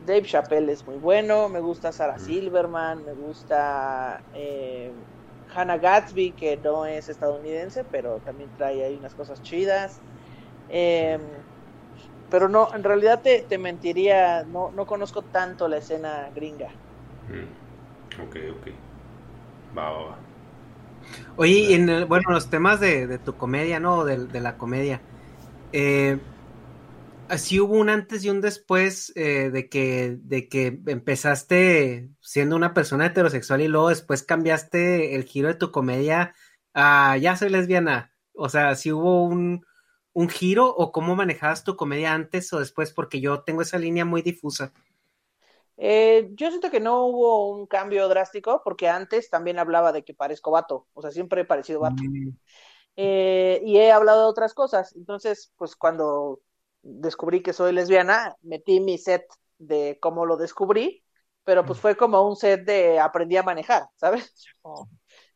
Speaker 3: Dave Chappelle es muy bueno, me gusta Sarah Silverman, me gusta eh, Hannah Gatsby, que no es estadounidense, pero también trae ahí unas cosas chidas. Em, pero no, en realidad te, te, mentiría, no, no conozco tanto la escena gringa.
Speaker 2: Mm. Ok, ok. Va, va, va.
Speaker 1: Oye, en bueno, los temas de, tu comedia, ¿no? De, de la comedia. Eh, así hubo un antes y un después eh, de, que, de que empezaste siendo una persona heterosexual y luego después cambiaste el giro de tu comedia a ya soy lesbiana. O sea, si hubo un, un giro o cómo manejabas tu comedia antes o después, porque yo tengo esa línea muy difusa.
Speaker 3: Eh, yo siento que no hubo un cambio drástico porque antes también hablaba de que parezco vato, o sea, siempre he parecido vato.
Speaker 1: Mm.
Speaker 3: Eh, y he hablado de otras cosas. Entonces, pues cuando descubrí que soy lesbiana, metí mi set de cómo lo descubrí, pero pues fue como un set de aprendí a manejar, ¿sabes?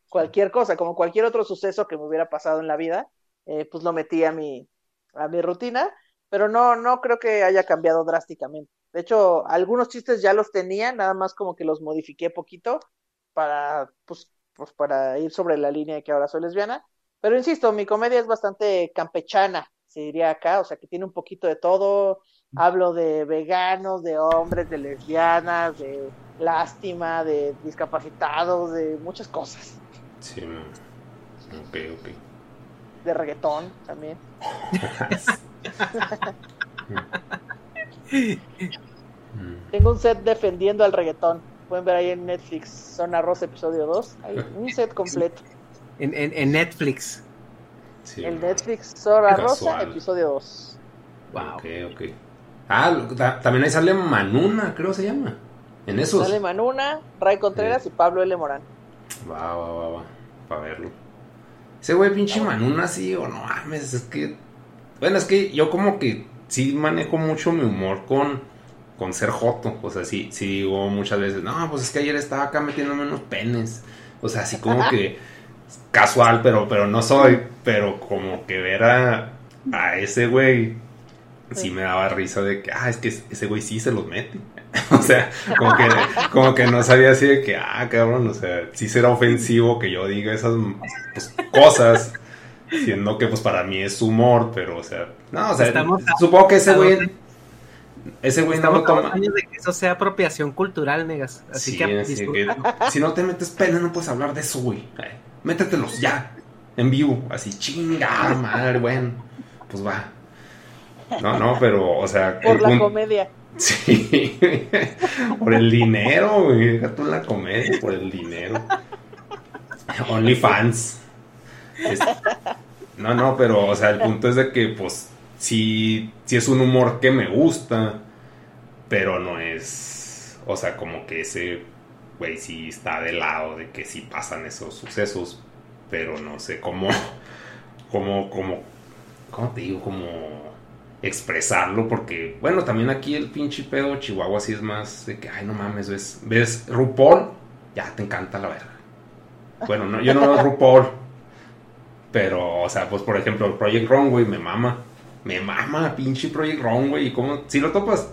Speaker 3: Cualquier cosa, como cualquier otro suceso que me hubiera pasado en la vida, eh, pues lo metí a mi, a mi rutina, pero no, no creo que haya cambiado drásticamente. De hecho, algunos chistes ya los tenía, nada más como que los modifiqué poquito para, pues, pues para ir sobre la línea de que ahora soy lesbiana. Pero insisto, mi comedia es bastante campechana, se diría acá, o sea que tiene un poquito de todo. Hablo de veganos, de hombres, de lesbianas, de lástima, de discapacitados, de muchas cosas.
Speaker 2: Sí, ok, ok.
Speaker 3: De reggaetón también. Tengo un set defendiendo al reggaetón. Pueden ver ahí en Netflix, Zona Rosa, episodio 2. Hay un set completo.
Speaker 1: En, en, en Netflix.
Speaker 2: Sí,
Speaker 3: el. Netflix
Speaker 2: Casual.
Speaker 3: Rosa, episodio 2.
Speaker 1: Wow.
Speaker 2: Ok, ok. Ah, lo- ta- también ahí sale Manuna, creo se llama. En esos.
Speaker 3: Sale Manuna, Ray Contreras y Pablo L. Morán.
Speaker 2: Va, va, va, va. Para verlo. Ese güey pinche Manuna, sí, o no mames, es que. Bueno, es que yo como que sí manejo mucho mi humor con, con ser joto. O sea, sí, sí digo muchas veces, no, pues es que ayer estaba acá metiéndome unos penes. O sea, así como que casual, pero, pero no soy. Pero como que ver a, a ese güey, sí me daba risa de que, ah, es que ese güey sí se los mete. o sea, como que, como que no sabía así de que, ah, cabrón, o sea, sí será ofensivo que yo diga esas pues, cosas. Siendo que pues para mí es humor, pero o sea, no, o sea,
Speaker 1: Estamos
Speaker 2: supongo que ese
Speaker 1: a
Speaker 2: güey, ese güey no lo toma.
Speaker 1: años de que eso sea apropiación cultural, negas. Así
Speaker 2: Sí,
Speaker 1: que
Speaker 2: así
Speaker 1: disfrútalo.
Speaker 2: que si no te metes pena no puedes hablar de eso, güey. Métetelos ya, en vivo, así chingada madre, bueno, pues va. No, no, pero, o sea,
Speaker 3: Por la comedia.
Speaker 2: Sí, por el dinero, güey. Tú en la comedia, por el dinero. OnlyFans. Es- No, no, pero, o sea, el punto es de que, pues, sí, sí es un humor que me gusta, pero no es, o sea, como que ese, güey, sí está de lado de que sí pasan esos sucesos, pero no sé cómo, cómo, cómo, ¿cómo te digo? Como expresarlo, porque, bueno, también aquí el pinche pedo Chihuahua sí es más de que, ay, no mames, ves, ves RuPaul, ya te encanta la verga. Bueno, no, yo no veo RuPaul, pero, o sea, pues por ejemplo, Project Runway me mama, me mama, pinche Project Runway, ¿y cómo? ¿Sí lo topas?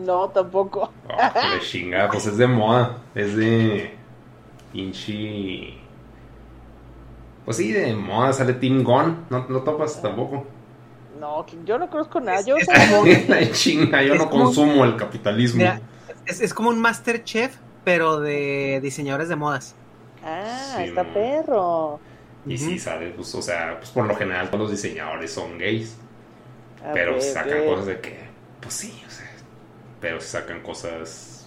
Speaker 3: No, tampoco.
Speaker 2: Oh, que de chinga, pues es de moda, es de pinche... Pues sí, de moda sale Team Gun, ¿no lo topas tampoco?
Speaker 3: No, yo no conozco nada. Yo
Speaker 1: es-
Speaker 2: La chinga, yo
Speaker 1: Es
Speaker 2: no
Speaker 1: como-
Speaker 2: consumo el capitalismo.
Speaker 1: Mira, es, es como un Masterchef, pero de diseñadores de modas.
Speaker 3: Ah,
Speaker 2: Sí,
Speaker 3: está
Speaker 2: no.
Speaker 3: perro.
Speaker 2: Y sí, sale, pues, o sea, pues por lo general todos los diseñadores son gays.
Speaker 3: Ah,
Speaker 2: pero sacan cosas de que, pues sí, o sea, pero sacan cosas,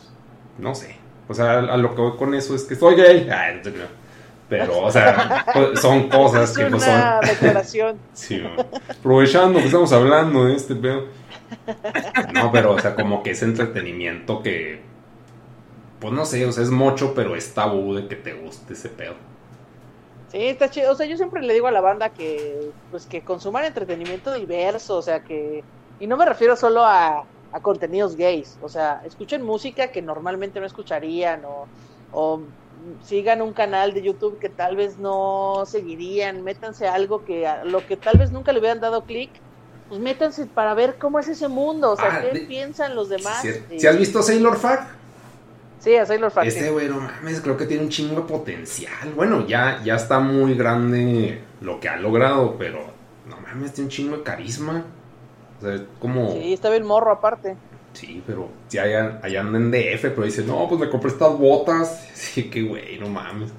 Speaker 2: no sé. O sea, a lo que voy con eso es que soy gay. Ay, no te creo. Pero, o sea, pues, son cosas
Speaker 3: Es
Speaker 2: que pues
Speaker 3: una
Speaker 2: son...
Speaker 3: declaración.
Speaker 2: Sí, ¿no? aprovechando que estamos hablando de este pedo. No, pero, o sea, como que es entretenimiento que, pues no sé, o sea, es mucho, pero es tabú de que te guste ese pedo.
Speaker 3: Sí, está chido. O sea, yo siempre le digo a la banda que, pues, que consuman entretenimiento diverso, o sea, que... Y no me refiero solo a, a contenidos gays, o sea, escuchen música que normalmente no escucharían o, o sigan un canal de YouTube que tal vez no seguirían, métanse a algo que a lo que tal vez nunca le hubieran dado clic, pues métanse para ver cómo es ese mundo, o sea,
Speaker 2: Ah,
Speaker 3: qué
Speaker 2: de-
Speaker 3: piensan los demás.
Speaker 2: Si,
Speaker 3: Y-
Speaker 2: si has visto Sailor Fag,
Speaker 3: Sí, a Sailor Fag,
Speaker 2: este
Speaker 3: sí.
Speaker 2: güey, no mames, creo que tiene un chingo de potencial. Bueno, ya, ya está muy grande lo que ha logrado, pero no mames, tiene un chingo de carisma. O sea, es como...
Speaker 3: Sí, está bien morro aparte.
Speaker 2: Sí, pero si allá, allá anda en DF, pero dice, no, pues me compré estas botas. Sí, que güey, no mames.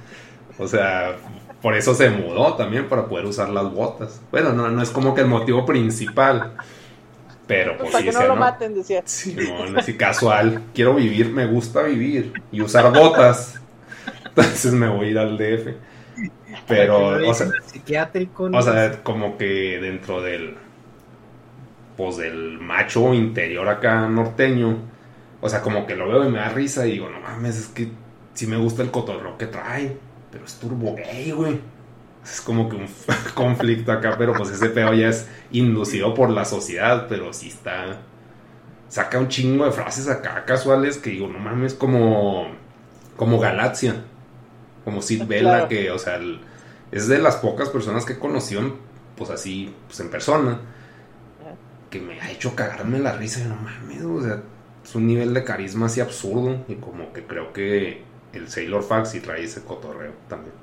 Speaker 2: O sea, por eso se mudó también, para poder usar las botas. Bueno, no, no es como que el motivo principal. Pero pues,
Speaker 3: para
Speaker 2: sí,
Speaker 3: que no lo maten, decía.
Speaker 2: Simón, así casual. Quiero vivir, me gusta vivir y usar botas. Entonces me voy a ir al DF. Pero, o sea,
Speaker 1: psiquiátrico.
Speaker 2: o sea, como que dentro del. Pues del macho interior acá norteño. O sea, como que lo veo y me da risa y digo, no mames, es que sí me gusta el cotorreo que trae. Pero es turbo gay, güey. Es como que un conflicto acá, pero pues ese pedo ya es inducido por la sociedad, pero sí está. Saca un chingo de frases acá casuales que digo, no mames, como. Como Galaxia. Como Sid Vela,
Speaker 3: Claro.
Speaker 2: que, o sea, el- es de las pocas personas que he conocido, en- pues así, pues en persona, que me ha hecho cagarme la risa. Y no mames, o sea, es un nivel de carisma así absurdo. Y como que creo que el Sailor Fax sí trae ese cotorreo también.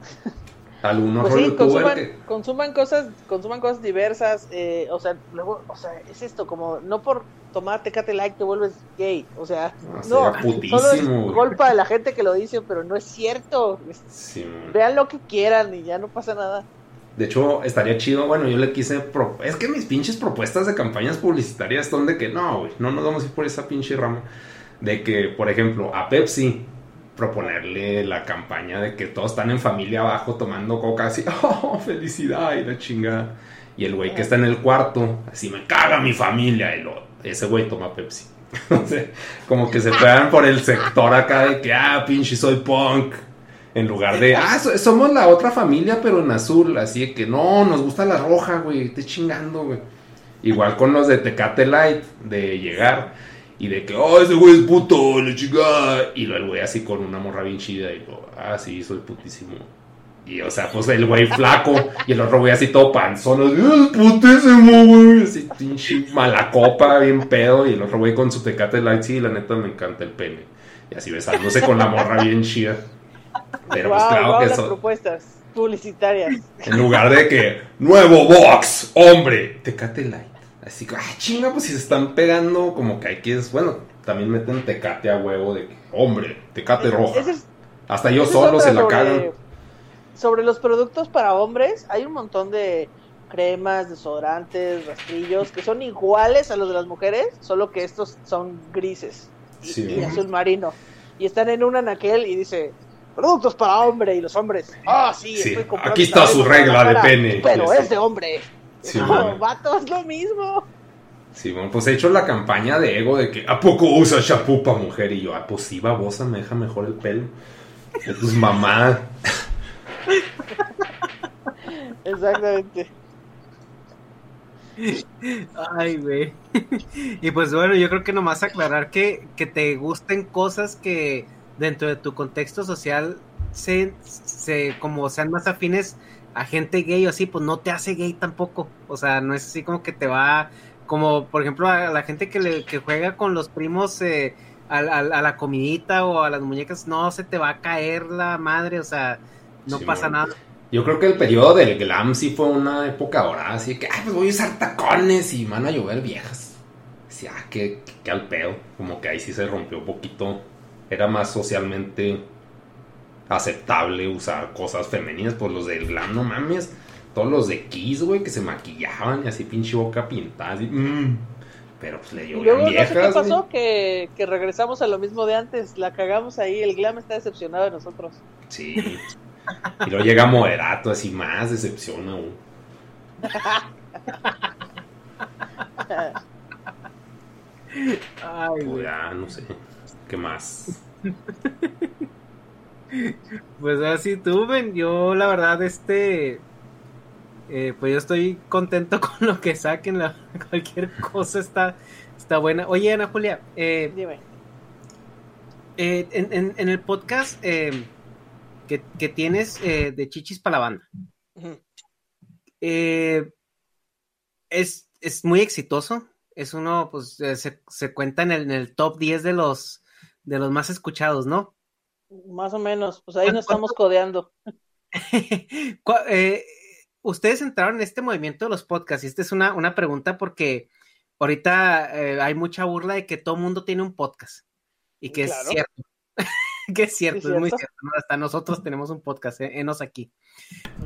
Speaker 2: Algunos
Speaker 3: Pues sí, consuman,
Speaker 2: que.
Speaker 3: consuman cosas, consuman cosas diversas, eh, o sea, luego, o sea, es esto, como no por tomar Tecate Like te vuelves gay, o sea,
Speaker 2: Ah,
Speaker 3: no, solo es culpa de la gente que lo dice, pero no es cierto,
Speaker 2: Sí,
Speaker 3: vean lo que quieran y ya no pasa nada.
Speaker 2: De hecho, estaría chido. Bueno, yo le quise. Es que mis pinches propuestas de campañas publicitarias son de que no, güey, no nos vamos a ir por esa pinche rama. De que, por ejemplo, a Pepsi proponerle la campaña de que todos están en familia abajo tomando coca así, oh, felicidad y la chingada. Y el güey que está en el cuarto, así me caga mi familia. Y lo, ese güey toma Pepsi. Sea, como que se pegan por el sector acá de que, ah, pinche soy punk. En lugar de, ah, so- somos la otra familia, pero en azul. Así que, no, nos gusta la roja, güey. Te chingando, güey. Igual con los de Tecate Light, de llegar y de que, oh, ese güey es puto, la chingada. Y luego el güey así con una morra bien chida y lo, ah, sí, soy putísimo. Y o sea, pues el güey flaco y el otro güey así todo panzón, "Ah, putísimo, güey. Así, pinche mala copa, bien pedo. Y el otro güey con su Tecate Light, sí, la neta me encanta el pene. Y así besándose con la morra bien chida. Pero pues claro que
Speaker 3: las
Speaker 2: eso.
Speaker 3: propuestas publicitarias.
Speaker 2: En lugar de que, nuevo box, hombre, Tecate Light. Así que, ah, chinga, pues si se están pegando, como que hay es, bueno, también meten Tecate a huevo de que, hombre, Tecate roja.
Speaker 3: Es-
Speaker 2: Hasta yo solo se la
Speaker 3: sobre-
Speaker 2: cagan.
Speaker 3: Sobre los productos para hombres, hay un montón de cremas, desodorantes, rastrillos que son iguales a los de las mujeres, solo que estos son grises y,
Speaker 2: Sí.
Speaker 3: y azul marino. Y están en un anaquel y dice productos para hombre y los hombres. Ah, sí,
Speaker 2: Sí,
Speaker 3: estoy comprando
Speaker 2: aquí está su regla de pene.
Speaker 3: Pero
Speaker 2: Sí.
Speaker 3: es de hombre.
Speaker 2: Sí,
Speaker 3: no,
Speaker 2: bueno.
Speaker 3: vato, es lo mismo.
Speaker 2: Sí, bueno, pues he hecho la campaña de ego de que, ¿a poco usa champú para mujer? Y yo, ah, pues sí, babosa, me deja mejor el pelo. De tus mamás.
Speaker 3: Exactamente.
Speaker 1: Ay, güey. y pues bueno, yo creo que nomás aclarar que, que te gusten cosas que dentro de tu contexto social se, se como sean más afines a gente gay o así, pues no te hace gay tampoco. O sea, no es así como que te va, como por ejemplo a la gente que, le, que juega con los primos eh, a, a- a la comidita o a las muñecas, no se te va a caer la madre, o sea, no
Speaker 2: Sí,
Speaker 1: pasa nada.
Speaker 2: Yo creo que el periodo del glam sí fue una época dorada, así que, ay, pues voy a usar tacones y van a llover viejas. Sí, ah, qué, qué, qué al pedo. Como que ahí sí se rompió un poquito. Era más socialmente aceptable usar cosas femeninas, pues los del glam, no mames. Todos los de Kiss, güey, que se maquillaban y así pinche boca pintada, así, mm. Pero pues le llovían
Speaker 3: luego no sé
Speaker 2: viejas,
Speaker 3: qué
Speaker 2: güey.
Speaker 3: pasó, que, que regresamos a lo mismo de antes, la cagamos ahí, el glam está decepcionado de nosotros.
Speaker 2: Sí. Y luego llega moderato, así más decepción aún.
Speaker 1: Ay,
Speaker 2: Pues ya, no sé. ¿Qué más?
Speaker 1: Pues así tú, ven, yo la verdad, este, eh, pues yo estoy contento con lo que saquen, la, cualquier cosa está, está buena. Oye, Ana Julia, eh,
Speaker 3: Dime.
Speaker 1: eh, en, en- en el podcast eh, que, que tienes eh, de Chichis para la banda, eh, es, es muy exitoso, es uno, pues se, se cuenta en el, en el top 10 de los, de los más escuchados, ¿no?
Speaker 3: Más o menos, pues ahí nos estamos codeando.
Speaker 1: Eh, Ustedes entraron en este movimiento de los podcasts y esta es una, una pregunta porque ahorita eh, hay mucha burla de que todo mundo tiene un podcast y que
Speaker 3: Claro.
Speaker 1: es cierto. que es cierto,
Speaker 3: Sí,
Speaker 1: es muy
Speaker 3: cierto.
Speaker 1: ¿no? Hasta nosotros tenemos un podcast, eh, enos aquí.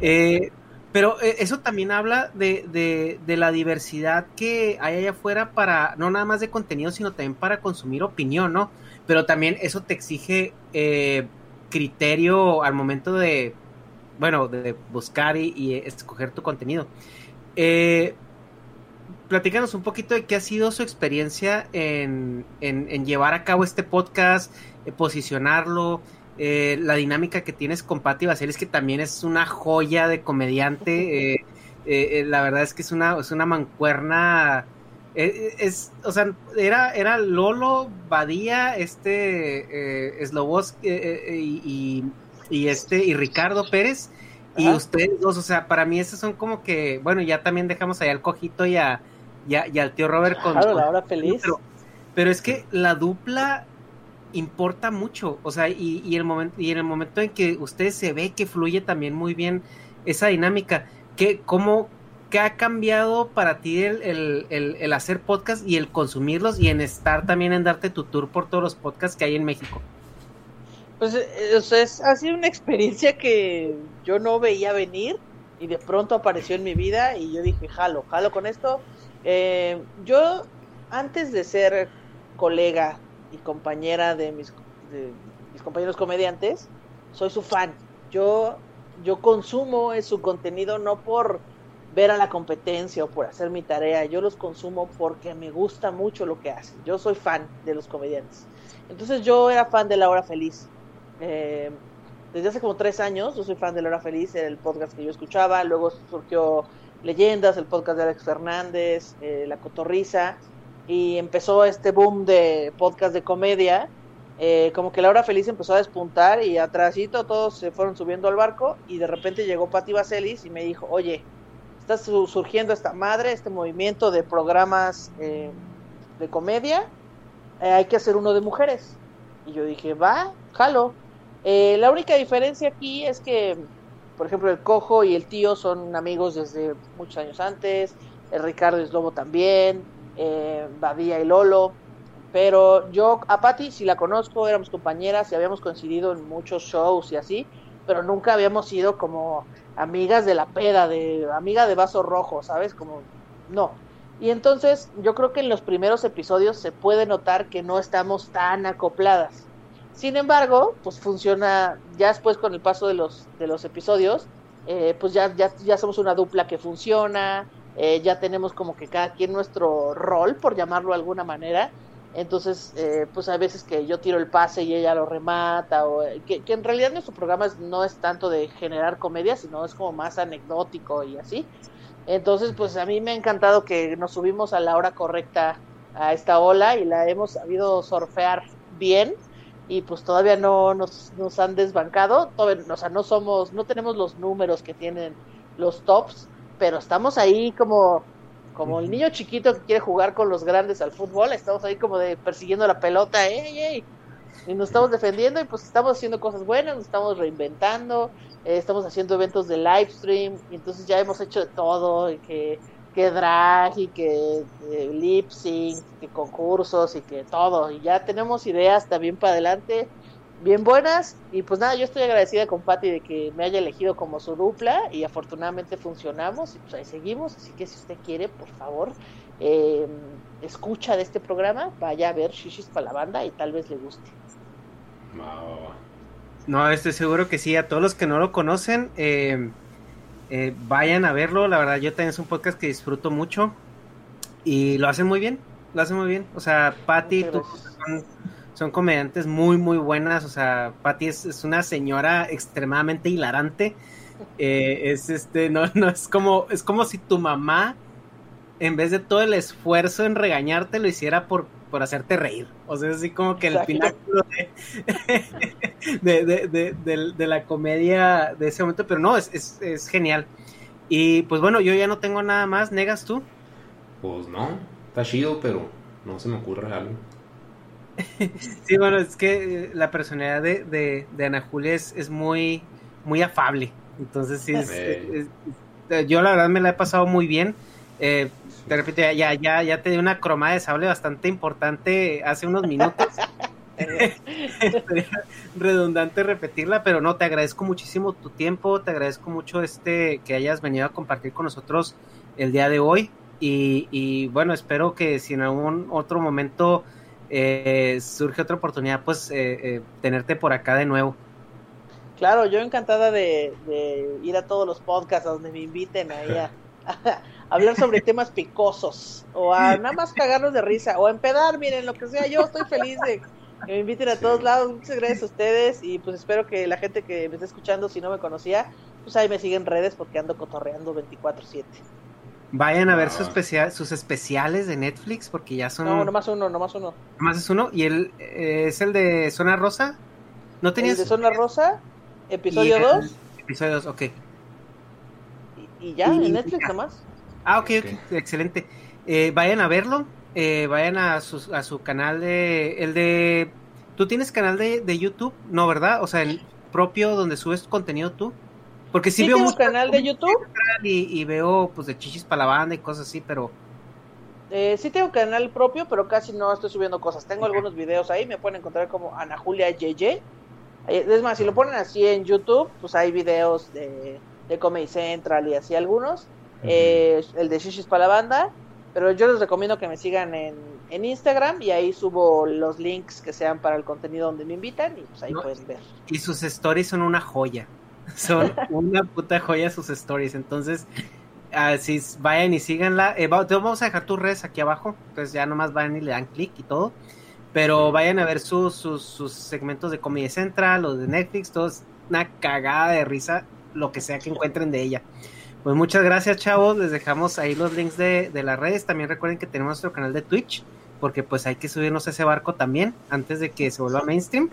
Speaker 1: Eh, Pero eso también habla de, de, de, la diversidad que hay allá afuera para, no nada más de contenido, sino también para consumir opinión, ¿no? Pero también eso te exige eh, criterio al momento de, bueno, de buscar y, escoger tu contenido. Eh, platícanos un poquito de qué ha sido su experiencia en, en, llevar a cabo este podcast, eh, posicionarlo, eh, la dinámica que tienes con Patti es que también es una joya de comediante. la verdad es que es una, es una mancuerna. Es, o sea, era, era Lolo, Badía, este, eh, y, y, este, y Ricardo Pérez. Y ustedes dos, o sea, para mí esos son como que, bueno, ya también dejamos allá al cojito y, a, y, al tío Robert
Speaker 3: con... Claro, la hora feliz.
Speaker 1: Pero, pero, es que la dupla importa mucho, o sea, y, y, el momento, y en el momento en que ustedes se ve que fluye también muy bien esa dinámica, ¿qué, cómo, ¿qué ha cambiado para ti el, el, el, hacer podcast y el consumirlos y en estar también en darte tu tour por todos los podcasts que hay en México?
Speaker 3: Pues eh, es, ha sido una experiencia que yo no veía venir y de pronto apareció en mi vida y yo dije, jalo, jalo con esto. Eh, yo, antes de ser colega y compañera de mis, mis compañeros comediantes, soy su fan. Yo, yo consumo su contenido no por ver a la competencia o por hacer mi tarea, yo los consumo porque me gusta mucho lo que hacen. Yo soy fan de los comediantes. Entonces yo era fan de La Hora Feliz. Eh, desde hace como tres años, yo soy fan de La Hora Feliz, el podcast que yo escuchaba, luego surgió Leyendas, el podcast de Alex Fernández, eh, La Cotorriza, y empezó este boom de podcast de comedia, eh, como que La Hora Feliz empezó a despuntar y atrásito todos se fueron subiendo al barco y de repente llegó Patti Vaselis y me dijo, oye, está surgiendo esta madre, este movimiento de programas de comedia, hay que hacer uno de mujeres. Y yo dije, va, jalo. Eh, la única diferencia aquí es que, por ejemplo, el cojo y el tío son amigos desde muchos años antes, el Ricardo es Lobo también, eh, Badía y Lolo, pero yo a Patti sí la conozco, éramos compañeras y habíamos coincidido en muchos shows y así, pero nunca habíamos sido como amigas de la peda, de amiga de vaso rojo, ¿sabes? Como, no. Y entonces yo creo que en los primeros episodios se puede notar que no estamos tan acopladas sin embargo, pues funciona ya después con el paso de los, de los episodios, eh, pues ya, ya, ya somos una dupla que funciona, eh, ya tenemos como que cada quien nuestro rol, por llamarlo de alguna manera. Entonces, eh, pues hay veces que yo tiro el pase y ella lo remata, o que, que en realidad nuestro programa no es tanto de generar comedia, sino es como más anecdótico y así. Entonces, pues a mí me ha encantado que nos subimos a la hora correcta a esta ola y la hemos sabido surfear bien y pues todavía no nos, nos han desbancado, o sea, no somos, no tenemos los números que tienen los tops, pero estamos ahí como, como el niño chiquito que quiere jugar con los grandes al fútbol, estamos ahí como de persiguiendo la pelota, ¡ey, ey! y nos estamos defendiendo y pues estamos haciendo cosas buenas, nos estamos reinventando, eh, estamos haciendo eventos de live stream, y entonces ya hemos hecho de todo, y que que drag y que lip sync, que concursos y que todo. Y ya tenemos ideas también para adelante bien buenas. Y pues nada, yo estoy agradecida con Patti de que me haya elegido como su dupla y afortunadamente funcionamos y pues ahí seguimos. Así que si usted quiere, por favor, eh, escucha de este programa, vaya a ver Shishis para la banda y tal vez le guste.
Speaker 1: No, estoy seguro que sí. A todos los que no lo conocen, eh, eh, vayan a verlo, la verdad yo también es un podcast que disfruto mucho y lo hacen muy bien, lo hacen muy bien. O sea, Patty, tú, son, comediantes muy, muy buenas. O sea, Patty es, una señora extremadamente hilarante. Eh, es este, no, no, es como, es como si tu mamá, en vez de todo el esfuerzo en regañarte, lo hiciera por, por hacerte reír. O sea, es así como que el pináculo de, de, la comedia de ese momento, pero no, es, es, genial. Y pues bueno, yo ya no tengo nada más. ¿Negas tú?
Speaker 2: Pues no, está chido, pero no se me ocurre algo.
Speaker 1: sí, bueno, es que la personalidad de, Ana Julia es, muy, muy afable. Entonces, sí, yo la verdad me la he pasado muy bien. Eh, de repente ya, ya, ya te di una cromada de sable bastante importante hace unos minutos. redundante repetirla, pero no, te agradezco muchísimo tu tiempo, te agradezco mucho este que hayas venido a compartir con nosotros el día de hoy. Y, bueno, espero que si en algún otro momento eh, surge otra oportunidad, pues eh, eh, tenerte por acá de nuevo.
Speaker 3: Claro, yo encantada de, ir a todos los podcasts donde me inviten ahí a, hablar sobre temas picosos o a nada más cagarnos de risa o a empedar, miren, lo que sea, yo estoy feliz de que me inviten a todos lados. Muchas gracias a ustedes y pues espero que la gente que me esté escuchando, si no me conocía, pues ahí me siguen redes porque ando cotorreando 24/7.
Speaker 1: Vayan a ver su especial, sus especiales de Netflix porque ya son...
Speaker 3: No, nomás uno, nomás uno.
Speaker 1: Nomás es uno y él eh, es el de Zona Rosa. ¿No tenías...
Speaker 3: ¿El de Zona Rosa? ¿Episodio 2?
Speaker 1: Episodio 2, ok.
Speaker 3: Y, ya, en Netflix nomás.
Speaker 1: Ah, ok, ok, excelente. Eh, vayan a verlo, eh, vayan a su, a su canal de... El de... ¿Tú tienes canal de, de YouTube? No, ¿verdad? O sea, el propio donde subes contenido tú. Porque sí, veo
Speaker 3: un canal de YouTube.
Speaker 1: Y, veo pues de chichis para la banda y cosas así, pero...
Speaker 3: Eh, sí tengo canal propio, pero casi no estoy subiendo cosas. Tengo algunos videos ahí, me pueden encontrar como Ana Julia YY. Es más, si lo ponen así en YouTube, pues hay videos de, de Comedy Central y así algunos. Eh, el de Shishis para la banda. Pero yo les recomiendo que me sigan en, en, Instagram y ahí subo los links que sean para el contenido donde me invitan y pues ahí pueden ver.
Speaker 1: Y sus stories son una joya. Son una puta joya sus stories. Entonces, así vayan y síganla. Eh, vamos a dejar tus redes aquí abajo. Entonces ya nomás vayan y le dan clic y todo. Pero vayan a ver sus, sus, sus segmentos de Comedy Central o de Netflix. Todo es una cagada de risa, lo que sea que encuentren de ella. Pues muchas gracias, chavos. Les dejamos ahí los links de, las redes. También recuerden que tenemos nuestro canal de Twitch, porque pues hay que subirnos a ese barco también antes de que se vuelva mainstream.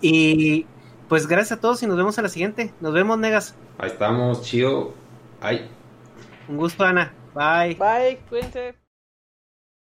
Speaker 1: Y pues gracias a todos y nos vemos a la siguiente. Nos vemos, negas.
Speaker 2: Ahí estamos, chido. Ay.
Speaker 1: Un gusto, Ana. Bye.
Speaker 3: Bye, cuídense.